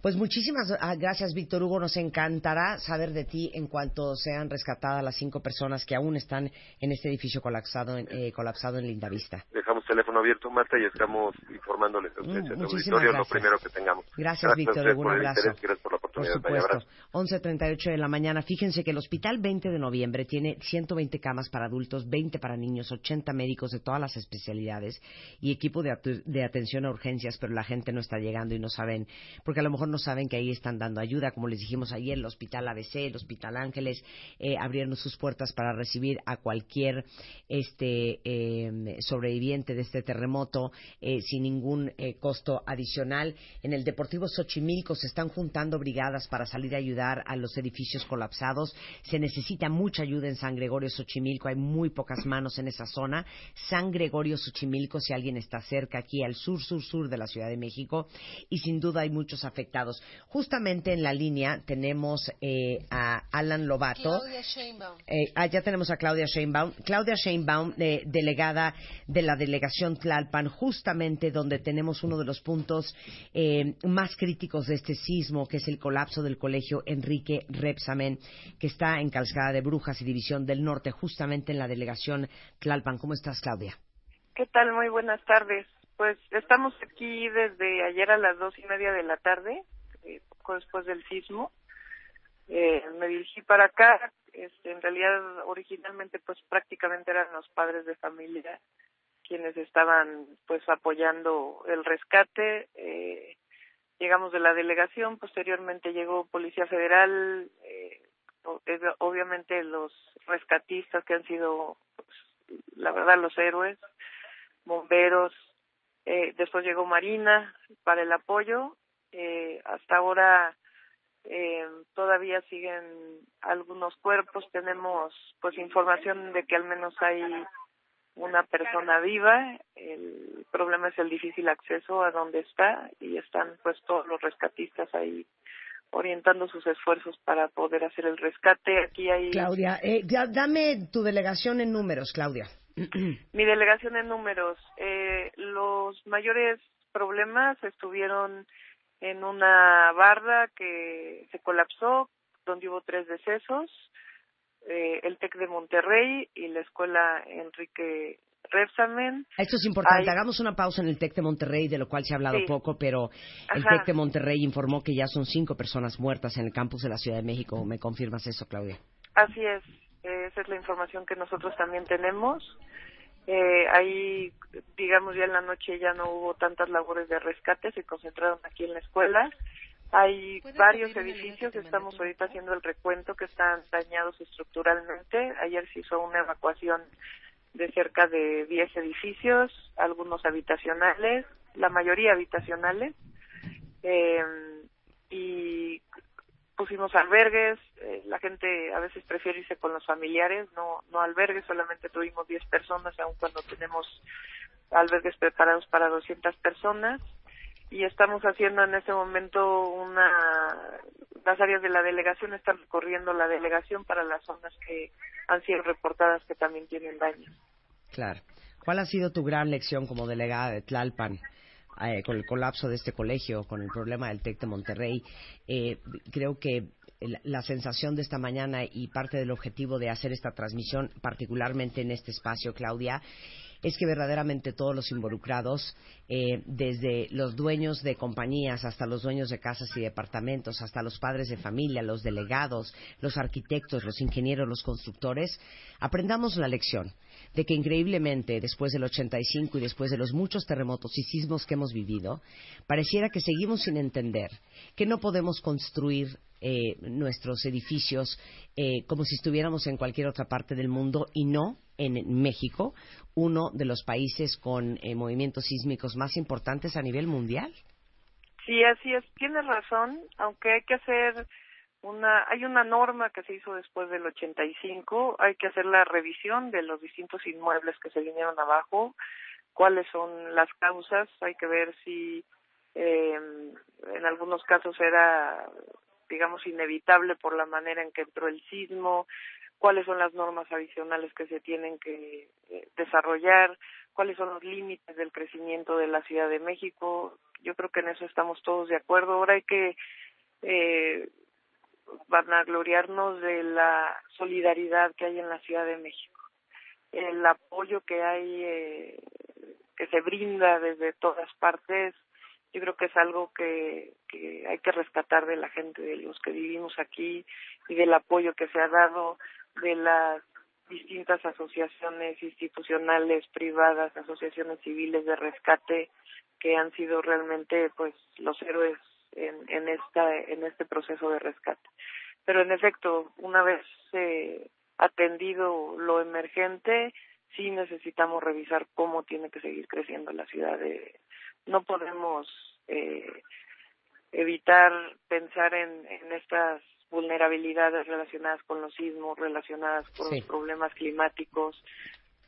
Pues muchísimas ah, gracias, Víctor Hugo. Nos encantará saber de ti en cuanto sean rescatadas las cinco personas que aún están en este edificio colapsado en, eh, colapsado en Lindavista. Dejamos teléfono abierto, Marta, y estamos informándoles a ustedes, Mm, muchísimas auditorio, lo gracias. primero que tengamos. Gracias, a Víctor Hugo. por Un abrazo. interés, gracias por la Por oportunidad. Vaya, supuesto. abrazo. 11.38 de la mañana. Fíjense que el Hospital 20 de Noviembre tiene 120 camas para adultos, 20 para niños, 80 médicos de todas las especialidades y equipo de atención a urgencias, pero la gente no está llegando y no saben, porque a lo mejor no saben que ahí están dando ayuda, como les dijimos ayer, el Hospital ABC, el Hospital Ángeles, eh, abrieron sus puertas para recibir a cualquier este eh, sobreviviente de este terremoto eh, sin ningún eh, costo adicional. En el Deportivo Xochimilco se están juntando brigadas para salir a ayudar a los edificios colapsados. Se necesita mucha ayuda en San Gregorio Xochimilco, hay muy pocas manos en esa zona. San Gregorio Xochimilco, si alguien está cerca aquí al sur, sur, sur de la Ciudad de México, y sin duda hay muchos afectados. Justamente en la línea tenemos eh, a Alan Lobato. Claudia Sheinbaum. Eh, ah, ya tenemos a Claudia Sheinbaum. Claudia Sheinbaum, eh, delegada de la delegación Tlalpan, justamente donde tenemos uno de los puntos eh, más críticos de este sismo, que es el colapso del colegio Enrique Repsamen, que está en Calzada de Brujas y División del Norte, justamente en la delegación Tlalpan. ¿Cómo estás, Claudia? ¿Qué tal? Muy buenas tardes. Pues estamos aquí desde ayer a las dos y media de la tarde, eh, poco después del sismo. Eh, me dirigí para acá. Este, en realidad, originalmente, pues prácticamente eran los padres de familia quienes estaban, pues, apoyando el rescate. Eh, llegamos de la delegación, posteriormente llegó Policía Federal, eh, obviamente los rescatistas que han sido, pues, la verdad, los héroes bomberos, eh, después llegó Marina para el apoyo. Eh, hasta ahora eh, todavía siguen algunos cuerpos. Tenemos pues información de que al menos hay una persona viva. El problema es el difícil acceso a donde está y están pues todos los rescatistas ahí orientando sus esfuerzos para poder hacer el rescate. Aquí hay Claudia, eh, ya- dame tu delegación en números, Claudia. Mi delegación en números. Eh, los mayores problemas estuvieron en una barda que se colapsó, donde hubo tres decesos. eh, el TEC de Monterrey y la Escuela Enrique Repsamen. Esto es importante. Hagamos una pausa en el TEC de Monterrey, de lo cual se ha hablado poco, pero el TEC de Monterrey informó que ya son cinco personas muertas en el campus de la Ciudad de México. ¿Me confirmas eso, Claudia? Así es. Esa es la información que nosotros también tenemos. Eh, ahí, digamos, ya en la noche ya no hubo tantas labores de rescate, se concentraron aquí en la escuela. Hay varios edificios, estamos ahorita haciendo el recuento que están dañados estructuralmente. Ayer se hizo una evacuación de cerca de 10 edificios, algunos habitacionales, la mayoría habitacionales. Eh, y pusimos albergues, eh, la gente a veces prefiere irse con los familiares, no, no albergues, solamente tuvimos 10 personas, aun cuando tenemos albergues preparados para 200 personas y estamos haciendo en este momento una las áreas de la delegación están recorriendo la delegación para las zonas que han sido reportadas que también tienen daño. Claro. ¿Cuál ha sido tu gran lección como delegada de Tlalpan? Eh, con el colapso de este colegio, con el problema del TEC de Monterrey, eh, creo que la sensación de esta mañana y parte del objetivo de hacer esta transmisión, particularmente en este espacio, Claudia, es que verdaderamente todos los involucrados, eh, desde los dueños de compañías hasta los dueños de casas y departamentos, hasta los padres de familia, los delegados, los arquitectos, los ingenieros, los constructores, aprendamos la lección de que increíblemente después del 85 y después de los muchos terremotos y sismos que hemos vivido, pareciera que seguimos sin entender que no podemos construir eh, nuestros edificios eh, como si estuviéramos en cualquier otra parte del mundo y no en México, uno de los países con eh, movimientos sísmicos más importantes a nivel mundial. Sí, así es. Tienes razón, aunque hay que hacer una, hay una norma que se hizo después del 85, hay que hacer la revisión de los distintos inmuebles que se vinieron abajo, cuáles son las causas, hay que ver si eh, en algunos casos era, digamos, inevitable por la manera en que entró el sismo, cuáles son las normas adicionales que se tienen que eh, desarrollar, cuáles son los límites del crecimiento de la Ciudad de México. Yo creo que en eso estamos todos de acuerdo. Ahora hay que eh, vanagloriarnos de la solidaridad que hay en la Ciudad de México, el apoyo que hay, eh, que se brinda desde todas partes. Yo creo que es algo que, que hay que rescatar de la gente, de los que vivimos aquí y del apoyo que se ha dado de las distintas asociaciones institucionales, privadas, asociaciones civiles de rescate que han sido realmente pues los héroes en, en esta en este proceso de rescate. Pero en efecto, una vez eh, atendido lo emergente, sí necesitamos revisar cómo tiene que seguir creciendo la ciudad. De, no podemos eh, evitar pensar en, en estas vulnerabilidades relacionadas con los sismos, relacionadas con los problemas climáticos,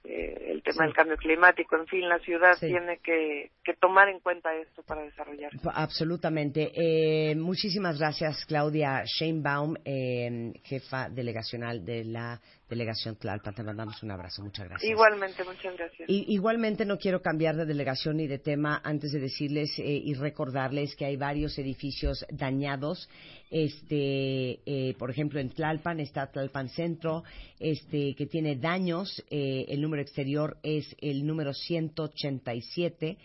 eh, el tema del cambio climático, en fin, la ciudad tiene que, que, tomar en cuenta esto para desarrollar. Absolutamente. Eh, muchísimas gracias, Claudia Sheinbaum, eh, jefa delegacional de la delegación Tlalpan. Te mandamos un abrazo. Muchas gracias. Igualmente, muchas gracias. Y, igualmente no quiero cambiar de delegación ni de tema antes de decirles eh, y recordarles que hay varios edificios dañados. Este, eh, por ejemplo, en Tlalpan está Tlalpan Centro, este, que tiene daños. Eh, el número exterior es el número 187.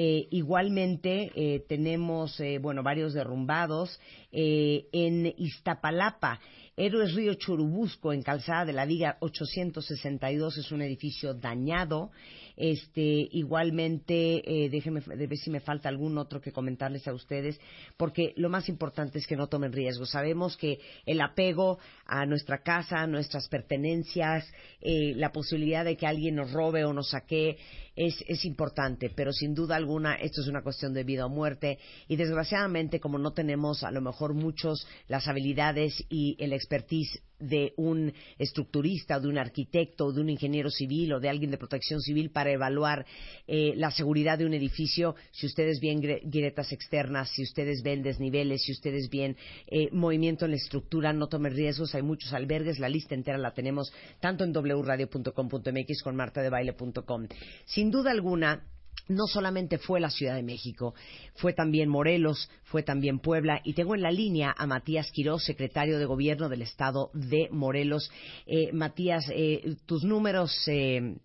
Eh, igualmente eh, tenemos, eh, bueno, varios derrumbados. en Iztapalapa, Héroes Río Churubusco, en Calzada de la Viga 862, es un edificio dañado. Este, igualmente, eh, déjenme ver si me falta algún otro que comentarles a ustedes, porque lo más importante es que no tomen riesgos. Sabemos que el apego a nuestra casa, a nuestras pertenencias, eh, la posibilidad de que alguien nos robe o nos saque es, es importante, pero sin duda alguna esto es una cuestión de vida o muerte y desgraciadamente como no tenemos a lo mejor muchos las habilidades y el expertise de un estructurista de un arquitecto de un ingeniero civil o de alguien de protección civil para evaluar eh, la seguridad de un edificio, si ustedes ven grietas externas, si ustedes ven desniveles, si ustedes ven eh, movimiento en la estructura, no tomen riesgos, hay muchos albergues, la lista entera la tenemos tanto en wradio.com.mx con martadebaile.com. Sin duda alguna, no solamente fue la Ciudad de México, fue también Morelos, fue también Puebla, y tengo en la línea a Matías Quiroz, secretario de Gobierno del Estado de Morelos. Eh, Matías, eh, tus números eh,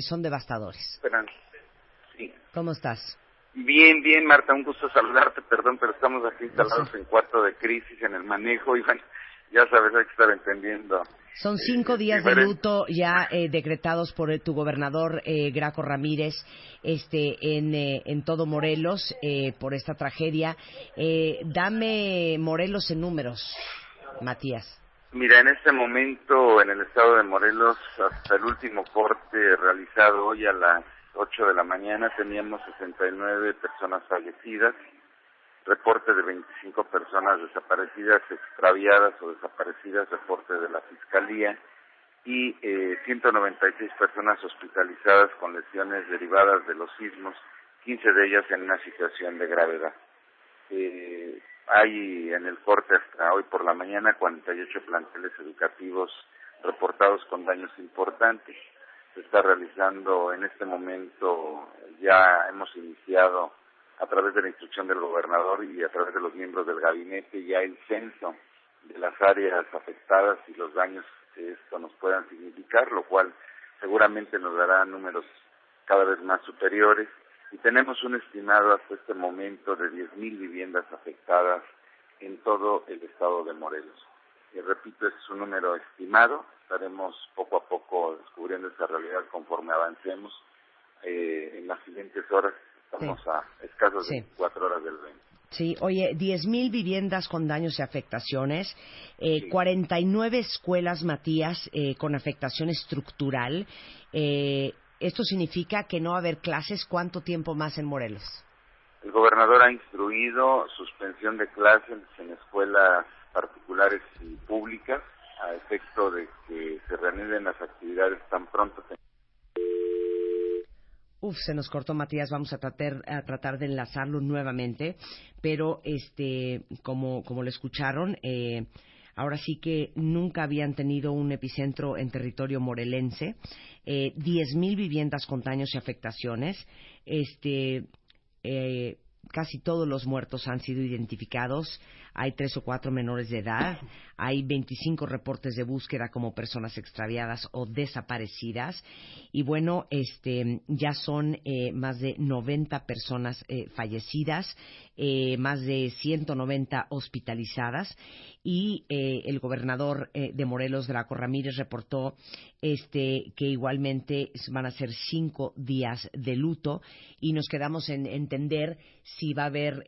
son devastadores. Sí. ¿Cómo estás? Bien, bien, Marta, un gusto saludarte, perdón, pero estamos aquí instalados en cuarto de crisis en el manejo y bueno, ya sabes, hay que estar entendiendo. Son cinco días de luto ya eh, decretados por eh, tu gobernador eh, Graco Ramírez este, en, eh, en todo Morelos eh, por esta tragedia. Eh, dame Morelos en números, Matías. Mira, en este momento en el estado de Morelos, hasta el último corte realizado hoy a las 8 de la mañana, teníamos 69 personas fallecidas, reporte de 25 personas desaparecidas, extraviadas o desaparecidas, reporte de la Fiscalía, y eh, 196 personas hospitalizadas con lesiones derivadas de los sismos, 15 de ellas en una situación de gravedad. Eh, hay en el corte hasta hoy por la mañana 48 planteles educativos reportados con daños importantes. Se está realizando en este momento, ya hemos iniciado a través de la instrucción del gobernador y a través de los miembros del gabinete ya el censo de las áreas afectadas y los daños que esto nos puedan significar, lo cual seguramente nos dará números cada vez más superiores y tenemos un estimado hasta este momento de 10.000 viviendas afectadas en todo el estado de Morelos. Y repito, ese es un número estimado, estaremos poco a poco descubriendo esa realidad conforme avancemos. Eh, en las siguientes horas estamos Sí. a escasos Sí. 24 horas del 20. Sí, oye, 10.000 viviendas con daños y afectaciones, eh, 49 escuelas, Matías, eh, con afectación estructural. Eh, ¿Esto significa que no va a haber clases? ¿Cuánto tiempo más en Morelos? El gobernador ha instruido suspensión de clases en escuelas particulares y públicas a efecto de que se reanuden las actividades tan pronto se Uf, se nos cortó Matías, vamos a tratar, tratar de enlazarlo nuevamente, pero este, como, como lo escucharon, eh, ahora sí que nunca habían tenido un epicentro en territorio morelense, eh, 10.000 viviendas con daños y afectaciones, este, eh, casi todos los muertos han sido identificados, hay tres o cuatro menores de edad, hay 25 reportes de búsqueda como personas extraviadas o desaparecidas y bueno, este ya son eh, más de 90 personas eh, fallecidas, eh, más de 190 hospitalizadas y el gobernador de Morelos, Draco Ramírez, reportó este que igualmente van a ser cinco días de luto y nos quedamos en entender si va a haber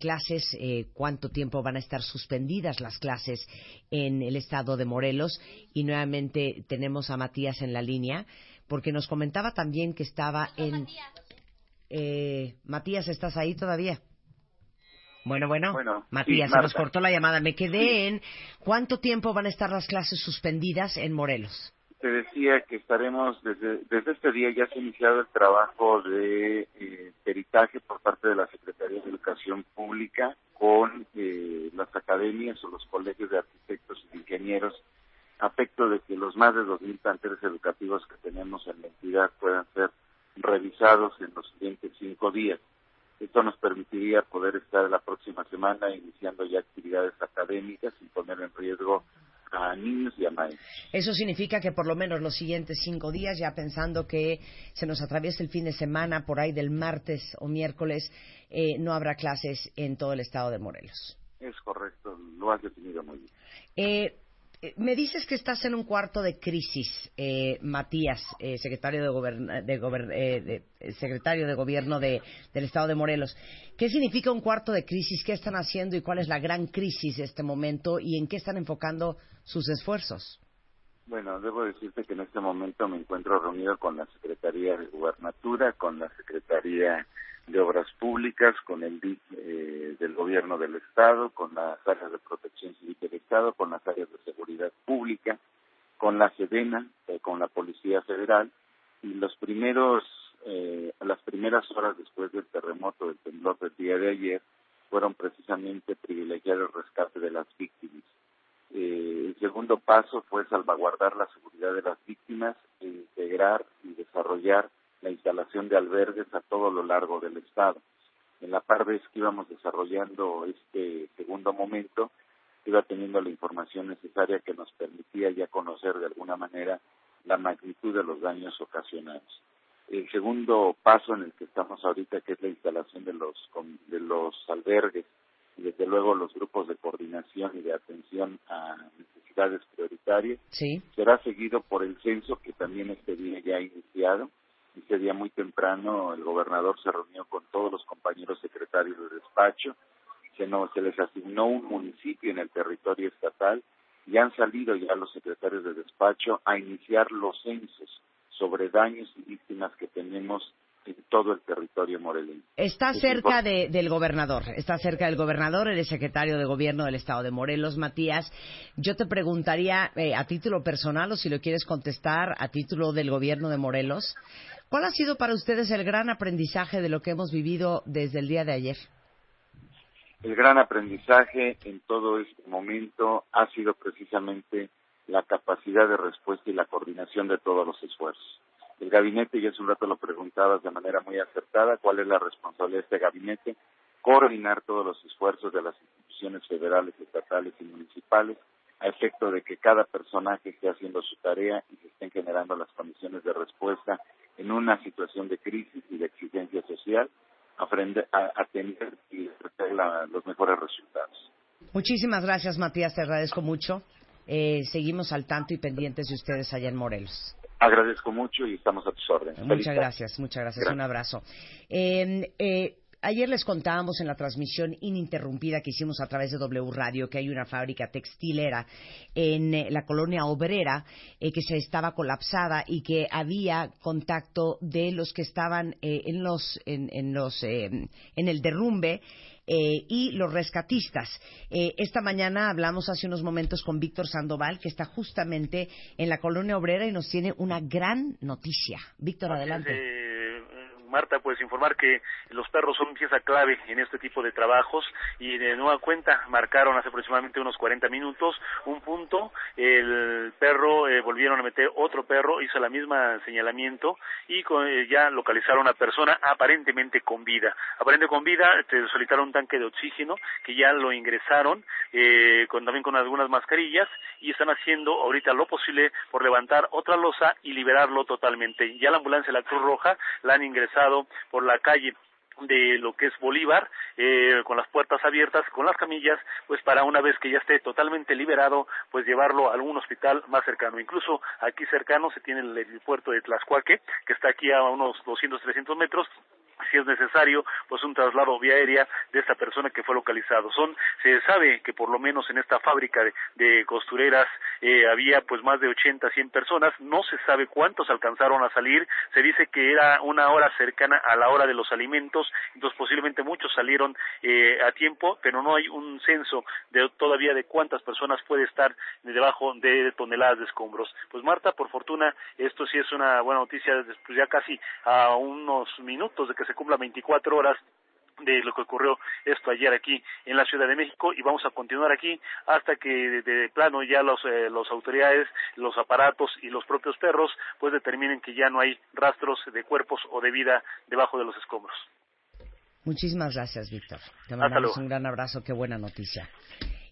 clases, cuánto tiempo van a estar suspendidas las clases en el estado de Morelos y nuevamente tenemos a Matías en la línea porque nos comentaba también que estaba en eh, Matías, ¿estás ahí todavía? Bueno, bueno, Bueno, Matías, sí, se nos cortó la llamada. Me quedé en cuánto tiempo van a estar las clases suspendidas en Morelos. te decía que estaremos desde, desde este día ya se ha iniciado el trabajo de eh, peritaje por parte de la Secretaría de Educación Pública con eh, las academias o los colegios de arquitectos y ingenieros a efecto de que los más de 2.000 planteles educativos que tenemos en la entidad puedan ser revisados en los siguientes cinco días. Esto nos permitiría poder estar la próxima semana iniciando ya actividades académicas sin poner en riesgo a niños y a maestros. Eso significa que por lo menos los siguientes cinco días, ya pensando que se nos atraviesa el fin de semana, por ahí del martes o miércoles, eh, no habrá clases en todo el estado de Morelos. Es correcto, lo has definido muy bien. Eh, me dices que estás en un cuarto de crisis, eh, Matías, eh, secretario de, goberna- eh, de- eh, secretario de gobierno de- del estado de Morelos. ¿Qué significa un cuarto de crisis? ¿Qué están haciendo y cuál es la gran crisis de este momento y en qué están enfocando sus esfuerzos? Bueno, debo decirte que en este momento me encuentro reunido con la Secretaría de Gubernatura, con la Secretaría de Obras Públicas, con el DIC eh, del Gobierno del Estado, con las áreas de protección civil del Estado, con las áreas de seguridad pública, con la SEDENA, eh, con la Policía Federal, y los primeros, eh, las primeras horas después del terremoto, del temblor del día de ayer, fueron precisamente privilegiar el rescate de las víctimas. Eh, el segundo paso fue salvaguardar la seguridad de las víctimas e integrar y desarrollar la instalación de albergues a todo lo largo del estado. En la par vez que íbamos desarrollando este segundo momento, iba teniendo la información necesaria que nos permitía ya conocer de alguna manera la magnitud de los daños ocasionados. El segundo paso en el que estamos ahorita, que es la instalación de los, de los albergues y desde luego los grupos de coordinación y de atención a necesidades prioritarias, será seguido por el censo que también este día ya ha iniciado. Este día muy temprano el gobernador se reunió con todos los compañeros secretarios de despacho, se, no, se les asignó un municipio en el territorio estatal y han salido ya los secretarios de despacho a iniciar los censos sobre daños y víctimas que tenemos en todo el territorio morelense. Está cerca del gobernador, está cerca del gobernador, el secretario de gobierno del estado de Morelos, Matías. Yo te preguntaría eh, a título personal o si lo quieres contestar a título del gobierno de Morelos, ¿cuál ha sido para ustedes el gran aprendizaje de lo que hemos vivido desde el día de ayer? El gran aprendizaje en todo este momento ha sido precisamente la capacidad de respuesta y la coordinación de todos los esfuerzos. El gabinete, y hace un rato lo preguntabas de manera muy acertada, cuál es la responsabilidad de este gabinete, coordinar todos los esfuerzos de las instituciones federales, estatales y municipales a efecto de que cada personaje esté haciendo su tarea y se estén generando las condiciones de respuesta en una situación de crisis y de exigencia social, a, a tener y los mejores resultados. Muchísimas gracias, Matías. Te agradezco mucho. Eh, seguimos al tanto y pendientes de ustedes allá en Morelos. Agradezco mucho y estamos a tus órdenes. Muchas gracias, muchas gracias. Un abrazo. Em, eh, ayer les contábamos en la transmisión ininterrumpida que hicimos a través de W Radio que hay una fábrica textilera en eh, la colonia obrera que se estaba colapsada y que había contacto de los que estaban en los en los em, en el derrumbe eh, y los rescatistas. Eh, esta mañana hablamos hace unos momentos con Víctor Sandoval, que está justamente en la colonia obrera y nos tiene una gran noticia. Víctor, adelante. Marta, pues informar que los perros son pieza clave en este tipo de trabajos y de nueva cuenta marcaron hace aproximadamente unos 40 minutos un punto, el perro eh, volvieron a meter otro perro, hizo la misma señalamiento y eh, ya localizaron a persona aparentemente con vida. Aparentemente con vida, te solicitaron un tanque de oxígeno que ya lo ingresaron eh, con, también con algunas mascarillas y están haciendo ahorita lo posible por levantar otra losa y liberarlo totalmente. Ya la ambulancia de la Cruz Roja la han ingresado por la calle de lo que es Bolívar, eh, con las puertas abiertas, con las camillas, pues para una vez que ya esté totalmente liberado, pues llevarlo a algún hospital más cercano. Incluso aquí cercano se tiene el, puerto de Tlaxcuaque, que está aquí a unos 200, 300 metros, si es necesario, pues un traslado vía aérea de esta persona que fue localizado. Son, se sabe que por lo menos en esta fábrica de, costureras eh, había pues más de 80, 100 personas, no se sabe cuántos alcanzaron a salir, se dice que era una hora cercana a la hora de los alimentos, entonces posiblemente muchos salieron eh, a tiempo, pero no hay un censo de todavía de cuántas personas puede estar debajo de toneladas de escombros. Pues Marta, por fortuna, esto sí es una buena noticia, pues ya casi a unos minutos de que se cumpla 24 horas de lo que ocurrió esto ayer aquí en la Ciudad de México y vamos a continuar aquí hasta que de plano ya los eh, los autoridades, los aparatos y los propios perros pues determinen que ya no hay rastros de cuerpos o de vida debajo de los escombros. Muchísimas gracias, Víctor. Te mandamos un gran abrazo, qué buena noticia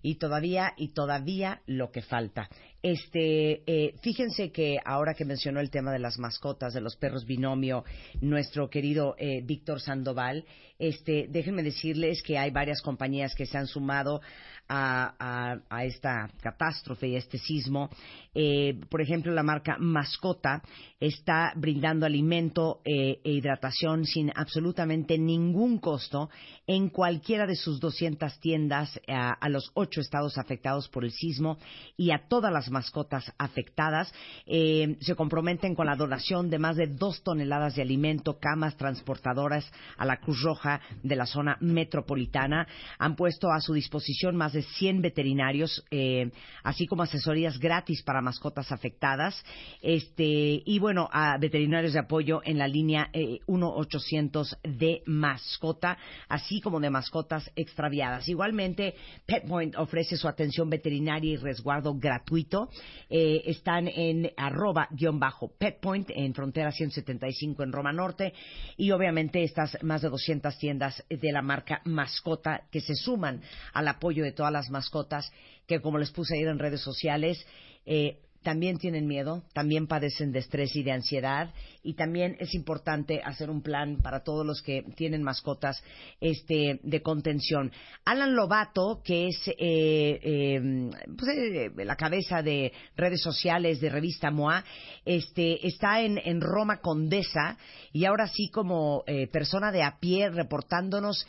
y todavía y todavía lo que falta. Este, eh, fíjense que ahora que mencionó el tema de las mascotas, de los perros binomio, nuestro querido eh, Víctor Sandoval, este, déjenme decirles que hay varias compañías que se han sumado a, esta catástrofe y a este sismo. Eh, por ejemplo, la marca Mascota está brindando alimento e hidratación sin absolutamente ningún costo en cualquiera de sus 200 tiendas a, a los ocho estados afectados por el sismo y a todas las mascotas afectadas. Eh, se comprometen con la donación de más de dos toneladas de alimento, camas transportadoras a la Cruz Roja de la zona metropolitana. Han puesto a su disposición más de 100 veterinarios, eh, así como asesorías gratis para mascotas afectadas. Este, y bueno, a veterinarios de apoyo en la línea 1-800 eh, de mascota, así como de mascotas extraviadas. Igualmente, PetPoint ofrece su atención veterinaria y resguardo gratuito Eh, están en arroba guion bajo petpoint en frontera 175 en Roma Norte y obviamente estas más de 200 tiendas de la marca Mascota que se suman al apoyo de todas las mascotas que como les puse ayer en redes sociales eh, también tienen miedo, también padecen de estrés y de ansiedad y también es importante hacer un plan para todos los que tienen mascotas este de contención. Alan Lobato, que es eh, em, pues, eh, la cabeza de redes sociales de revista MOA, este está en, en Roma Condesa y ahora sí como eh, persona de a pie reportándonos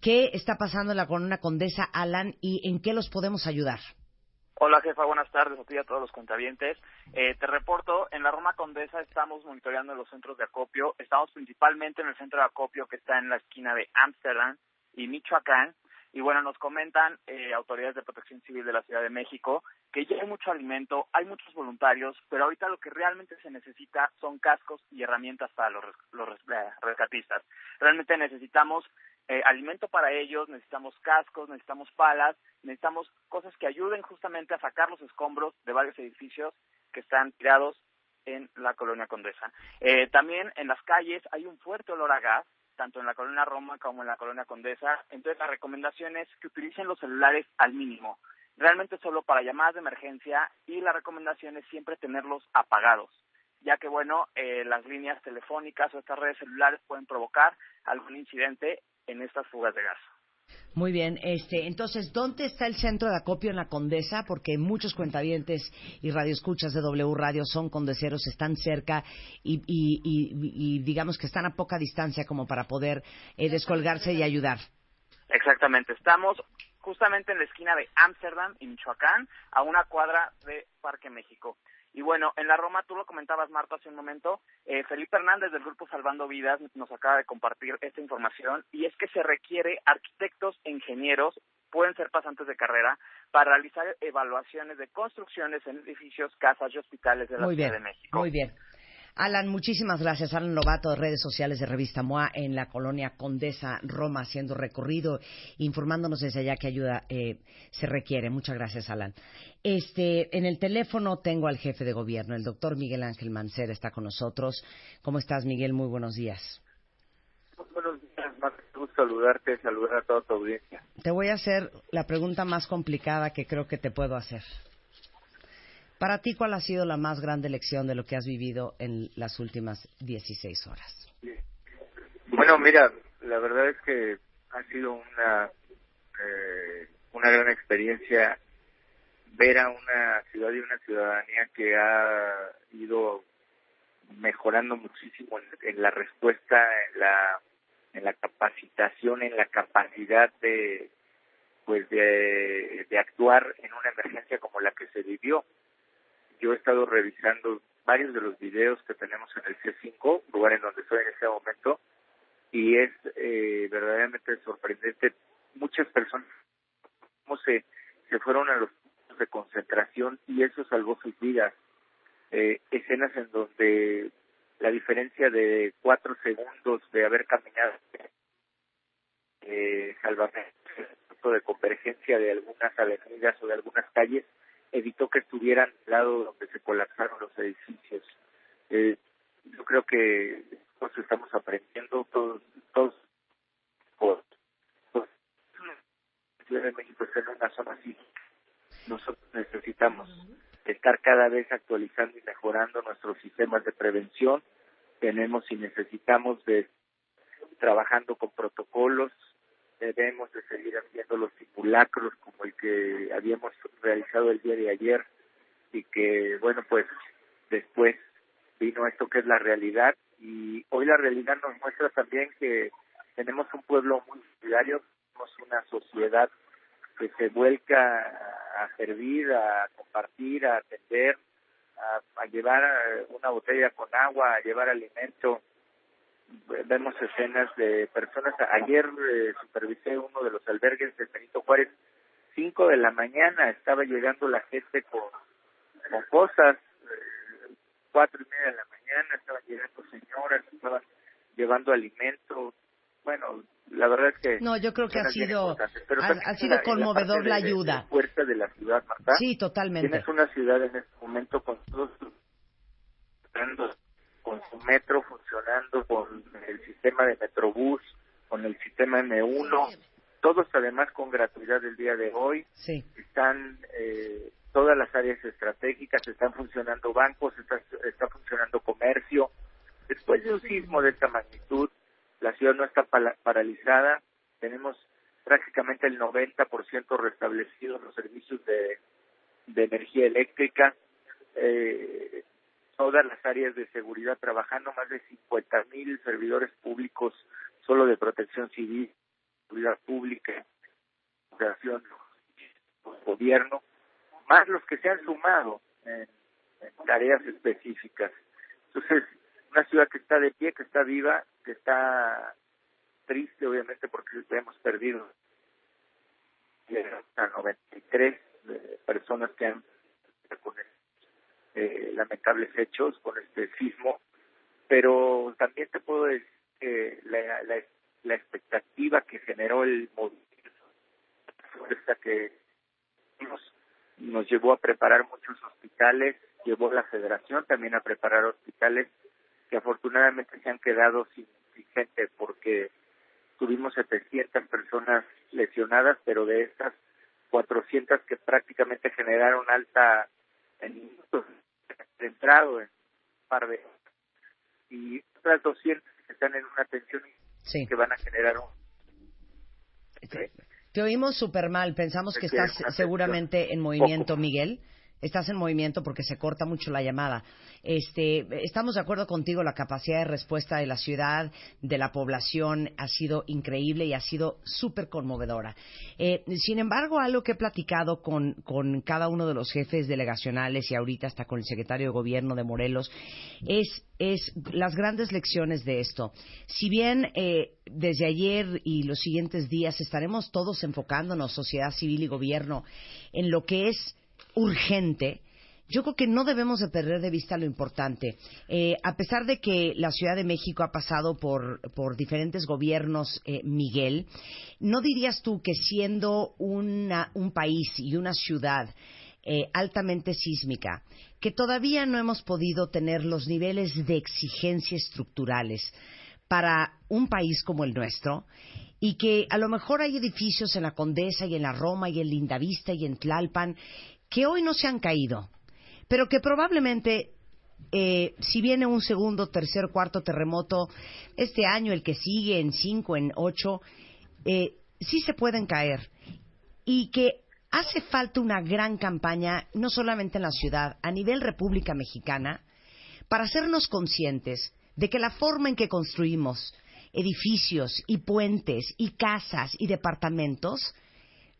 qué está pasando en la Corona Condesa, Alan, y en qué los podemos ayudar. Hola jefa, buenas tardes a ti a todos los cuentavientes. Eh, te reporto, en la Roma Condesa estamos monitoreando los centros de acopio. Estamos principalmente en el centro de acopio que está en la esquina de Ámsterdam y Michoacán. Y bueno, nos comentan eh, autoridades de protección civil de la Ciudad de México que ya hay mucho alimento, hay muchos voluntarios, pero ahorita lo que realmente se necesita son cascos y herramientas para los, los eh, rescatistas. Realmente necesitamos eh, alimento para ellos, necesitamos cascos, necesitamos palas, necesitamos cosas que ayuden justamente a sacar los escombros de varios edificios que están tirados en la colonia Condesa. Eh, también en las calles hay un fuerte olor a gas, tanto en la colonia Roma como en la colonia Condesa. Entonces la recomendación es que utilicen los celulares al mínimo, realmente solo para llamadas de emergencia y la recomendación es siempre tenerlos apagados ya que bueno, eh, las líneas telefónicas o estas redes celulares pueden provocar algún incidente en estas fugas de gas. Muy bien, este, entonces, ¿dónde está el centro de acopio en la Condesa? Porque muchos cuentavientes y radioescuchas de W Radio son condeseros, están cerca y, y, digamos que están a poca distancia como para poder eh, descolgarse y ayudar. Exactamente, estamos justamente en la esquina de Ámsterdam y Michoacán, a una cuadra de Parque México. Y bueno, en la Roma, tú lo comentabas, Marta, hace un momento, eh, Felipe Hernández del Grupo Salvando Vidas nos acaba de compartir esta información y es que se requiere arquitectos, ingenieros, pueden ser pasantes de carrera, para realizar evaluaciones de construcciones en edificios, casas y hospitales de la Ciudad de México. Muy bien. Alan, muchísimas gracias. Alan Lobato de redes sociales de Revista MOA en la colonia Condesa, Roma, haciendo recorrido, informándonos desde allá qué ayuda eh, se requiere. Muchas gracias, Alan. Este, en el teléfono tengo al jefe de gobierno, el doctor Miguel Ángel Mancera, está con nosotros. ¿Cómo estás, Miguel? Muy buenos días. Buenos días, Marta. gusto saludarte, saludar a toda tu audiencia. Te voy a hacer la pregunta más complicada que creo que te puedo hacer. Para ti, ¿cuál ha sido la más grande lección de lo que has vivido en las últimas 16 horas? Bueno, mira, la verdad es que ha sido una eh, una gran experiencia ver a una ciudad y una ciudadanía que ha ido mejorando muchísimo en, la respuesta, en la en la capacitación, en la capacidad de pues de, de actuar en una emergencia como la que se vivió yo he estado revisando varios de los videos que tenemos en el C5, lugar en donde estoy en este momento, y es eh, verdaderamente sorprendente. Muchas personas cómo se, se fueron a los puntos de concentración y eso salvó sus vidas. Eh, escenas en donde la diferencia de cuatro segundos de haber caminado eh, salvamento de convergencia de algunas avenidas o de algunas calles evitó que estuvieran al lado donde se colapsaron los edificios. Eh, yo creo que todos estamos aprendiendo, todos, todos, por, por Ciudad de México está en una zona así. Nosotros necesitamos estar cada vez actualizando y mejorando nuestros sistemas de prevención. Tenemos y necesitamos de trabajando con protocolos, debemos de seguir haciendo los simulacros como el que habíamos realizado el día de ayer y que bueno pues después vino esto que es la realidad y hoy la realidad nos muestra también que tenemos un pueblo muy solidario, tenemos una sociedad que se vuelca a servir, a compartir, a atender, a, a llevar una botella con agua, a llevar alimento, vemos escenas de personas. Ayer eh, supervisé uno de los albergues de Benito Juárez, cinco de la mañana estaba llegando la gente con, con cosas, eh, cuatro y media de la mañana estaban llegando señoras, estaban llevando alimento. Bueno, la verdad es que no yo creo que ha sido pero ha, ha sido la, conmovedor la, la ayuda de, fuerza de la ciudad Marta sí totalmente. Tienes una ciudad en este momento con todos con su metro funcionando con el sistema de metrobús con el sistema M1 todos además con gratuidad el día de hoy. Sí. están eh, todas las áreas estratégicas están funcionando bancos está, está funcionando comercio. Después de un sismo de esta magnitud la ciudad no está paralizada, tenemos prácticamente el 90% restablecidos los servicios de, de energía eléctrica, eh, todas las áreas de seguridad trabajando, más de 50 mil servidores públicos solo de protección civil, seguridad pública, operación, gobierno, más los que se han sumado en, en tareas específicas. Entonces, una ciudad que está de pie, que está viva, que está triste obviamente porque hemos perdido a 93 eh, personas que han eh, lamentables hechos con este sismo, pero también te puedo decir que la, la, la expectativa que generó el movimiento, que nos, nos llevó a preparar muchos hospitales, llevó la federación también a preparar hospitales que afortunadamente se han quedado sin, sin gente porque tuvimos 700 personas lesionadas, pero de estas 400 que prácticamente generaron alta en minutos de entrado en un par de horas. Y otras 200 que están en una atención sí. que van a generar un... Te, te oímos súper mal. Pensamos que estás seguramente en movimiento. Miguel estás en movimiento porque se corta mucho la llamada. Este, estamos de acuerdo contigo, la capacidad de respuesta de la ciudad, de la población, ha sido increíble y ha sido súper conmovedora. Eh, sin embargo, algo que he platicado con, con cada uno de los jefes delegacionales y ahorita hasta con el secretario de Gobierno de Morelos es es las grandes lecciones de esto. Si bien eh, desde ayer y los siguientes días estaremos todos enfocándonos, sociedad civil y gobierno, en lo que es urgente, yo creo que no debemos de perder de vista lo importante. Eh, a pesar de que la Ciudad de México ha pasado por, diferentes gobiernos, eh, Miguel, ¿no dirías tú que siendo una, un país y una ciudad eh, altamente sísmica, que todavía no hemos podido tener los niveles de exigencia estructurales para un país como el nuestro, y que a lo mejor hay edificios en la Condesa y en la Roma y en Lindavista y en Tlalpan que hoy no se han caído, pero que probablemente eh, si viene un segundo, tercer, cuarto terremoto este año, el que sigue, en cinco, en ocho, eh, sí se pueden caer. Y que hace falta una gran campaña, no solamente en la ciudad, a nivel República Mexicana, para hacernos conscientes de que la forma en que construimos edificios y puentes y casas y departamentos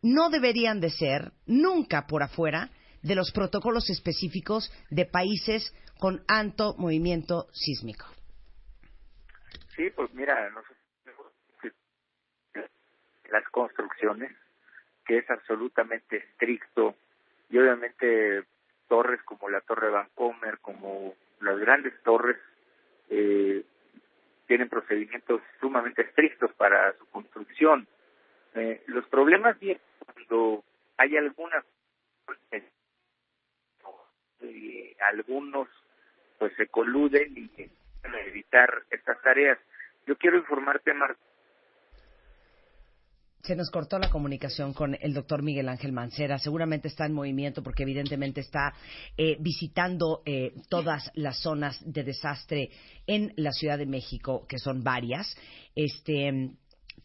no deberían de ser nunca por afuera de los protocolos específicos de países con alto movimiento sísmico. Sí, pues mira, las construcciones, que es absolutamente estricto, y obviamente torres como la Torre Vancomer, como las grandes torres, eh, tienen procedimientos sumamente estrictos para su construcción. Eh, los problemas vienen cuando hay algunas eh, algunos pues se coluden y para evitar estas tareas. Yo quiero informarte, Marta. Se nos cortó la comunicación con el doctor Miguel Ángel Mancera. Seguramente está en movimiento porque evidentemente está eh, visitando eh, todas las zonas de desastre en la Ciudad de México, que son varias. Este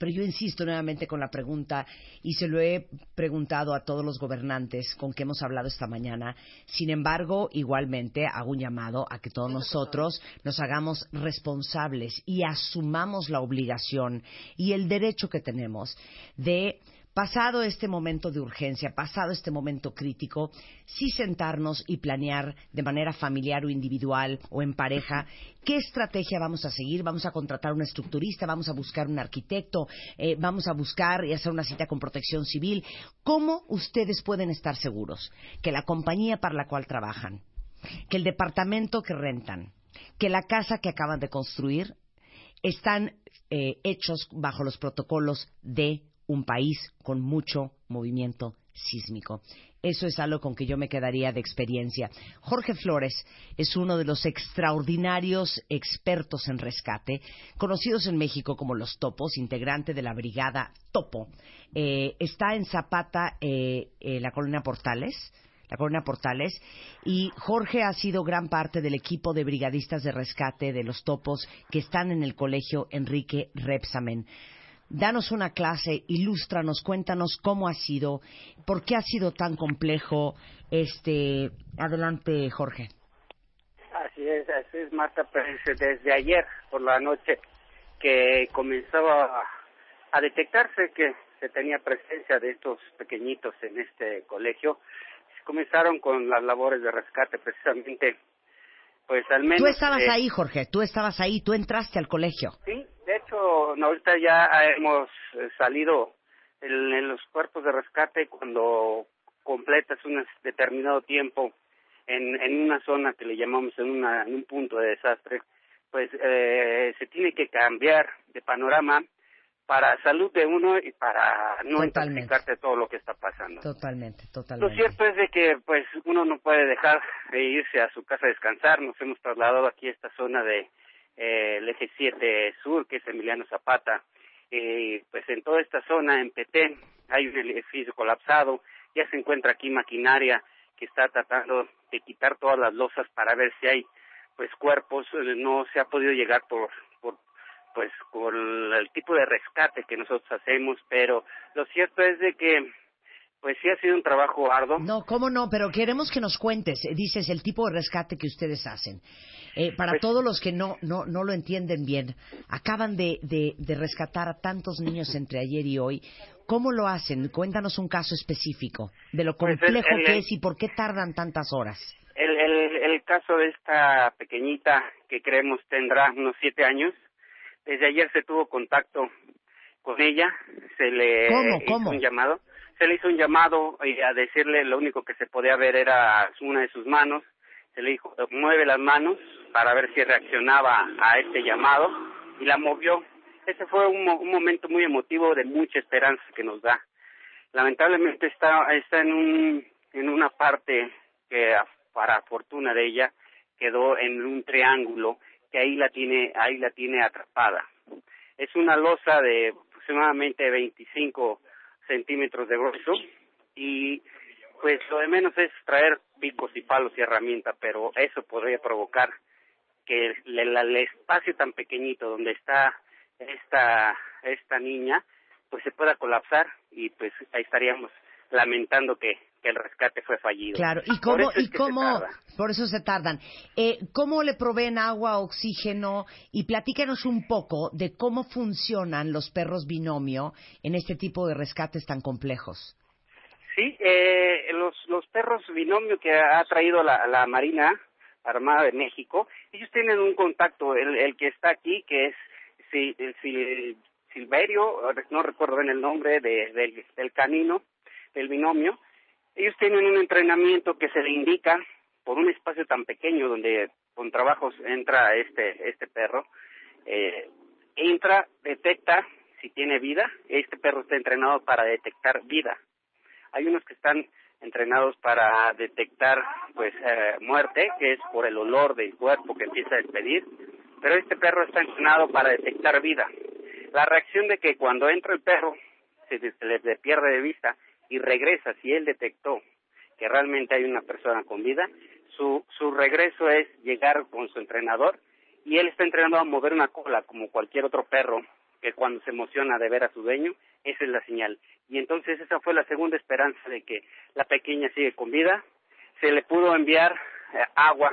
pero yo insisto nuevamente con la pregunta y se lo he preguntado a todos los gobernantes con que hemos hablado esta mañana. Sin embargo, igualmente hago un llamado a que todos nosotros nos hagamos responsables y asumamos la obligación y el derecho que tenemos de pasado este momento de urgencia, pasado este momento crítico, sí sentarnos y planear de manera familiar o individual o en pareja qué estrategia vamos a seguir. Vamos a contratar un estructurista, vamos a buscar un arquitecto, eh, vamos a buscar y hacer una cita con protección civil. ¿Cómo ustedes pueden estar seguros que la compañía para la cual trabajan, que el departamento que rentan, que la casa que acaban de construir están eh, hechos bajo los protocolos de un país con mucho movimiento sísmico. Eso es algo con que yo me quedaría de experiencia. Jorge Flores es uno de los extraordinarios expertos en rescate, conocidos en México como los Topos, integrante de la brigada Topo. Eh, está en Zapata, eh, la colonia Portales, la colonia Portales, y Jorge ha sido gran parte del equipo de brigadistas de rescate de los Topos que están en el colegio Enrique Repsamen danos una clase, ilústranos, cuéntanos cómo ha sido, por qué ha sido tan complejo. Este, adelante, Jorge. Así es, así es, Marta, pues, desde ayer por la noche que comenzaba a detectarse que se tenía presencia de estos pequeñitos en este colegio, comenzaron con las labores de rescate precisamente pues al menos... Tú estabas eh, ahí, Jorge, tú estabas ahí, tú entraste al colegio. Sí, de hecho, no, ahorita ya hemos eh, salido en, los cuerpos de rescate cuando completas un determinado tiempo en, en una zona que le llamamos en, una, en un punto de desastre, pues eh, se tiene que cambiar de panorama para salud de uno y para no intoxicarte todo lo que está pasando. Totalmente, totalmente. Lo cierto es de que pues uno no puede dejar de irse a su casa a descansar. Nos hemos trasladado aquí a esta zona de eh, el eje 7 sur, que es Emiliano Zapata. Eh, pues en toda esta zona, en Petén, hay un edificio colapsado. Ya se encuentra aquí maquinaria que está tratando de quitar todas las losas para ver si hay pues cuerpos. No se ha podido llegar por pues con el tipo de rescate que nosotros hacemos, pero lo cierto es de que pues sí ha sido un trabajo arduo. No, cómo no, pero queremos que nos cuentes, eh, dices, el tipo de rescate que ustedes hacen. Eh, para Pues- todos los que no, no, no lo entienden bien, acaban de, de, de rescatar a tantos niños entre ayer y hoy. ¿Cómo lo hacen? Cuéntanos un caso específico de lo Pues el- complejo el- que es y por qué tardan tantas horas. El, el, el caso de esta pequeñita que creemos tendrá unos siete años, desde ayer se tuvo contacto con ella, se le ¿Cómo, hizo cómo? un llamado, se le hizo un llamado y a decirle lo único que se podía ver era una de sus manos, se le dijo mueve las manos para ver si reaccionaba a este llamado y la movió. Ese fue un, mo- un momento muy emotivo de mucha esperanza que nos da. Lamentablemente está está en un en una parte que para fortuna de ella quedó en un triángulo que ahí la tiene ahí la tiene atrapada. Es una losa de aproximadamente 25 centímetros de grueso y pues lo de menos es traer picos y palos y herramientas, pero eso podría provocar que el, el- el espacio tan pequeñito donde está esta esta niña pues se pueda colapsar y pues ahí estaríamos lamentando que, que el rescate fue fallido. Claro, ¿y Por cómo, eso es y cómo, por eso se tardan? Eh, ¿Cómo le proveen agua, oxígeno? Y platícanos un poco de cómo funcionan los perros binomio en este tipo de rescates tan complejos. Sí, eh, los, los perros binomio que ha traído la, la Marina Armada de México, ellos tienen un contacto, el, el que está aquí, que es si- el Sil- Silverio, no recuerdo bien el nombre de- del, del canino, del binomio, ellos tienen un entrenamiento que se le indica por un espacio tan pequeño donde con trabajos entra este, este perro, eh, entra, detecta si tiene vida, este perro está entrenado para detectar vida. Hay unos que están entrenados para detectar pues eh, muerte que es por el olor del cuerpo que empieza a despedir pero este perro está entrenado para detectar vida. La reacción de que cuando entra el perro se, se le se pierde de vista y regresa si él detectó que realmente hay una persona con vida su su regreso es llegar con su entrenador y él está entrenado a mover una cola como cualquier otro perro que cuando se emociona de ver a su dueño, esa es la señal. Y entonces esa fue la segunda esperanza de que la pequeña sigue con vida. Se le pudo enviar eh, agua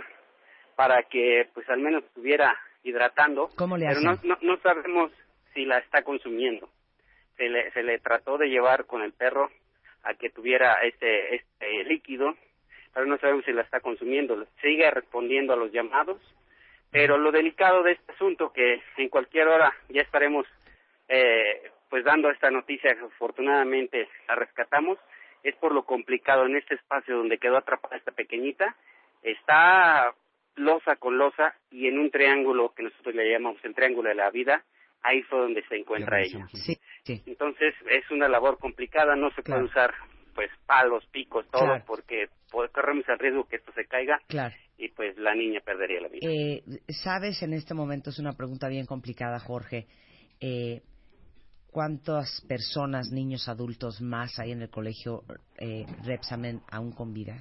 para que pues al menos estuviera hidratando, ¿Cómo le pero no, no, no sabemos si la está consumiendo. Se le, se le trató de llevar con el perro a que tuviera este, este líquido, pero no sabemos si la está consumiendo. Sigue respondiendo a los llamados, pero lo delicado de este asunto que en cualquier hora ya estaremos eh, pues dando esta noticia que afortunadamente la rescatamos es por lo complicado en este espacio donde quedó atrapada esta pequeñita está losa con losa y en un triángulo que nosotros le llamamos el triángulo de la vida, ahí fue donde se encuentra ella. Sí, sí. Entonces es una labor complicada, no se puede usar pues palos, picos, todo, Claro. porque corremos el riesgo que esto se caiga Claro. y pues la niña perdería la vida. Eh, Sabes, en este momento es una pregunta bien complicada, Jorge. Eh, ¿Cuántas personas, niños, adultos más hay en el colegio eh, Repsamen aún con vida?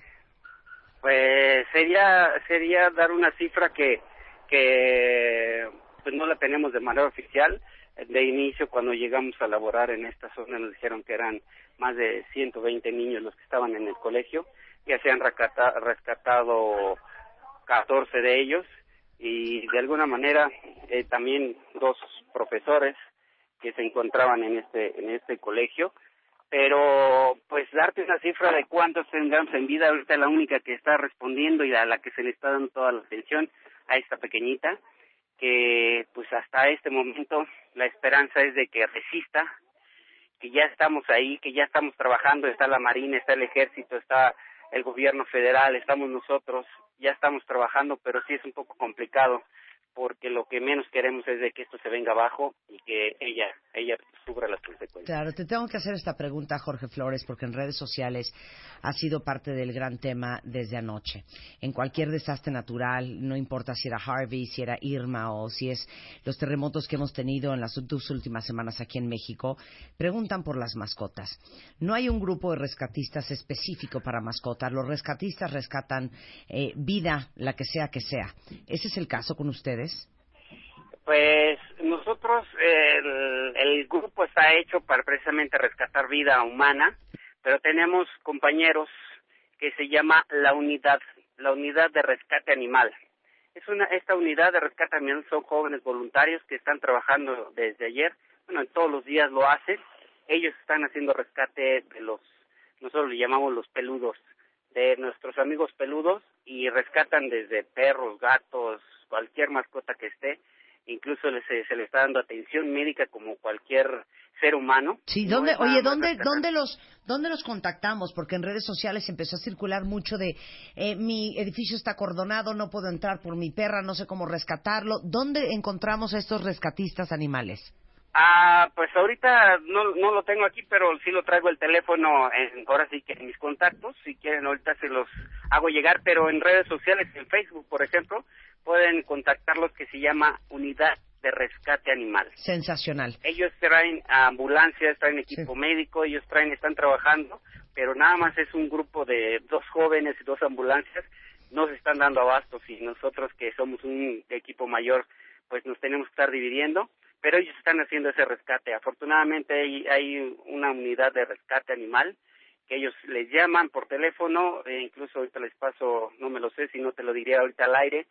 Pues sería sería dar una cifra que que pues no la tenemos de manera oficial. De inicio, cuando llegamos a laborar en esta zona, nos dijeron que eran más de 120 niños los que estaban en el colegio. Ya se han rescata- rescatado 14 de ellos y de alguna manera eh, también dos profesores que se encontraban en este en este colegio pero pues darte una cifra de cuántos tengamos en vida ahorita la única que está respondiendo y a la que se le está dando toda la atención a esta pequeñita que pues hasta este momento la esperanza es de que resista que ya estamos ahí que ya estamos trabajando está la marina está el ejército está el gobierno federal estamos nosotros ya estamos trabajando pero sí es un poco complicado porque lo que menos queremos es de que esto se venga abajo y que ella ella sufra las consecuencias Claro, te tengo que hacer esta pregunta, Jorge Flores, porque en redes sociales ha sido parte del gran tema desde anoche. En cualquier desastre natural, no importa si era Harvey, si era Irma o si es los terremotos que hemos tenido en las dos últimas semanas aquí en México, preguntan por las mascotas. No hay un grupo de rescatistas específico para mascotas. Los rescatistas rescatan eh, vida, la que sea que sea. ¿Ese es el caso con ustedes? Pues nosotros, el, grupo está hecho para precisamente rescatar vida humana, pero tenemos compañeros que se llama la unidad, la unidad de rescate animal. Es una, esta unidad de rescate animal son jóvenes voluntarios que están trabajando desde ayer, bueno, todos los días lo hacen. Ellos están haciendo rescate de los, nosotros le llamamos los peludos, de nuestros amigos peludos y rescatan desde perros, gatos, cualquier mascota que esté incluso se, se le está dando atención médica como cualquier ser humano. Sí, ¿dónde, oye, ¿dónde. ¿dónde, los, ¿dónde los contactamos? Porque en redes sociales empezó a circular mucho de eh, mi edificio está acordonado, no puedo entrar por mi perra, no sé cómo rescatarlo. ¿Dónde encontramos a estos rescatistas animales? Ah, pues ahorita no, no lo tengo aquí, pero sí lo traigo el teléfono, en, ahora sí que en mis contactos, si quieren ahorita se los hago llegar, pero en redes sociales, en Facebook, por ejemplo, pueden contactarlos que se llama Unidad de Rescate Animal. Sensacional. Ellos traen ambulancias, traen equipo médico, ellos traen, están trabajando, pero nada más es un grupo de dos jóvenes y dos ambulancias, no se están dando abastos y nosotros que somos un equipo mayor, pues nos tenemos que estar dividiendo, pero ellos están haciendo ese rescate. Afortunadamente hay, hay una unidad de rescate animal que ellos les llaman por teléfono, e incluso ahorita les paso, no me lo sé, si no te lo diría ahorita al aire,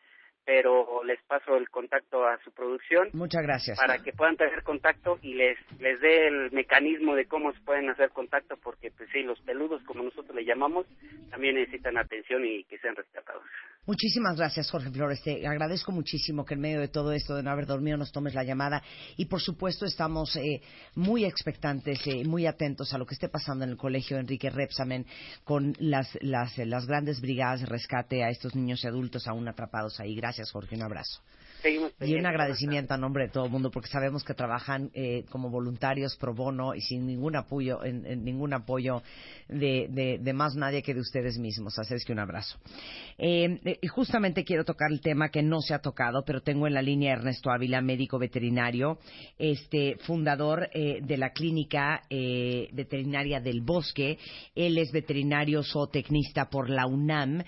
pero les paso el contacto a su producción Muchas gracias. para que puedan tener contacto y les les dé el mecanismo de cómo se pueden hacer contacto porque pues sí los peludos como nosotros le llamamos también necesitan atención y que sean rescatados Muchísimas gracias, Jorge Flores. Te agradezco muchísimo que en medio de todo esto de no haber dormido nos tomes la llamada. Y por supuesto estamos eh, muy expectantes, eh, muy atentos a lo que esté pasando en el colegio Enrique Repsamen con las, las, las grandes brigadas de rescate a estos niños y adultos aún atrapados ahí. Gracias, Jorge. Un abrazo. Seguimos Y un agradecimiento a nombre de todo el mundo porque sabemos que trabajan eh, como voluntarios pro bono y sin ningún apoyo, en, en ningún apoyo de, de- de más nadie que de ustedes mismos. Así es que un abrazo. Eh, eh, y justamente quiero tocar el tema que no se ha tocado, pero tengo en la línea a Ernesto Ávila, médico veterinario, este fundador eh, de la clínica eh, veterinaria del Bosque. Él es veterinario zootecnista por la UNAM.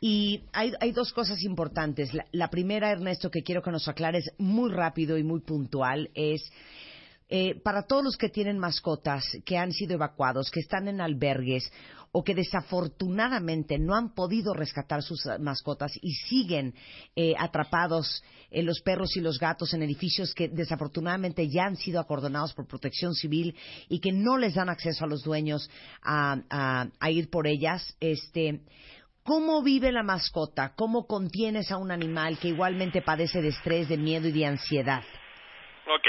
Y hay, dos cosas importantes. La, la primera, Ernesto, que quiero que nos aclares muy rápido y muy puntual, es eh, para todos los que tienen mascotas, que han sido evacuados, que están en albergues o que desafortunadamente no han podido rescatar sus eh, mascotas y siguen eh, atrapados eh, los perros y los gatos en edificios que desafortunadamente ya han sido acordonados por protección civil y que no les dan acceso a los dueños a- a ir por ellas. Este, ¿Cómo vive la mascota? ¿Cómo contienes a un animal que igualmente padece de estrés, de miedo y de ansiedad? Ok.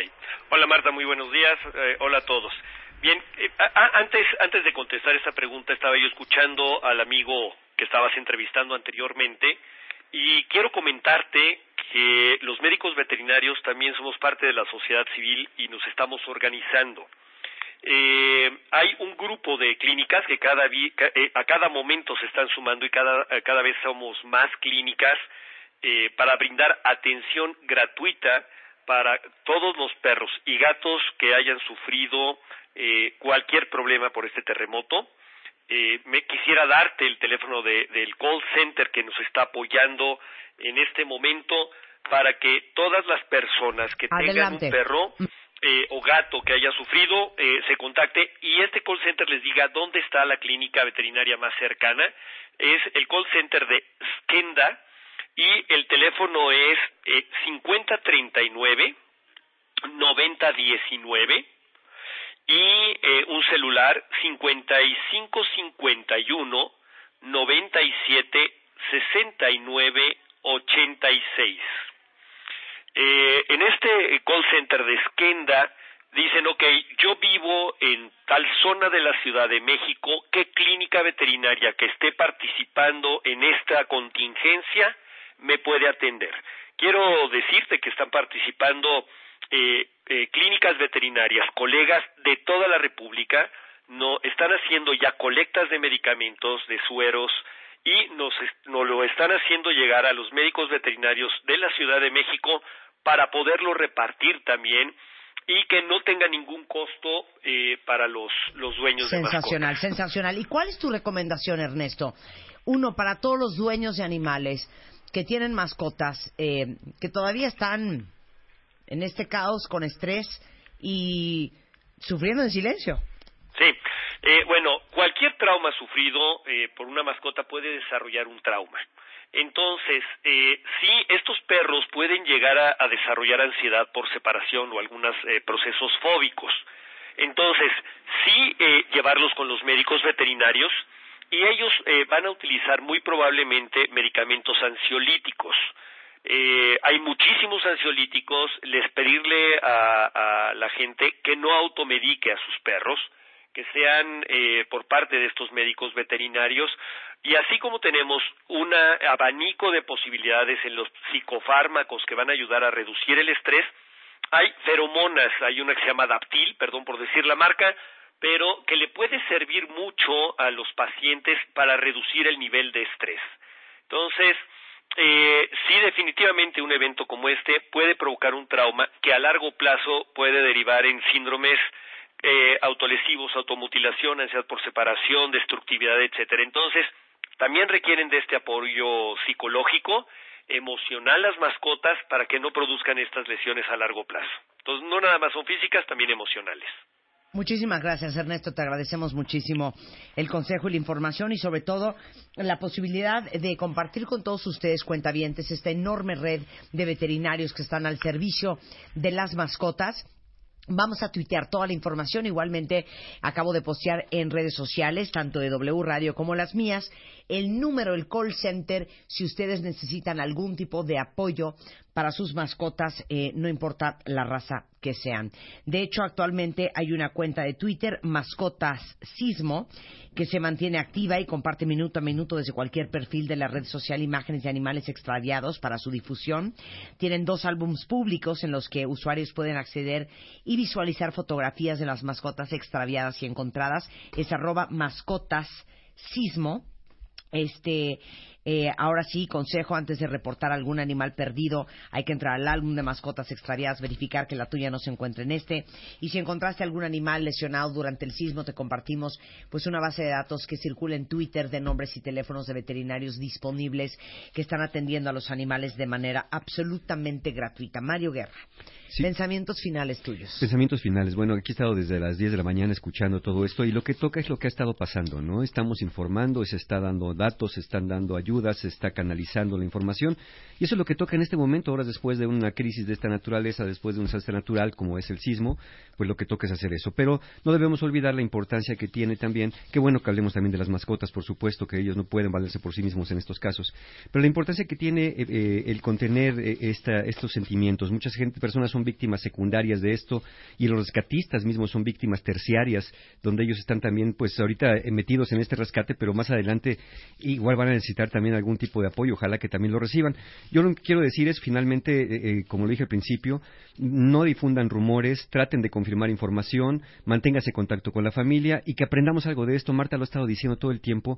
Hola Marta, muy buenos días. Eh, hola a todos. Bien, eh, antes, antes de contestar esta pregunta estaba yo escuchando al amigo que estabas entrevistando anteriormente Y quiero comentarte que los médicos veterinarios también somos parte de la sociedad civil y nos estamos organizando. Eh, hay un grupo de clínicas que cada eh, a cada momento se están sumando y cada, eh, cada vez somos más clínicas eh, para brindar atención gratuita para todos los perros y gatos que hayan sufrido eh, cualquier problema por este terremoto. Eh, me quisiera darte el teléfono de, del call center que nos está apoyando en este momento para que todas las personas que tengan un perro eh, o gato que haya sufrido eh, se contacte y este call center les diga dónde está la clínica veterinaria más cercana. Es el call center de Skenda y el teléfono es eh, 5039 9019 y eh, un celular 5551 97 69 86. Eh, en este call center de Skenda dicen, ok, yo vivo en tal zona de la Ciudad de México, ¿qué clínica veterinaria que esté participando en esta contingencia me puede atender? Quiero decirte que están participando eh, eh, clínicas veterinarias, colegas de toda la República, no están haciendo ya colectas de medicamentos, de sueros, y nos, nos lo están haciendo llegar a los médicos veterinarios de la Ciudad de México para poderlo repartir también y que no tenga ningún costo eh, para los, los dueños sensacional, de Sensacional, ¿Y cuál es tu recomendación, Ernesto? Uno, para todos los dueños de animales que tienen mascotas, eh, que todavía están en este caos con estrés y sufriendo en silencio. Sí, eh, bueno, cualquier trauma sufrido eh, por una mascota puede desarrollar un trauma. Entonces, eh, sí, estos perros pueden llegar a, desarrollar ansiedad por separación o algunos eh, procesos fóbicos. Entonces, sí eh, llevarlos con los médicos veterinarios y ellos eh, van a utilizar muy probablemente medicamentos ansiolíticos. Hay muchísimos ansiolíticos, les pedirle a, a la gente que no automedique a sus perros, que sean eh, por parte de estos médicos veterinarios y así como tenemos un abanico de posibilidades en los psicofármacos que van a ayudar a reducir el estrés, hay feromonas, hay una que se llama Daptil, perdón por decir la marca, pero que le puede servir mucho a los pacientes para reducir el nivel de estrés. Entonces, eh, sí, definitivamente un evento como este puede provocar un trauma que a largo plazo puede derivar en síndromes eh, autolesivos, automutilación, ansiedad por separación, destructividad, etcétera. Entonces, también requieren de este apoyo psicológico, emocional las mascotas para que no produzcan estas lesiones a largo plazo. Entonces, no nada más son físicas, también emocionales. Muchísimas gracias, Ernesto. Te agradecemos muchísimo el consejo y la información y, sobre todo, la posibilidad de compartir con todos ustedes, cuentavientes, esta enorme red de veterinarios que están al servicio de las mascotas Vamos a tuitear toda la información. Igualmente, acabo de postear en redes sociales, tanto de W Radio como las mías, el número, el call center, si ustedes necesitan algún tipo de apoyo para sus mascotas, eh, no importa la raza que sean. De hecho, actualmente hay una cuenta de Twitter, Mascotas Sismo, que se mantiene activa y comparte minuto a minuto desde cualquier perfil de la red social imágenes de animales extraviados para su difusión. Tienen dos álbumes públicos en los que usuarios pueden acceder y visualizar fotografías de las mascotas extraviadas y encontradas. Es arroba mascotas sismo este, eh, ahora sí, consejo antes de reportar algún animal perdido, hay que entrar al álbum de mascotas extraviadas, verificar que la tuya no se encuentre en este. Y si encontraste algún animal lesionado durante el sismo, te compartimos pues una base de datos que circula en Twitter de nombres y teléfonos de veterinarios disponibles que están atendiendo a los animales de manera absolutamente gratuita. Mario Guerra. Pensamientos finales tuyos. Pensamientos finales. Bueno, aquí he estado desde las 10 de la mañana escuchando todo esto y lo que toca es lo que ha estado pasando, ¿no? Estamos informando, se está dando datos, se están dando se está canalizando la información y eso es lo que toca en este momento, ahora después de una crisis de esta naturaleza, después de un desastre natural como es el sismo, pues lo que toca es hacer eso. Pero no debemos olvidar la importancia que tiene también, qué bueno que hablemos también de las mascotas, por supuesto, que ellos no pueden valerse por sí mismos en estos casos, pero la importancia que tiene eh, eh, el contener eh, esta, estos sentimientos. Muchas gente, personas son víctimas secundarias de esto y los rescatistas mismos son víctimas terciarias, donde ellos están también, pues ahorita metidos en este rescate, pero más adelante igual van a necesitar también algún tipo de apoyo, ojalá que también lo reciban. Yo lo que quiero decir es, finalmente, eh, eh, como lo dije al principio, no difundan rumores, traten de confirmar información, manténgase contacto con la familia y que aprendamos algo de esto. Marta lo ha estado diciendo todo el tiempo.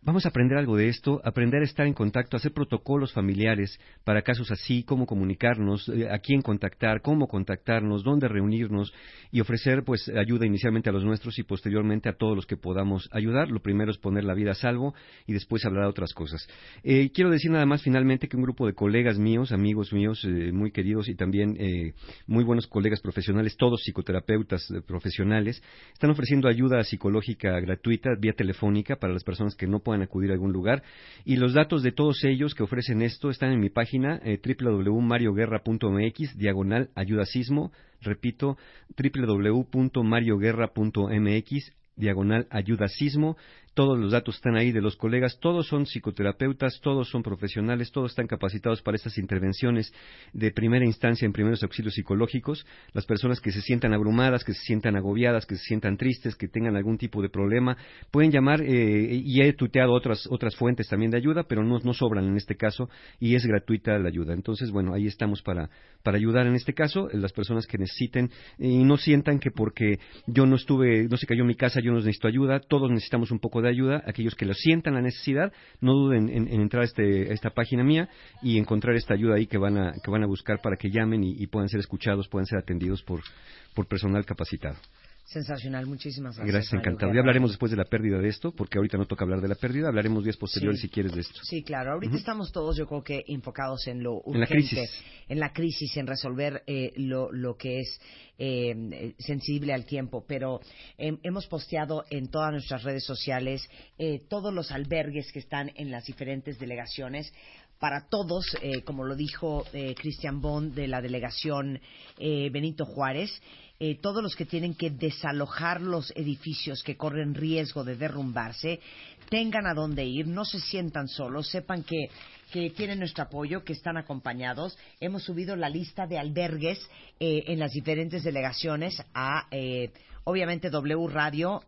Vamos a aprender algo de esto, aprender a estar en contacto, hacer protocolos familiares para casos así, cómo comunicarnos, eh, a quién contactar, cómo contactarnos, dónde reunirnos y ofrecer pues ayuda inicialmente a los nuestros y posteriormente a todos los que podamos ayudar. Lo primero es poner la vida a salvo y después hablar de otras cosas. Eh, quiero decir nada más finalmente que un grupo de colegas míos, amigos míos eh, muy queridos y también eh, muy buenos colegas profesionales, todos psicoterapeutas eh, profesionales, están ofreciendo ayuda psicológica gratuita vía telefónica para las personas que no puedan acudir a algún lugar. Y los datos de todos ellos que ofrecen esto están en mi página www.marioguerra.mx, diagonal ayudasismo. Repito, www.marioguerra.mx, diagonal ayudasismo. Todos los datos están ahí de los colegas, todos son psicoterapeutas, todos son profesionales, todos están capacitados para estas intervenciones de primera instancia en primeros auxilios psicológicos. Las personas que se sientan abrumadas, que se sientan agobiadas, que se sientan tristes, que tengan algún tipo de problema, pueden llamar eh, y he tuiteado otras, otras fuentes también de ayuda, pero no, no sobran en este caso y es gratuita la ayuda. Entonces, bueno, ahí estamos para, para ayudar en este caso, las personas que necesiten y no sientan que porque yo no estuve, no se cayó mi casa, yo no necesito ayuda, todos necesitamos un poco de ayuda, aquellos que lo sientan la necesidad, no duden en, en entrar a, este, a esta página mía y encontrar esta ayuda ahí que van a, que van a buscar para que llamen y, y puedan ser escuchados, puedan ser atendidos por, por personal capacitado. Sensacional, muchísimas gracias. Gracias, encantado. Ya hablaremos después de la pérdida de esto, porque ahorita no toca hablar de la pérdida, hablaremos días posteriores Sí. si quieres de esto. Sí, claro. Ahorita estamos todos, yo creo que, enfocados en lo urgente, En la crisis. en la crisis, en resolver eh, lo, lo que es eh, eh, sensible al tiempo. Pero eh, hemos posteado en todas nuestras redes sociales eh, todos los albergues que están en las diferentes delegaciones. Para todos, eh, como lo dijo eh, Christian Bond de la delegación eh, Benito Juárez, eh, todos los que tienen que desalojar los edificios que corren riesgo de derrumbarse, tengan a dónde ir, no se sientan solos, sepan que, que tienen nuestro apoyo, que están acompañados. Hemos subido la lista de albergues eh, en las diferentes delegaciones a, eh, obviamente, wradio.com.mx,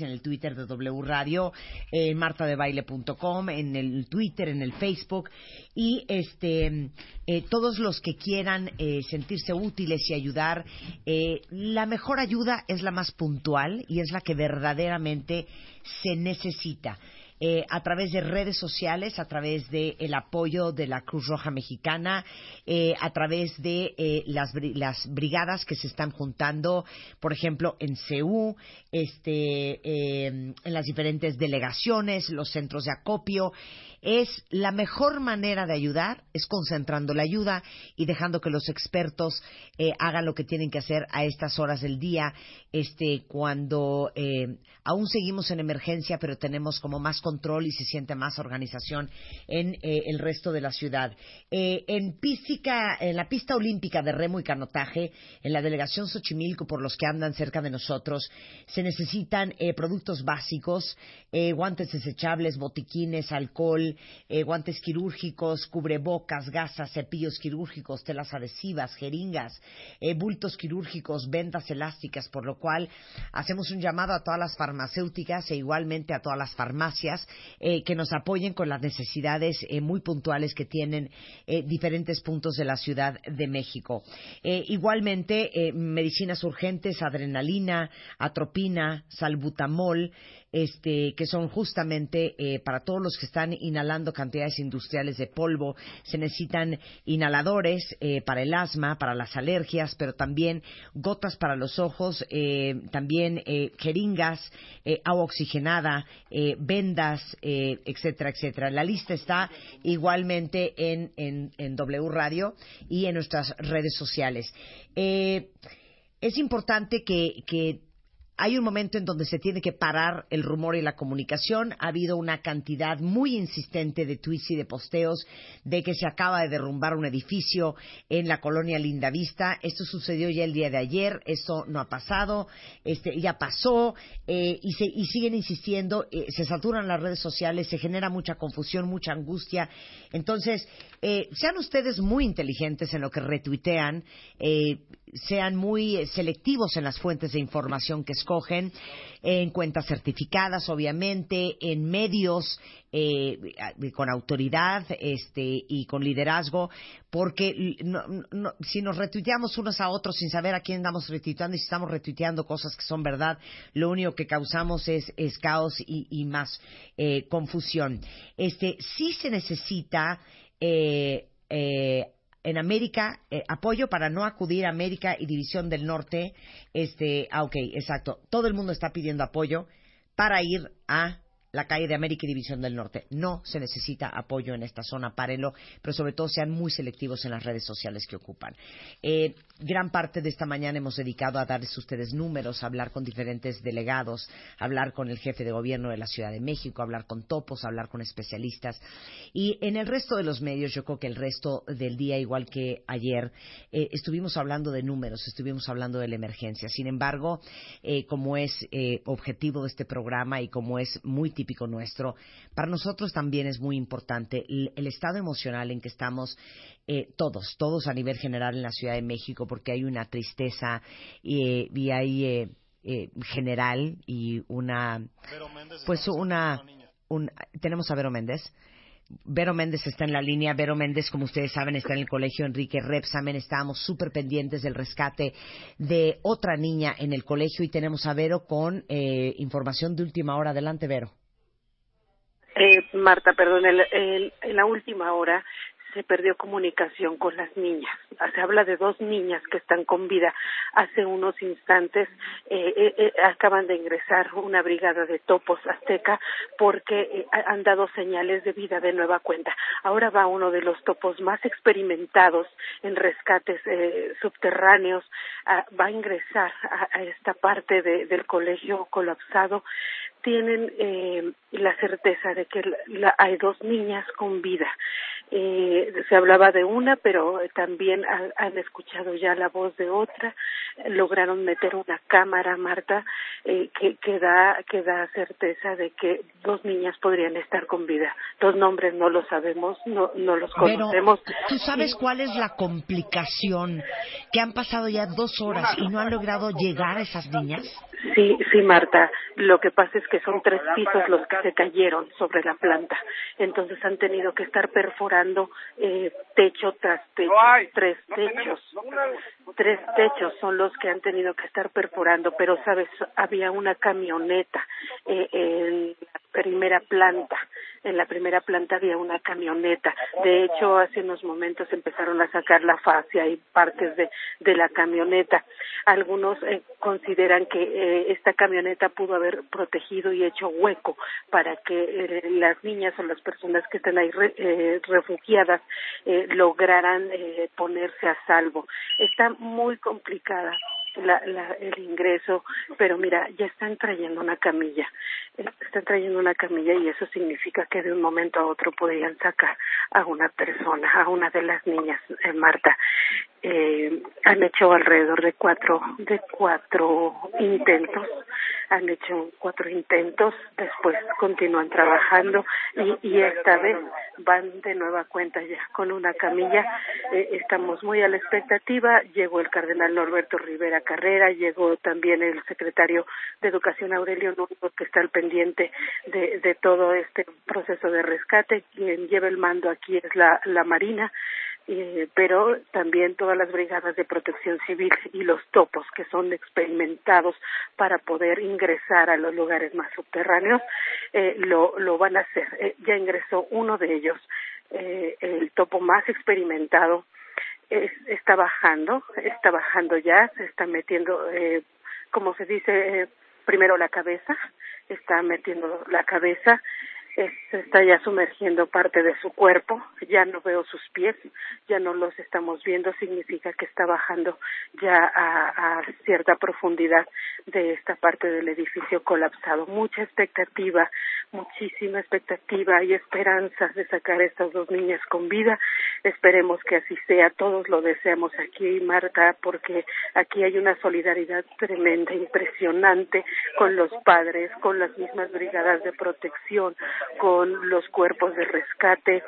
en el Twitter de W Radio, en martadebaile.com, en el Twitter, en el Facebook, y este, eh, todos los que quieran eh, sentirse útiles y ayudar, eh, la mejor ayuda es la más puntual y es la que verdaderamente se necesita. Eh, a través de redes sociales, a través del el apoyo de la Cruz Roja Mexicana, eh, a través de eh, las, bri- las brigadas que se están juntando, por ejemplo, en CEU, este, eh, en las diferentes delegaciones, los centros de acopio. Es la mejor manera de ayudar, es concentrando la ayuda y dejando que los expertos eh, hagan lo que tienen que hacer a estas horas del día, este, cuando aún seguimos en emergencia, pero tenemos como más control y se siente más organización en eh, el resto de la ciudad. Eh, en, písica, en la pista olímpica de remo y canotaje, en la delegación Xochimilco, por los que andan cerca de nosotros, se necesitan eh, productos básicos, eh, guantes desechables, botiquines, alcohol, eh, guantes quirúrgicos, cubrebocas, gasas, cepillos quirúrgicos, telas adhesivas, jeringas, bultos quirúrgicos, vendas elásticas, por lo cual hacemos un llamado a todas las farmacéuticas e igualmente a todas las farmacias eh, que nos apoyen con las necesidades eh, muy puntuales que tienen eh, diferentes puntos de la Ciudad de México. Igualmente, medicinas urgentes, adrenalina, atropina, salbutamol, este, que son justamente eh, para todos los que están inhalando cantidades industriales de polvo. Se necesitan inhaladores eh, para el asma, para las alergias, pero también gotas para los ojos, eh, también eh, jeringas, eh, agua oxigenada, vendas, etcétera, etcétera. La lista está igualmente en, en, en W Radio y en nuestras redes sociales. Es importante que, que hay un momento en donde se tiene que parar el rumor y la comunicación. Ha habido una cantidad muy insistente de tweets y de posteos de que se acaba de derrumbar un edificio en la colonia Lindavista. Esto sucedió ya el día de ayer, esto no ha pasado, este, ya pasó eh, y, se, y siguen insistiendo, eh, se saturan las redes sociales, se genera mucha confusión, mucha angustia. Entonces, eh, sean ustedes muy inteligentes en lo que retuitean, eh, sean muy selectivos en las fuentes de información que escogen, en cuentas certificadas, obviamente, en medios eh, con autoridad este, y con liderazgo, porque si nos retuiteamos unos a otros sin saber a quién estamos retuiteando y si estamos retuiteando cosas que son verdad, lo único que causamos es, es caos y, y más eh, confusión. Este, sí se necesita eh, eh, en América, eh, apoyo para no acudir a América y División del Norte. Este, ah, ok, exacto. Todo el mundo está pidiendo apoyo para ir a la calle de América y División del Norte. No se necesita apoyo en esta zona, párenlo, pero sobre todo sean muy selectivos en las redes sociales que ocupan. Eh, gran parte de esta mañana hemos dedicado a darles a ustedes números, a hablar con diferentes delegados, hablar con el jefe de gobierno de la Ciudad de México, hablar con topos, hablar con especialistas. Y en el resto de los medios, yo creo que el resto del día, igual que ayer, eh, estuvimos hablando de números, estuvimos hablando de la emergencia. Sin embargo, eh, como es objetivo de este programa y como es muy típico nuestro, para nosotros también es muy importante el, el estado emocional en que estamos eh, todos, todos a nivel general en la Ciudad de México, porque hay una tristeza eh, y hay eh, eh, general y una, pues una, un, tenemos a Vero Méndez. Vero Méndez está en la línea. Vero Méndez, como ustedes saben, está en el colegio Enrique Repsamen. Estábamos súper pendientes del rescate de otra niña en el colegio y tenemos a Vero con eh, información de última hora. Adelante, Vero. Eh, Marta, perdón, el, en la última hora se perdió comunicación con las niñas. Se habla de dos niñas que están con vida. Hace unos instantes eh, eh, eh, acaban de ingresar una brigada de topos azteca porque eh, han dado señales de vida de nueva cuenta. Ahora va uno de los topos más experimentados en rescates eh, subterráneos. A, va a ingresar a, a esta parte de, del colegio colapsado tienen eh, la certeza de que la, hay dos niñas con vida. Eh, se hablaba de una, pero también ha, han escuchado ya la voz de otra. Lograron meter una cámara, Marta, eh, que, que, da, que da certeza de que dos niñas podrían estar con vida. Los nombres no los sabemos, no, no los conocemos. Pero, ¿tú sabes cuál es la complicación? Que han pasado ya dos horas y no han logrado llegar a esas niñas. Sí, sí, Marta. Lo que pasa es que son tres pisos los que se cayeron sobre la planta. Entonces han tenido que estar perforando eh, techo tras techo, tres techos. Tres techos son los que han tenido que estar perforando, pero sabes, había una camioneta eh, en la primera planta. En la primera planta había una camioneta. De hecho, hace unos momentos empezaron a sacar la fascia y partes de, de la camioneta. Algunos eh, consideran que eh, esta camioneta pudo haber protegido y hecho hueco para que eh, las niñas o las personas que están ahí re, eh, refugiadas eh, lograran eh, ponerse a salvo. Está muy complicada la, la, el ingreso, pero mira, ya están trayendo una camilla, están trayendo una camilla y eso significa que de un momento a otro podrían sacar a una persona, a una de las niñas, eh, Marta. Eh, han hecho alrededor de cuatro, de cuatro intentos, han hecho cuatro intentos, después continúan trabajando y, y esta vez van de nueva cuenta ya con una camilla. Eh, estamos muy a la expectativa. Llegó el cardenal Norberto Rivera Carrera, llegó también el secretario de Educación Aurelio Núñez, que está al pendiente de, de todo este proceso de rescate. Quien lleva el mando aquí es la Marina eh, pero también todas las brigadas de protección civil y los topos que son experimentados para poder ingresar a los lugares más subterráneos eh, lo, lo van a hacer. Eh, ya ingresó uno de ellos, eh, el topo más experimentado, es, está bajando, está bajando ya, se está metiendo, eh, como se dice, primero la cabeza, está metiendo la cabeza se está ya sumergiendo parte de su cuerpo, ya no veo sus pies, ya no los estamos viendo, significa que está bajando ya a, a cierta profundidad de esta parte del edificio colapsado. Mucha expectativa, muchísima expectativa y esperanzas de sacar a estas dos niñas con vida. Esperemos que así sea, todos lo deseamos aquí, Marta, porque aquí hay una solidaridad tremenda, impresionante con los padres, con las mismas brigadas de protección, con los cuerpos de rescate.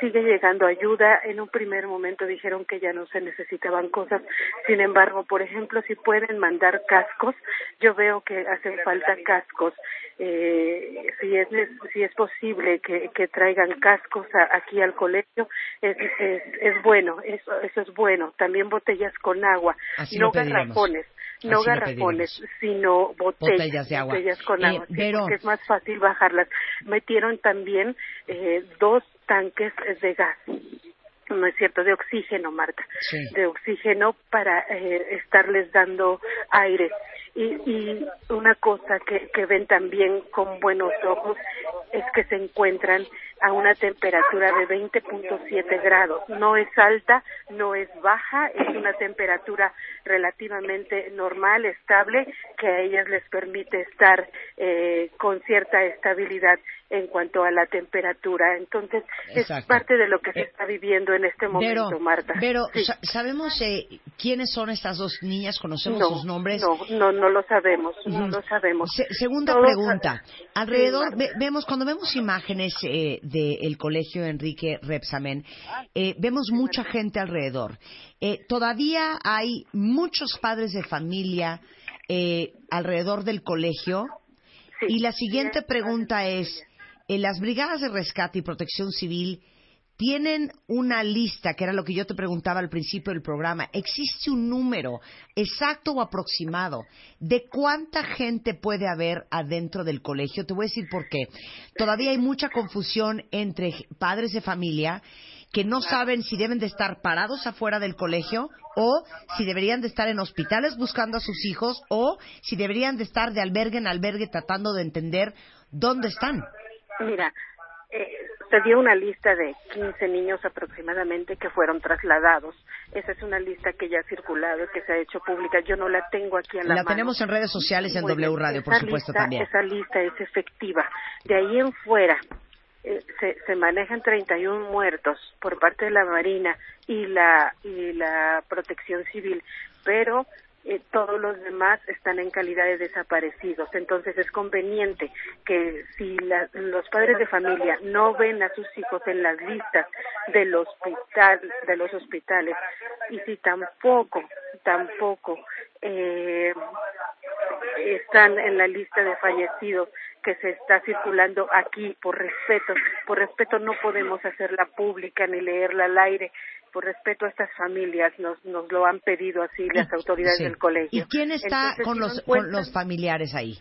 Sigue llegando ayuda. En un primer momento dijeron que ya no se necesitaban cosas. Sin embargo, por ejemplo, si pueden mandar cascos, yo veo que hacen falta cascos. Eh, si es si es posible que, que traigan cascos aquí al colegio es, es, es bueno eso eso es bueno también botellas con agua no garrafones no garrafones, sino botellas, de agua. botellas con Eh, agua, pero- porque es más fácil bajarlas. Metieron también eh, dos tanques de gas, no es cierto, de oxígeno, Marta, Sí. de oxígeno para eh, estarles dando aire. Y, y una cosa que, que ven también con buenos ojos es que se encuentran a una temperatura de 20.7 grados. No es alta, no es baja, es una temperatura relativamente normal, estable, que a ellas les permite estar eh, con cierta estabilidad en cuanto a la temperatura. Entonces, Exacto. es parte de lo que se está viviendo en este momento, Pero, Marta. pero Sí. sa- ¿sabemos eh, quiénes son estas dos niñas? ¿Conocemos no, sus nombres? No, no, no lo sabemos, no Ujú. lo sabemos. Se- segunda Todos- pregunta. Alrededor, Sí, ve- vemos, cuando vemos imágenes eh, del colegio Enrique Repsamen, eh, vemos mucha gente alrededor. Eh, todavía hay muchos padres de familia eh, alrededor del colegio. y la siguiente pregunta es, eh, ¿las brigadas de rescate y protección civil tienen una lista, que era lo que yo te preguntaba al principio del programa, ¿existe un número exacto o aproximado de cuánta gente puede haber adentro del colegio? Te voy a decir por qué. Todavía hay mucha confusión entre padres de familia que no saben si deben de estar parados afuera del colegio o si deberían de estar en hospitales buscando a sus hijos o si deberían de estar de albergue en albergue tratando de entender dónde están. Mira, eh, se dio una lista de 15 niños aproximadamente que fueron trasladados. Esa es una lista que ya ha circulado, que se ha hecho pública. Yo no la tengo aquí en la, La mano. tenemos en redes sociales en bien. W Radio, por supuesto, lista- también. Esa lista es efectiva. De ahí en fuera eh, se, se manejan 31 muertos por parte de la Marina y la, y la Protección Civil, pero eh, todos los demás están en calidad de desaparecidos. Entonces es conveniente que si la- los padres de familia no ven a sus hijos en las listas del hospital, de los hospitales, y si tampoco, tampoco eh, están en la lista de fallecidos que se está circulando aquí por respeto. Por respeto no podemos hacerla pública ni leerla al aire. Por respeto a estas familias nos, nos lo han pedido así las autoridades Sí. del colegio. ¿Y quién está Entonces, con si los, con los familiares ahí?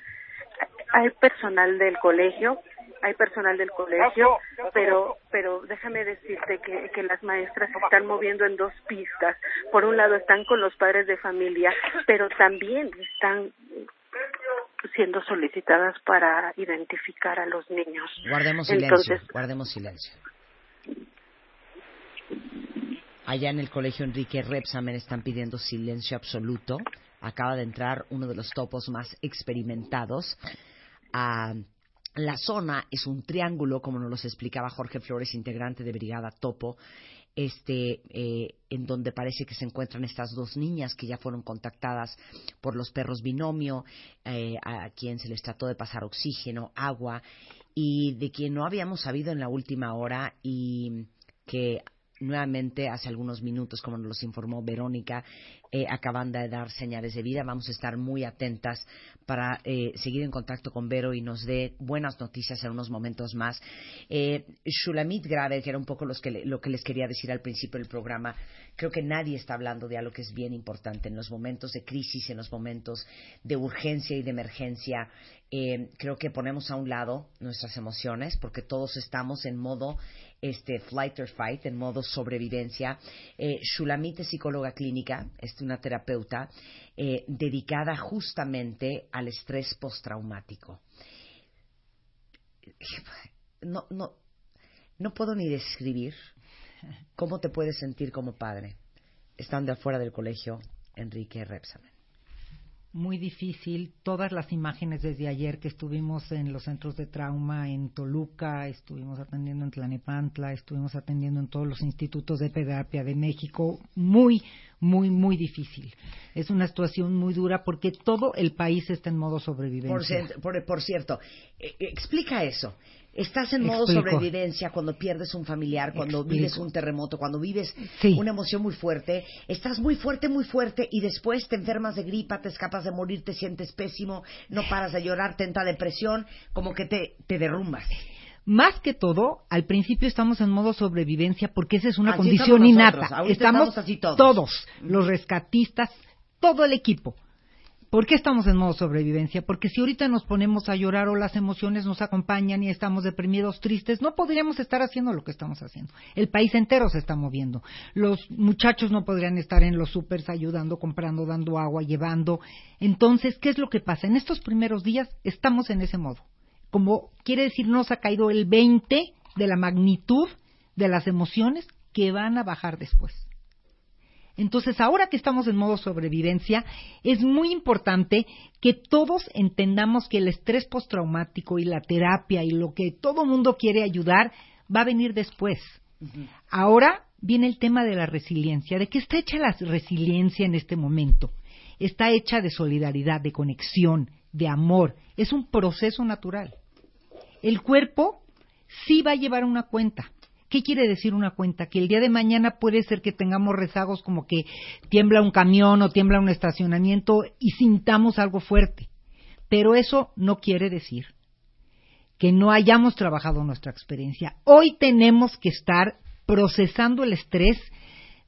hay personal del colegio, hay personal del colegio, pero pero déjame decirte que, que las maestras se están moviendo en dos pistas. Por un lado están con los padres de familia, pero también están siendo solicitadas para identificar a los niños. Guardemos silencio, Entonces, guardemos silencio. Allá en el colegio Enrique Repsamen están pidiendo silencio absoluto. Acaba de entrar uno de los topos más experimentados. a la zona es un triángulo, como nos los explicaba Jorge Flores, integrante de Brigada Topo, este, eh, en donde parece que se encuentran estas dos niñas que ya fueron contactadas por los perros binomio, eh, a quien se les trató de pasar oxígeno, agua, y de quien no habíamos sabido en la última hora y que nuevamente hace algunos minutos, como nos los informó Verónica, eh, acaban de dar señales de vida. Vamos a estar muy atentas para eh, seguir en contacto con Vero y nos dé buenas noticias en unos momentos más. Eh, Shulamit Grave, que era un poco los que lo que les quería decir al principio del programa, creo que nadie está hablando de algo que es bien importante en los momentos de crisis, en los momentos de urgencia y de emergencia. Eh, creo que ponemos a un lado nuestras emociones porque todos estamos en modo este flight or fight, en modo sobrevivencia. Eh, Shulamit es psicóloga clínica, es una terapeuta eh, dedicada justamente al estrés postraumático. no, no, no puedo ni describir cómo te puedes sentir como padre estando afuera del colegio Enrique Repsamen. Muy difícil. Todas las imágenes desde ayer que estuvimos en los centros de trauma en Toluca, estuvimos atendiendo en Tlanepantla, estuvimos atendiendo en todos los institutos de terapia de México. Muy, muy, muy difícil. Es una situación muy dura porque todo el país está en modo sobrevivencia. Por, por, por cierto, eh, explica eso. Estás en modo Explico. sobrevivencia cuando pierdes un familiar, cuando Explico. vives un terremoto, cuando vives Sí. una emoción muy fuerte. Estás muy fuerte, muy fuerte y después te enfermas de gripa, te escapas de morir, te sientes pésimo, no paras de llorar, te entra depresión, como que te, te derrumbas. Más que todo, al principio estamos en modo sobrevivencia porque esa es una Así condición estamos innata. Estamos así todos. los rescatistas, todo el equipo. ¿Por qué estamos en modo sobrevivencia? Porque si ahorita nos ponemos a llorar o las emociones nos acompañan y estamos deprimidos, tristes, no podríamos estar haciendo lo que estamos haciendo. El país entero se está moviendo. Los muchachos no podrían estar en los supers ayudando, comprando, dando agua, llevando. Entonces, ¿qué es lo que pasa? En estos primeros días estamos en ese modo. Como quiere decir, nos ha caído el 20 de la magnitud de las emociones que van a bajar después. Entonces, ahora que estamos en modo sobrevivencia, es muy importante que todos entendamos que el estrés postraumático y la terapia y lo que todo mundo quiere ayudar va a venir después. Ahora viene el tema de la resiliencia. ¿De qué está hecha la resiliencia en este momento? Está hecha de solidaridad, de conexión, de amor. Es un proceso natural. El cuerpo sí va a llevar una cuenta. ¿Qué quiere decir una cuenta? Que el día de mañana puede ser que tengamos rezagos como que tiembla un camión o tiembla un estacionamiento y sintamos algo fuerte. Pero eso no quiere decir que no hayamos trabajado nuestra experiencia. Hoy tenemos que estar procesando el estrés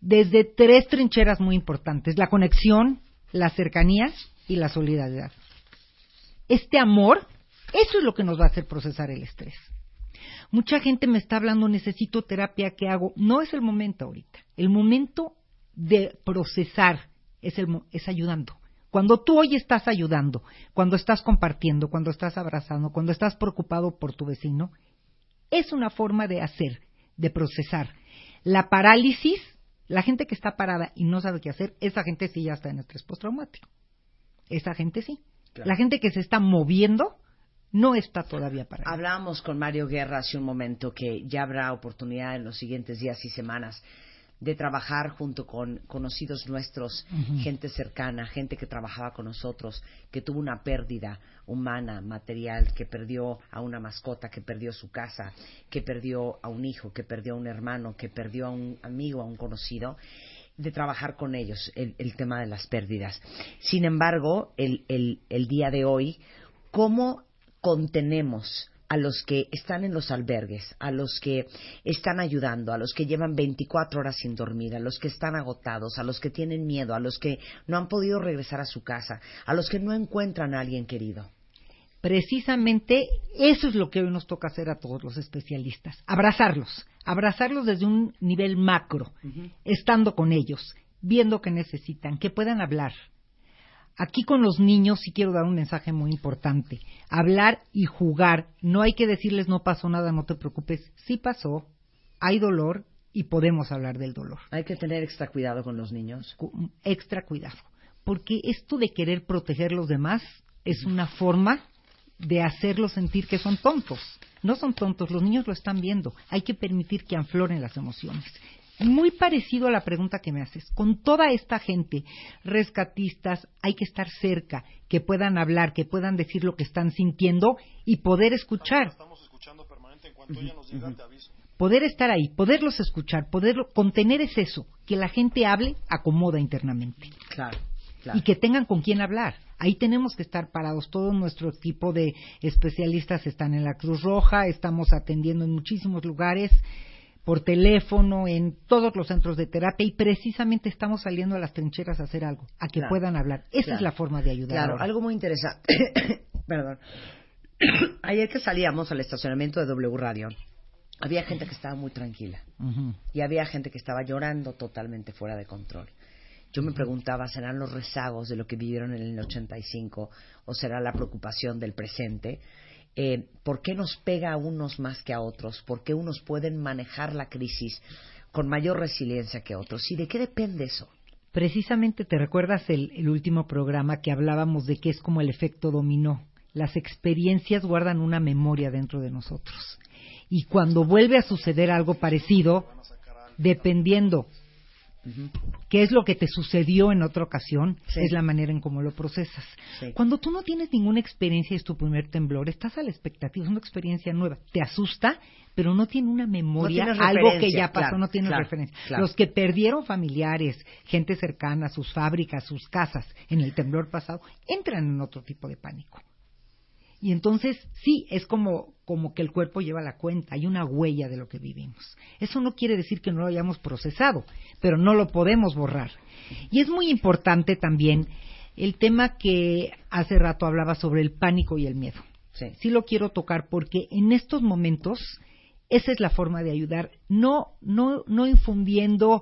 desde tres trincheras muy importantes. La conexión, la cercanía y la solidaridad. Este amor, eso es lo que nos va a hacer procesar el estrés. Mucha gente me está hablando, necesito terapia, ¿qué hago? No es el momento ahorita. El momento de procesar es, el, es ayudando. Cuando tú hoy estás ayudando, cuando estás compartiendo, cuando estás abrazando, cuando estás preocupado por tu vecino, es una forma de hacer, de procesar. La parálisis, la gente que está parada y no sabe qué hacer, esa gente sí ya está en estrés postraumático. Esa gente sí. Claro. La gente que se está moviendo no está todavía parada. Hablábamos con Mario Guerra hace un momento que ya habrá oportunidad en los siguientes días y semanas de trabajar junto con conocidos nuestros, gente cercana, gente que trabajaba con nosotros, que tuvo una pérdida humana, material, que perdió a una mascota, que perdió su casa, que perdió a un hijo, que perdió a un hermano, que perdió a un amigo, a un conocido, de trabajar con ellos el, el tema de las pérdidas. Sin embargo, el, el, el día de hoy, ¿cómo contenemos a los que están en los albergues, a los que están ayudando, a los que llevan 24 horas sin dormir, a los que están agotados, a los que tienen miedo, a los que no han podido regresar a su casa, a los que no encuentran a alguien querido? Precisamente eso es lo que hoy nos toca hacer a todos los especialistas, abrazarlos, abrazarlos desde un nivel macro, estando con ellos, viendo que necesitan, que puedan hablar. Aquí con los niños sí quiero dar un mensaje muy importante. Hablar y jugar. No hay que decirles no pasó nada, no te preocupes. Sí pasó, hay dolor y podemos hablar del dolor. Hay que tener extra cuidado con los niños. Extra cuidado. Porque esto de querer proteger los demás es una forma de hacerlos sentir que son tontos. No son tontos, los niños lo están viendo. Hay que permitir que afloren las emociones. Muy parecido a la pregunta que me haces. Con toda esta gente, rescatistas, hay que estar cerca, que puedan hablar, que puedan decir lo que están sintiendo y poder escuchar. Poder estar ahí, poderlos escuchar, poderlo contener es eso, que la gente hable, acomoda internamente Claro, claro. y que tengan con quién hablar. Ahí tenemos que estar parados. Todo nuestro equipo de especialistas están en la Cruz Roja, estamos atendiendo en muchísimos lugares, por teléfono, en todos los centros de terapia y precisamente estamos saliendo a las trincheras a hacer algo, a que Claro. puedan hablar. Esa Claro. es la forma de ayudar. Claro, ahora. algo muy interesante. Perdón. Ayer que salíamos al estacionamiento de W Radio, había gente que estaba muy tranquila y había gente que estaba llorando totalmente fuera de control. Yo me preguntaba, ¿serán los rezagos de lo que vivieron en el 85 o será la preocupación del presente? Eh, ¿por qué nos pega a unos más que a otros? ¿Por qué unos pueden manejar la crisis con mayor resiliencia que otros? ¿Y de qué depende eso? Precisamente te recuerdas el, el último programa que hablábamos de que es como el efecto dominó. Las experiencias guardan una memoria dentro de nosotros. Y cuando vuelve a suceder algo parecido, dependiendo qué es lo que te sucedió en otra ocasión, Sí. es la manera en cómo lo procesas. Sí. Cuando tú no tienes ninguna experiencia y es tu primer temblor, estás a la expectativa, es una experiencia nueva. Te asusta, pero no tiene una memoria, algo que ya pasó, claro, no claro, referencia. claro. Los que perdieron familiares, gente cercana, sus fábricas, sus casas en el temblor pasado, entran en otro tipo de pánico. Y entonces, sí, es como, como que el cuerpo lleva la cuenta, hay una huella de lo que vivimos. Eso no quiere decir que no lo hayamos procesado, pero no lo podemos borrar. Y es muy importante también el tema que hace rato hablaba sobre el pánico y el miedo. Sí. lo quiero tocar porque en estos momentos esa es la forma de ayudar, no no no infundiendo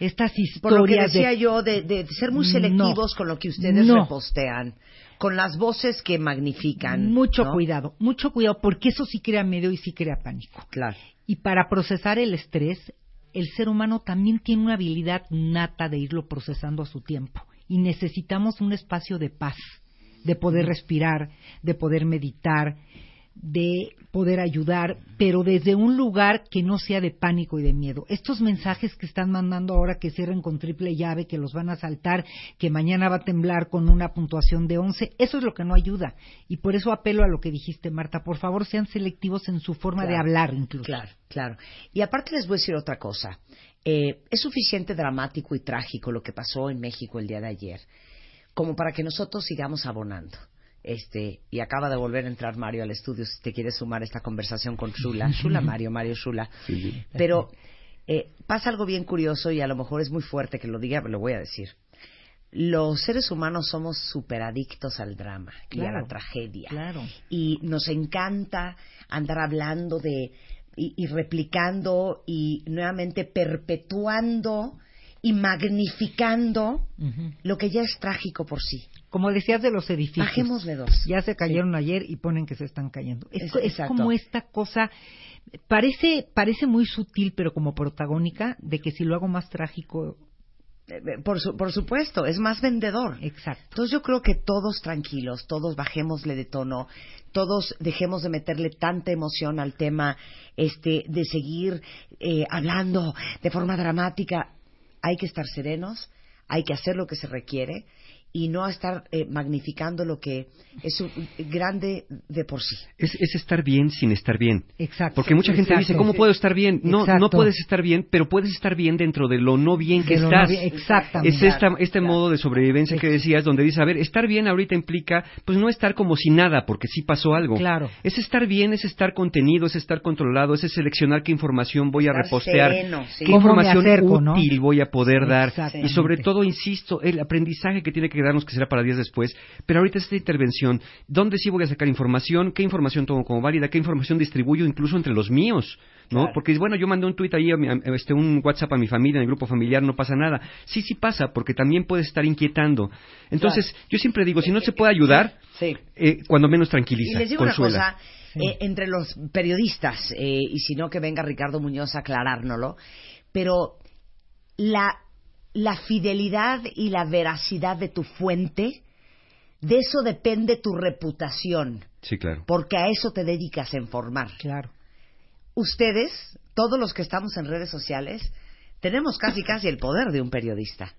estas historias Por lo que decía de yo, de, de ser muy No. selectivos con lo que ustedes No. repostean, con las voces que magnifican. mucho ¿no? cuidado, mucho cuidado porque eso sí crea miedo y sí crea pánico. Claro. Y para procesar el estrés, el ser humano también tiene una habilidad nata de irlo procesando a su tiempo. Y necesitamos un espacio de paz, de poder respirar, de poder meditar, de poder ayudar, pero desde un lugar que no sea de pánico y de miedo. Estos mensajes que están mandando ahora que cierren con triple llave, que los van a saltar, que mañana va a temblar con una puntuación de 11, eso es lo que no ayuda. Y por eso apelo a lo que dijiste, Marta. Por favor, sean selectivos en su forma de hablar, incluso. Claro, claro. Y aparte les voy a decir otra cosa. Eh, es suficiente dramático y trágico lo que pasó en México el día de ayer, como para que nosotros sigamos abonando. Este, y acaba de volver a entrar Mario al estudio si te quieres sumar a esta conversación con Shula. Shula Mario, Mario Shula. Pero eh, pasa algo bien curioso y a lo mejor es muy fuerte que lo diga, pero lo voy a decir. Los seres humanos somos superadictos al drama y a la tragedia. Claro. Y nos encanta andar hablando de y, y replicando y nuevamente perpetuando y magnificando lo que ya es trágico por sí. Como decías de los edificios. Bajémosle dos. Ya se cayeron ayer y ponen que se están cayendo. Es, como esta cosa, parece, parece muy sutil, pero como protagónica, de que si lo hago más trágico. Eh, eh, Por, su- por supuesto, es más vendedor. Exacto. Entonces yo creo que todos tranquilos, todos bajémosle de tono, todos dejemos de meterle tanta emoción al tema este, de seguir eh, hablando de forma dramática. Hay que estar serenos, hay que hacer lo que se requiere y no estar eh, magnificando lo que es un- grande de por sí. Es, es estar bien sin estar bien. Exacto. Porque mucha gente Exacto. dice, ¿cómo puedo estar bien? No, Exacto. no puedes estar bien, pero puedes estar bien dentro de lo no bien que no estás. bien- exactamente. Es esta, este modo de sobrevivencia que decías, donde dice, a ver, estar bien ahorita implica, pues no estar como si nada, porque sí pasó algo. Claro. Es estar bien, es estar contenido, es estar controlado, es seleccionar qué información voy a Estar repostear, sereno, sí. qué ¿Cómo me información acerco, no? útil voy a poder dar. Y sobre todo, insisto, el aprendizaje que tiene que darnos, que será para días después, pero ahorita esta intervención, ¿dónde sí voy a sacar información? ¿Qué información tomo como válida? ¿Qué información distribuyo incluso entre los míos? ¿no? Claro. Porque, bueno, yo mandé un tuit ahí, a mi- a- este, un WhatsApp a mi familia, en el grupo familiar, no pasa nada. Sí, sí pasa, porque también puedes estar inquietando. Entonces, yo siempre digo, si no se puede ayudar, Sí. eh, cuando menos Y tranquiliza, les digo consuela. una cosa, eh, entre los periodistas, eh, y si no que venga Ricardo Muñoz a aclarárnoslo, pero la, la fidelidad y la veracidad de tu fuente, de eso depende tu reputación, Sí, claro. porque a eso te dedicas a informar. Claro. Ustedes, todos los que estamos en redes sociales, tenemos casi casi el poder de un periodista.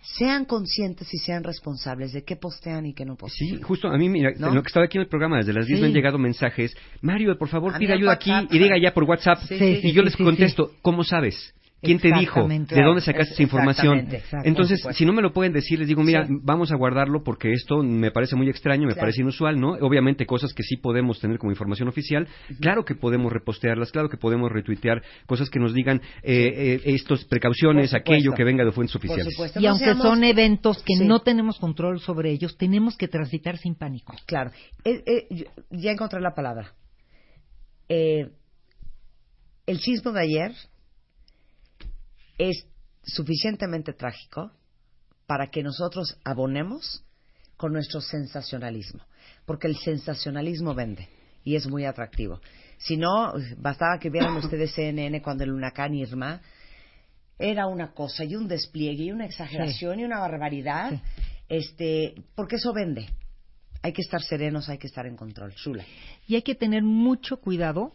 Sean conscientes y sean responsables de qué postean y qué no postean. Sí, justo a mí, mira, ¿No? en lo que estaba aquí en el programa, desde las 10 me han llegado mensajes. Mario, por favor, A mí pide al ayuda aquí y diga ya por WhatsApp. Sí, sí, y sí, yo sí, les sí, contesto, ¿cómo sabes? ¿Quién te dijo? ¿De dónde sacaste es- esa información? Entonces, si no me lo pueden decir, les digo, mira, Sí. vamos a guardarlo porque esto me parece muy extraño, me Claro. parece inusual, ¿no? Obviamente cosas que sí podemos tener como información oficial, claro que podemos repostearlas, claro que podemos retuitear cosas que nos digan eh, eh, estos precauciones, aquello que venga de fuentes oficiales. Y No aunque seamos- son eventos que Sí. no tenemos control sobre ellos, tenemos que transitar sin pánico. Claro. Eh, eh, ya encontré la palabra. Eh, el sismo de ayer es suficientemente trágico para que nosotros abonemos con nuestro sensacionalismo. Porque el sensacionalismo vende. y es muy atractivo. Si no, bastaba que vieran ustedes CNN cuando el huracán Irma era una cosa y un despliegue y una exageración y una barbaridad, este, porque eso vende. Hay que estar serenos, hay que estar en control. Shula. Y hay que tener mucho cuidado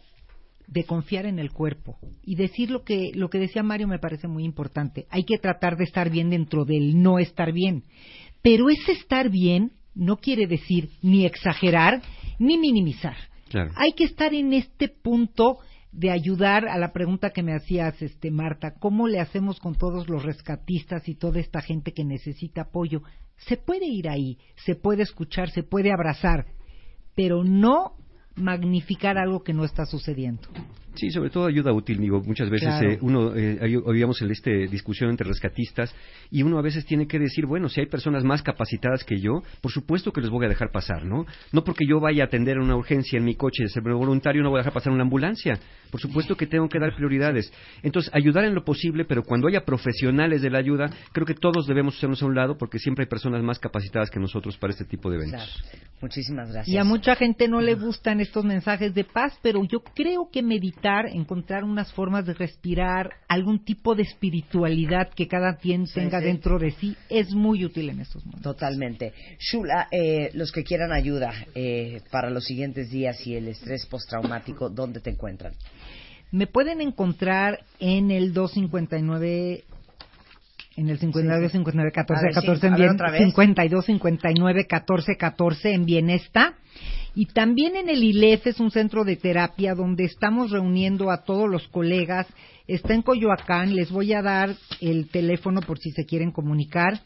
de confiar en el cuerpo y decir lo que lo que decía Mario me parece muy importante. Hay que tratar de estar bien dentro del no estar bien. Pero ese estar bien no quiere decir ni exagerar ni minimizar. Hay que estar en este punto de ayudar a la pregunta que me hacías, este Marta, ¿cómo le hacemos con todos los rescatistas y toda esta gente que necesita apoyo? Se puede ir ahí, se puede escuchar, se puede abrazar, pero no magnificar algo que no está sucediendo. Sí, sobre todo ayuda útil, digo, muchas veces eh, uno, eh, oíamos en esta discusión entre rescatistas y uno a veces tiene que decir, bueno, si hay personas más capacitadas que yo, por supuesto que les voy a dejar pasar, ¿no? No porque yo vaya a atender una urgencia en mi coche de ser voluntario, no voy a dejar pasar una ambulancia. Por supuesto que tengo que dar prioridades. Entonces, ayudar en lo posible, pero cuando haya profesionales de la ayuda, creo que todos debemos hacernos a un lado porque siempre hay personas más capacitadas que nosotros para este tipo de eventos. Muchísimas gracias. Y a mucha gente no le gustan estos mensajes de paz, pero yo creo que meditar encontrar unas formas de respirar, algún tipo de espiritualidad que cada quien tenga dentro de sí, es muy útil en estos momentos. Totalmente. Shula, eh, los que quieran ayuda eh, para los siguientes días y el estrés postraumático, ¿dónde te encuentran? Me pueden encontrar en el 259 en el 52 59 14 14 en bien, 52 59 14 14 en Bienesta y también en el ILEF es un centro de terapia donde estamos reuniendo a todos los colegas. Está en Coyoacán, les voy a dar el teléfono por si se quieren comunicar.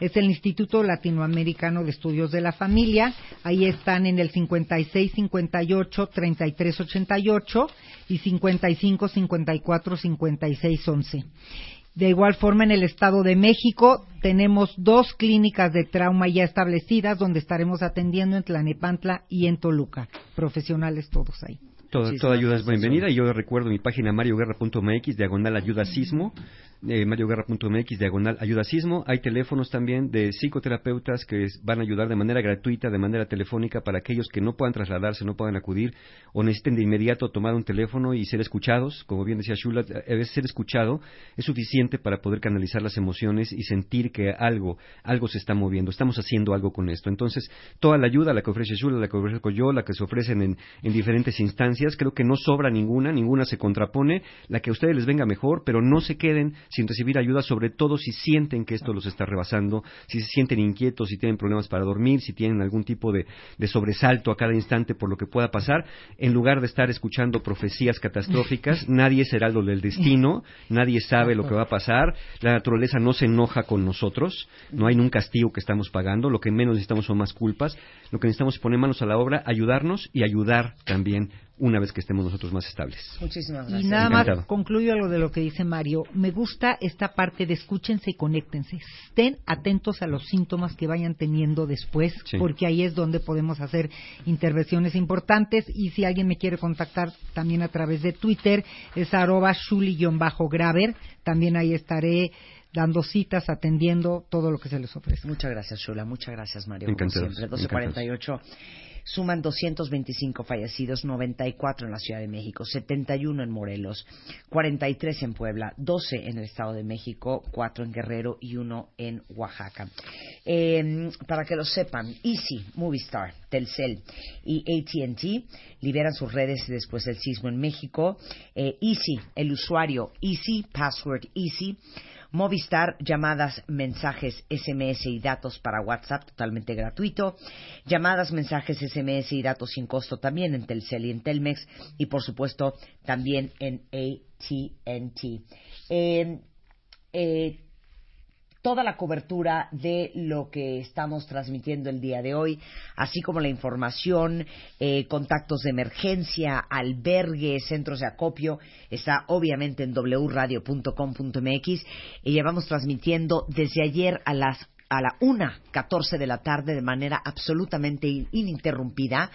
Es el Instituto Latinoamericano de Estudios de la Familia. Ahí están en el 56 58 33 88 y 55 54 56 11. De igual forma, en el Estado de México tenemos dos clínicas de trauma ya establecidas donde estaremos atendiendo en Tlanepantla y en Toluca. Profesionales todos ahí. Toda, ayuda es bienvenida y yo recuerdo mi página marioguerra.mx, diagonal ayuda sismo, eh, marioguerra.mx, diagonal ayuda sismo. Hay teléfonos también de psicoterapeutas que van a ayudar de manera gratuita, de manera telefónica, para aquellos que no puedan trasladarse, no puedan acudir o necesiten de inmediato tomar un teléfono y ser escuchados. Como bien decía Shula, a veces ser escuchado es suficiente para poder canalizar las emociones y sentir que algo, algo se está moviendo. Estamos haciendo algo con esto. Entonces, toda la ayuda, la que ofrece Shula, la que ofrezco yo, la que se ofrecen en, en diferentes instancias, creo que no sobra ninguna, ninguna se contrapone, la que a ustedes les venga mejor, pero no se queden sin recibir ayuda, sobre todo si sienten que esto los está rebasando, si se sienten inquietos, si tienen problemas para dormir, si tienen algún tipo de, sobresalto a cada instante por lo que pueda pasar, en lugar de estar escuchando profecías catastróficas, nadie es heraldo del destino, nadie sabe lo que va a pasar, la naturaleza no se enoja con nosotros, no hay un castigo que estamos pagando, lo que menos necesitamos son más culpas, lo que necesitamos es poner manos a la obra, ayudarnos y ayudar también una vez que estemos nosotros más estables. Muchísimas gracias. Y nada más concluyo algo de lo que dice Mario. Me gusta esta parte de escúchense y conéctense. Estén atentos a los síntomas que vayan teniendo después, porque ahí es donde podemos hacer intervenciones importantes. Y si alguien me quiere contactar también a través de Twitter, es arroba shuli-graver. También ahí estaré dando citas, atendiendo todo lo que se les ofrece. Muchas gracias, Shula. Muchas gracias, Mario. Encantado. Como siempre, 1248 suman 225 fallecidos, 94 en la Ciudad de México, 71 en Morelos, 43 en Puebla, 12 en el Estado de México, 4 en Guerrero y 1 en Oaxaca. Eh, para que lo sepan, Easy, Movistar, Telcel y AT&T liberan sus redes después del sismo en México. Eh, Easy, el usuario Easy, password Easy, Movistar, llamadas, mensajes, SMS y datos para WhatsApp totalmente gratuito. Llamadas, mensajes, SMS y datos sin costo también en Telcel y en Telmex. Y por supuesto también en ATT. Eh, eh, toda la cobertura de lo que estamos transmitiendo el día de hoy, así como la información, eh, contactos de emergencia, albergues, centros de acopio, está obviamente en wradio.com.mx y llevamos transmitiendo desde ayer a las a la una catorce de la tarde de manera absolutamente ininterrumpida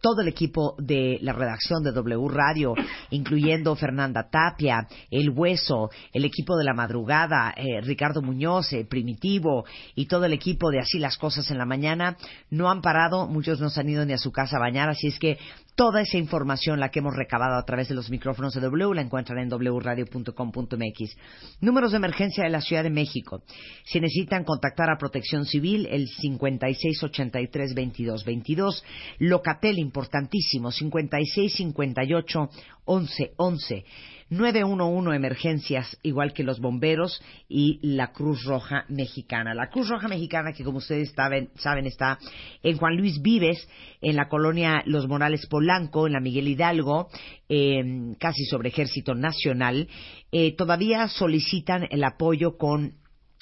todo el equipo de la redacción de W Radio, incluyendo Fernanda Tapia, El Hueso, el equipo de la madrugada, eh, Ricardo Muñoz, eh, Primitivo y todo el equipo de Así las Cosas en la Mañana, no han parado, muchos no se han ido ni a su casa a bañar, así es que toda esa información, la que hemos recabado a través de los micrófonos de W, la encuentran en wradio.com.mx. Números de emergencia de la Ciudad de México. Si necesitan contactar a Protección Civil, el 5683-2222. Locatel, importantísimo, 5658-1111. 911 emergencias, igual que los bomberos y la Cruz Roja Mexicana. La Cruz Roja Mexicana, que como ustedes saben, saben está en Juan Luis Vives, en la colonia Los Morales Polanco, en la Miguel Hidalgo, eh, casi sobre Ejército Nacional, eh, todavía solicitan el apoyo con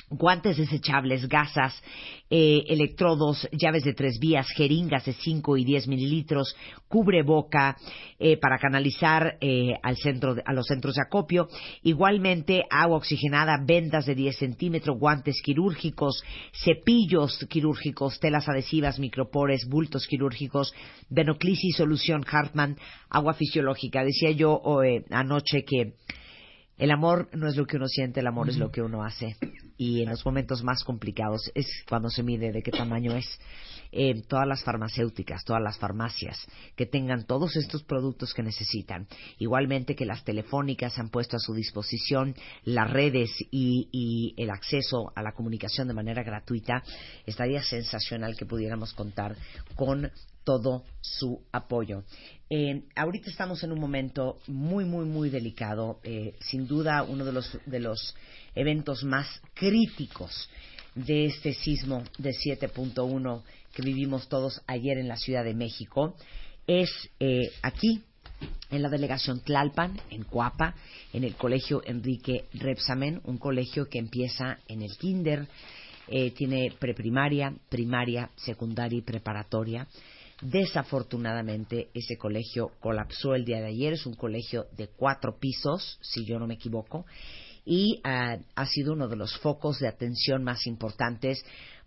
guantes desechables, gasas, eh, electrodos, llaves de tres vías, jeringas de 5 y 10 mililitros, cubreboca eh, para canalizar eh, al centro, a los centros de acopio, igualmente agua oxigenada, vendas de 10 centímetros, guantes quirúrgicos, cepillos quirúrgicos, telas adhesivas, micropores, bultos quirúrgicos, venoclisis, solución Hartmann, agua fisiológica. Decía yo anoche que el amor no es lo que uno siente, el amor es lo que uno hace. Y en los momentos más complicados es cuando se mide de qué tamaño es. Eh, todas las farmacéuticas, todas las farmacias, que tengan todos estos productos que necesitan. Igualmente que las telefónicas han puesto a su disposición las redes y, el acceso a la comunicación de manera gratuita. Estaría sensacional que pudiéramos contar con todo su apoyo. Eh, ahorita estamos en un momento muy, muy, muy delicado. Eh, sin duda, uno de los, de los eventos más críticos de este sismo de 7.1 que vivimos todos ayer en la Ciudad de México. Es eh, aquí, en la delegación Tlalpan, en Cuapa, en el colegio Enrique Repsamen, un colegio que empieza en el kinder, tiene preprimaria, primaria, secundaria y preparatoria. Desafortunadamente, ese colegio colapsó el día de ayer. Es un colegio de cuatro pisos, si yo no me equivoco, y ah, ha sido uno de los focos de atención más importantes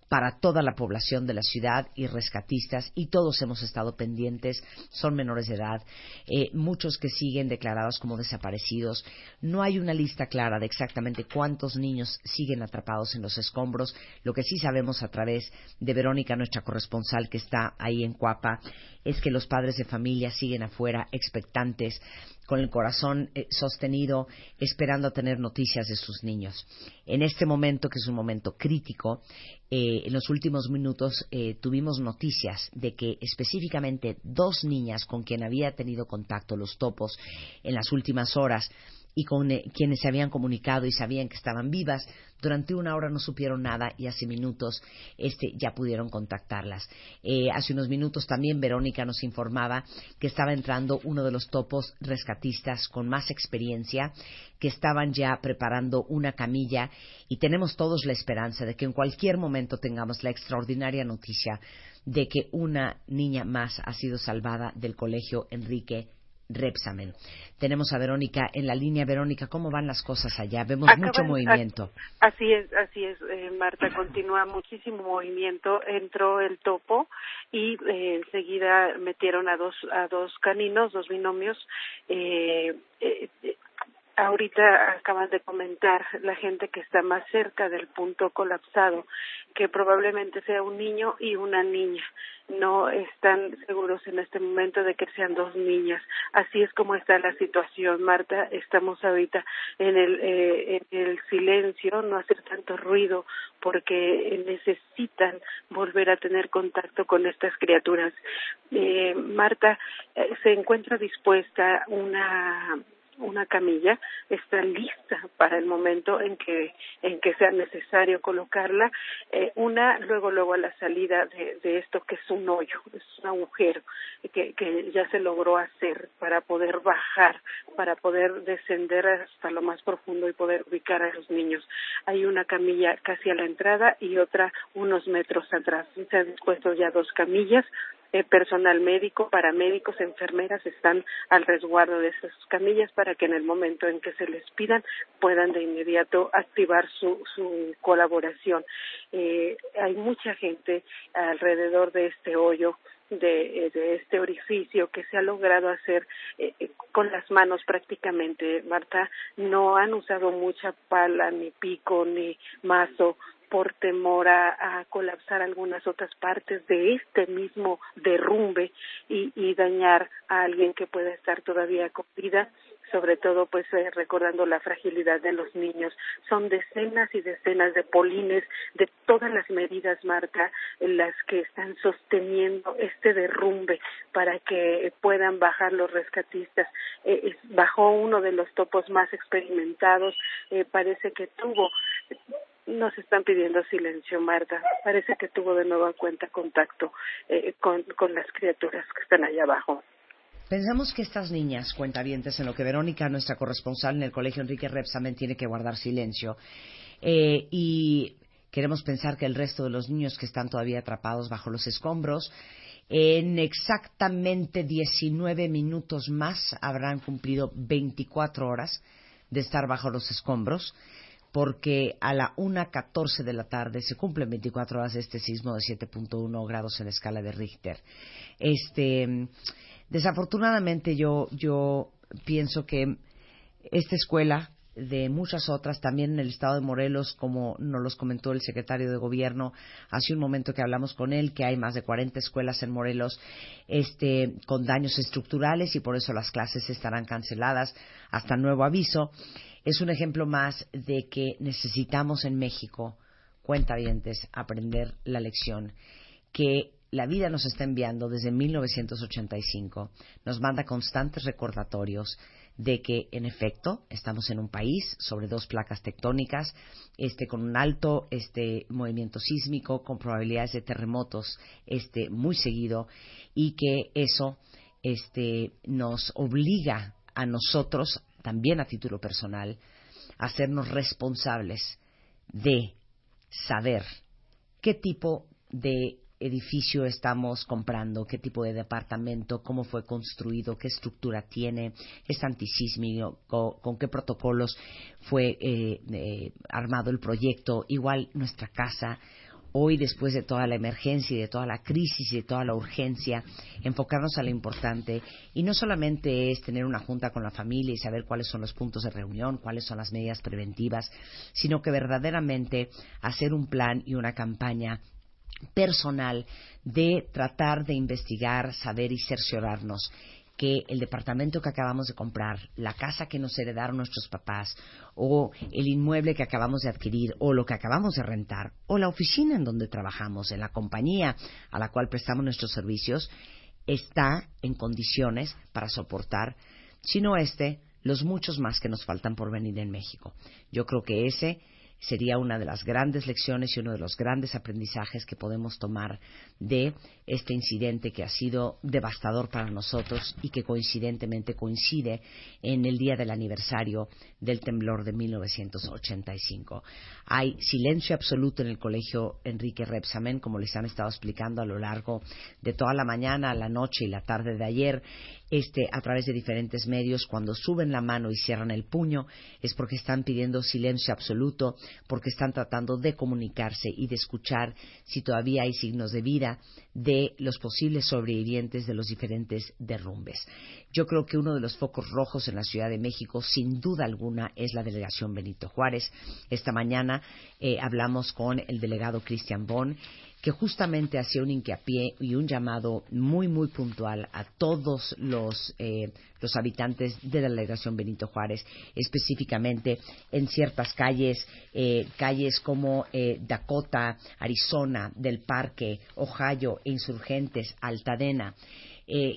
para toda la población de la ciudad y rescatistas y todos hemos estado pendientes, son menores de edad, eh, muchos que siguen declarados como desaparecidos. No hay una lista clara de exactamente cuántos niños siguen atrapados en los escombros. Lo que sí sabemos a través de Verónica, nuestra corresponsal que está ahí en Cuapa, es que los padres de familia siguen afuera expectantes con el corazón eh, sostenido, esperando tener noticias de sus niños. En este momento, que es un momento crítico, eh, en los últimos minutos eh, tuvimos noticias de que específicamente dos niñas con quien había tenido contacto los topos en las últimas horas y con eh, quienes se habían comunicado y sabían que estaban vivas, durante una hora no supieron nada y hace minutos este, ya pudieron contactarlas. Eh, hace unos minutos también Verónica nos informaba que estaba entrando uno de los topos rescatistas con más experiencia, que estaban ya preparando una camilla y tenemos todos la esperanza de que en cualquier momento tengamos la extraordinaria noticia de que una niña más ha sido salvada del colegio Enrique Repsamen. Tenemos a Verónica en la línea. Verónica, ¿cómo van las cosas allá? Vemos mucho movimiento. Así es, así es, eh, Marta. Continúa muchísimo movimiento. Entró el topo y eh, enseguida metieron a dos, a dos caninos, dos binomios. Eh, eh ahorita acaban de comentar la gente que está más cerca del punto colapsado que probablemente sea un niño y una niña. No están seguros en este momento de que sean dos niñas. Así es como está la situación, Marta. Estamos ahorita en el, eh, en el silencio, no hacer tanto ruido porque necesitan volver a tener contacto con estas criaturas. Eh, Marta, eh, se encuentra dispuesta una una camilla está lista para el momento en que en que sea necesario colocarla. Eh, una luego luego a la salida de, de, esto que es un hoyo es un agujero que, que ya se logró hacer para poder bajar para poder descender hasta lo más profundo y poder ubicar a los niños. Hay una camilla casi a la entrada y otra unos metros atrás. Se han dispuesto ya dos camillas eh, personal médico, paramédicos, enfermeras están al resguardo de esas camillas para que en el momento en que se les pidan puedan de inmediato activar su, su colaboración. Eh, hay mucha gente alrededor de este hoyo de, de, este orificio que se ha logrado hacer eh, eh, con las manos prácticamente, Marta, no han usado mucha pala, ni pico, ni mazo por temor a, colapsar algunas otras partes de este mismo derrumbe y, y dañar a alguien que pueda estar todavía con sobre todo pues eh, recordando la fragilidad de los niños. Son decenas y decenas de polines de todas las medidas, Marta, en las que están sosteniendo este derrumbe para que puedan bajar los rescatistas. Eh, bajó uno de los topos más experimentados, eh, parece que tuvo nos están pidiendo silencio, Marta. Parece que tuvo de nuevo en cuenta contacto eh, con, con las criaturas que están allá abajo. Pensamos que estas niñas, cuentavientes, en lo que Verónica, nuestra corresponsal en el colegio Enrique Repsamen, tiene que guardar silencio. Eh, y queremos pensar que el resto de los niños que están todavía atrapados bajo los escombros, en exactamente 19 minutos más habrán cumplido 24 horas de estar bajo los escombros, porque a la 1.14 de la tarde se cumplen 24 horas de este sismo de 7.1 grados en la escala de Richter. Este Desafortunadamente yo, yo pienso que esta escuela, de muchas otras, también en el estado de Morelos, como nos los comentó el secretario de Gobierno hace un momento que hablamos con él, que hay más de 40 escuelas en Morelos este, con daños estructurales y por eso las clases estarán canceladas hasta nuevo aviso. Es un ejemplo más de que necesitamos en México, cuentavientes, aprender la lección que la vida nos está enviando desde 1985, nos manda constantes recordatorios de que, en efecto, estamos en un país sobre dos placas tectónicas, este, con un alto este, movimiento sísmico, con probabilidades de terremotos este, muy seguido, y que eso este, nos obliga a nosotros, también a título personal, a hacernos responsables de saber qué tipo de edificio estamos comprando, qué tipo de departamento, cómo fue construido, qué estructura tiene, es antisísmico, con, qué protocolos fue eh, eh, armado el proyecto, igual nuestra casa. Hoy, después de toda la emergencia y de toda la crisis y de toda la urgencia, enfocarnos a lo importante y no solamente es tener una junta con la familia y saber cuáles son los puntos de reunión, cuáles son las medidas preventivas, sino que verdaderamente hacer un plan y una campaña personal de tratar de investigar, saber y cerciorarnos que el departamento que acabamos de comprar, la casa que nos heredaron nuestros papás, o el inmueble que acabamos de adquirir, o lo que acabamos de rentar, o la oficina en donde trabajamos, en la compañía a la cual prestamos nuestros servicios, está en condiciones para soportar, si no este, los muchos más que nos faltan por venir en México. Yo creo que ese sería una de las grandes lecciones y uno de los grandes aprendizajes que podemos tomar de este incidente que ha sido devastador para nosotros y que coincidentemente coincide en el día del aniversario del temblor de 1985. Hay silencio absoluto en el colegio Enrique Repsamen, como les han estado explicando a lo largo de toda la mañana, la noche y la tarde de ayer este, a través de diferentes medios, cuando suben la mano y cierran el puño, es porque están pidiendo silencio absoluto, porque están tratando de comunicarse y de escuchar si todavía hay signos de vida de los posibles sobrevivientes de los diferentes derrumbes. Yo creo que uno de los focos rojos en la Ciudad de México, sin duda alguna, es la delegación Benito Juárez. Esta mañana eh, hablamos con el delegado Cristian Bon que justamente hacía un hincapié y un llamado muy, muy puntual a todos los, eh, los habitantes de la delegación Benito Juárez, específicamente en ciertas calles, eh, calles como eh, Dakota, Arizona, del Parque, Ohio, Insurgentes, Altadena.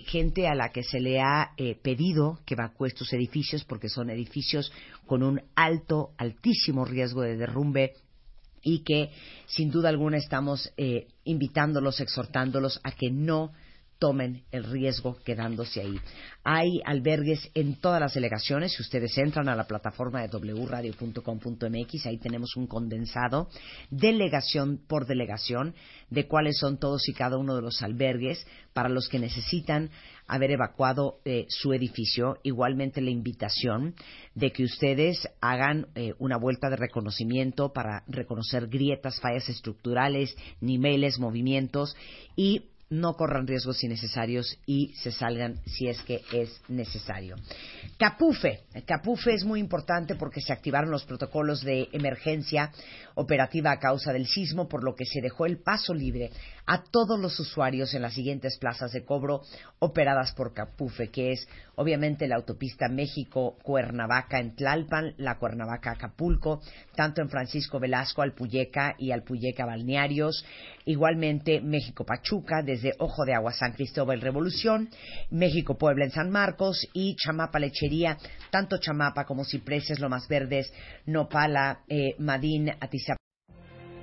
gente a la que se le ha pedido que evacúe estos edificios porque son edificios con un alto, altísimo riesgo de derrumbe y que sin duda alguna estamos eh, invitándolos, exhortándolos a que no tomen el riesgo quedándose ahí. Hay albergues en todas las delegaciones. Si ustedes entran a la plataforma de wradio.com.mx, ahí tenemos un condensado, delegación por delegación, de cuáles son todos y cada uno de los albergues para los que necesitan haber evacuado eh, su edificio. Igualmente la invitación de que ustedes hagan eh, una vuelta de reconocimiento para reconocer grietas, fallas estructurales, niveles, movimientos y no corran riesgos innecesarios y se salgan si es que es necesario. Capufe. Capufe es muy importante porque se activaron los protocolos de emergencia operativa a causa del sismo, por lo que se dejó el paso libre a todos los usuarios en las siguientes plazas de cobro operadas por Capufe, que es obviamente la autopista México-Cuernavaca en Tlalpan, la Cuernavaca-Acapulco, tanto en Francisco Velasco, Alpuyeca y Alpuyeca Balnearios, igualmente México-Pachuca, desde Ojo de Agua San Cristóbal Revolución, México-Puebla en San Marcos y Chamapa-Lechería, tanto Chamapa como Cipreses, Lomas Verdes, Nopala, eh, Madín, Atizapán.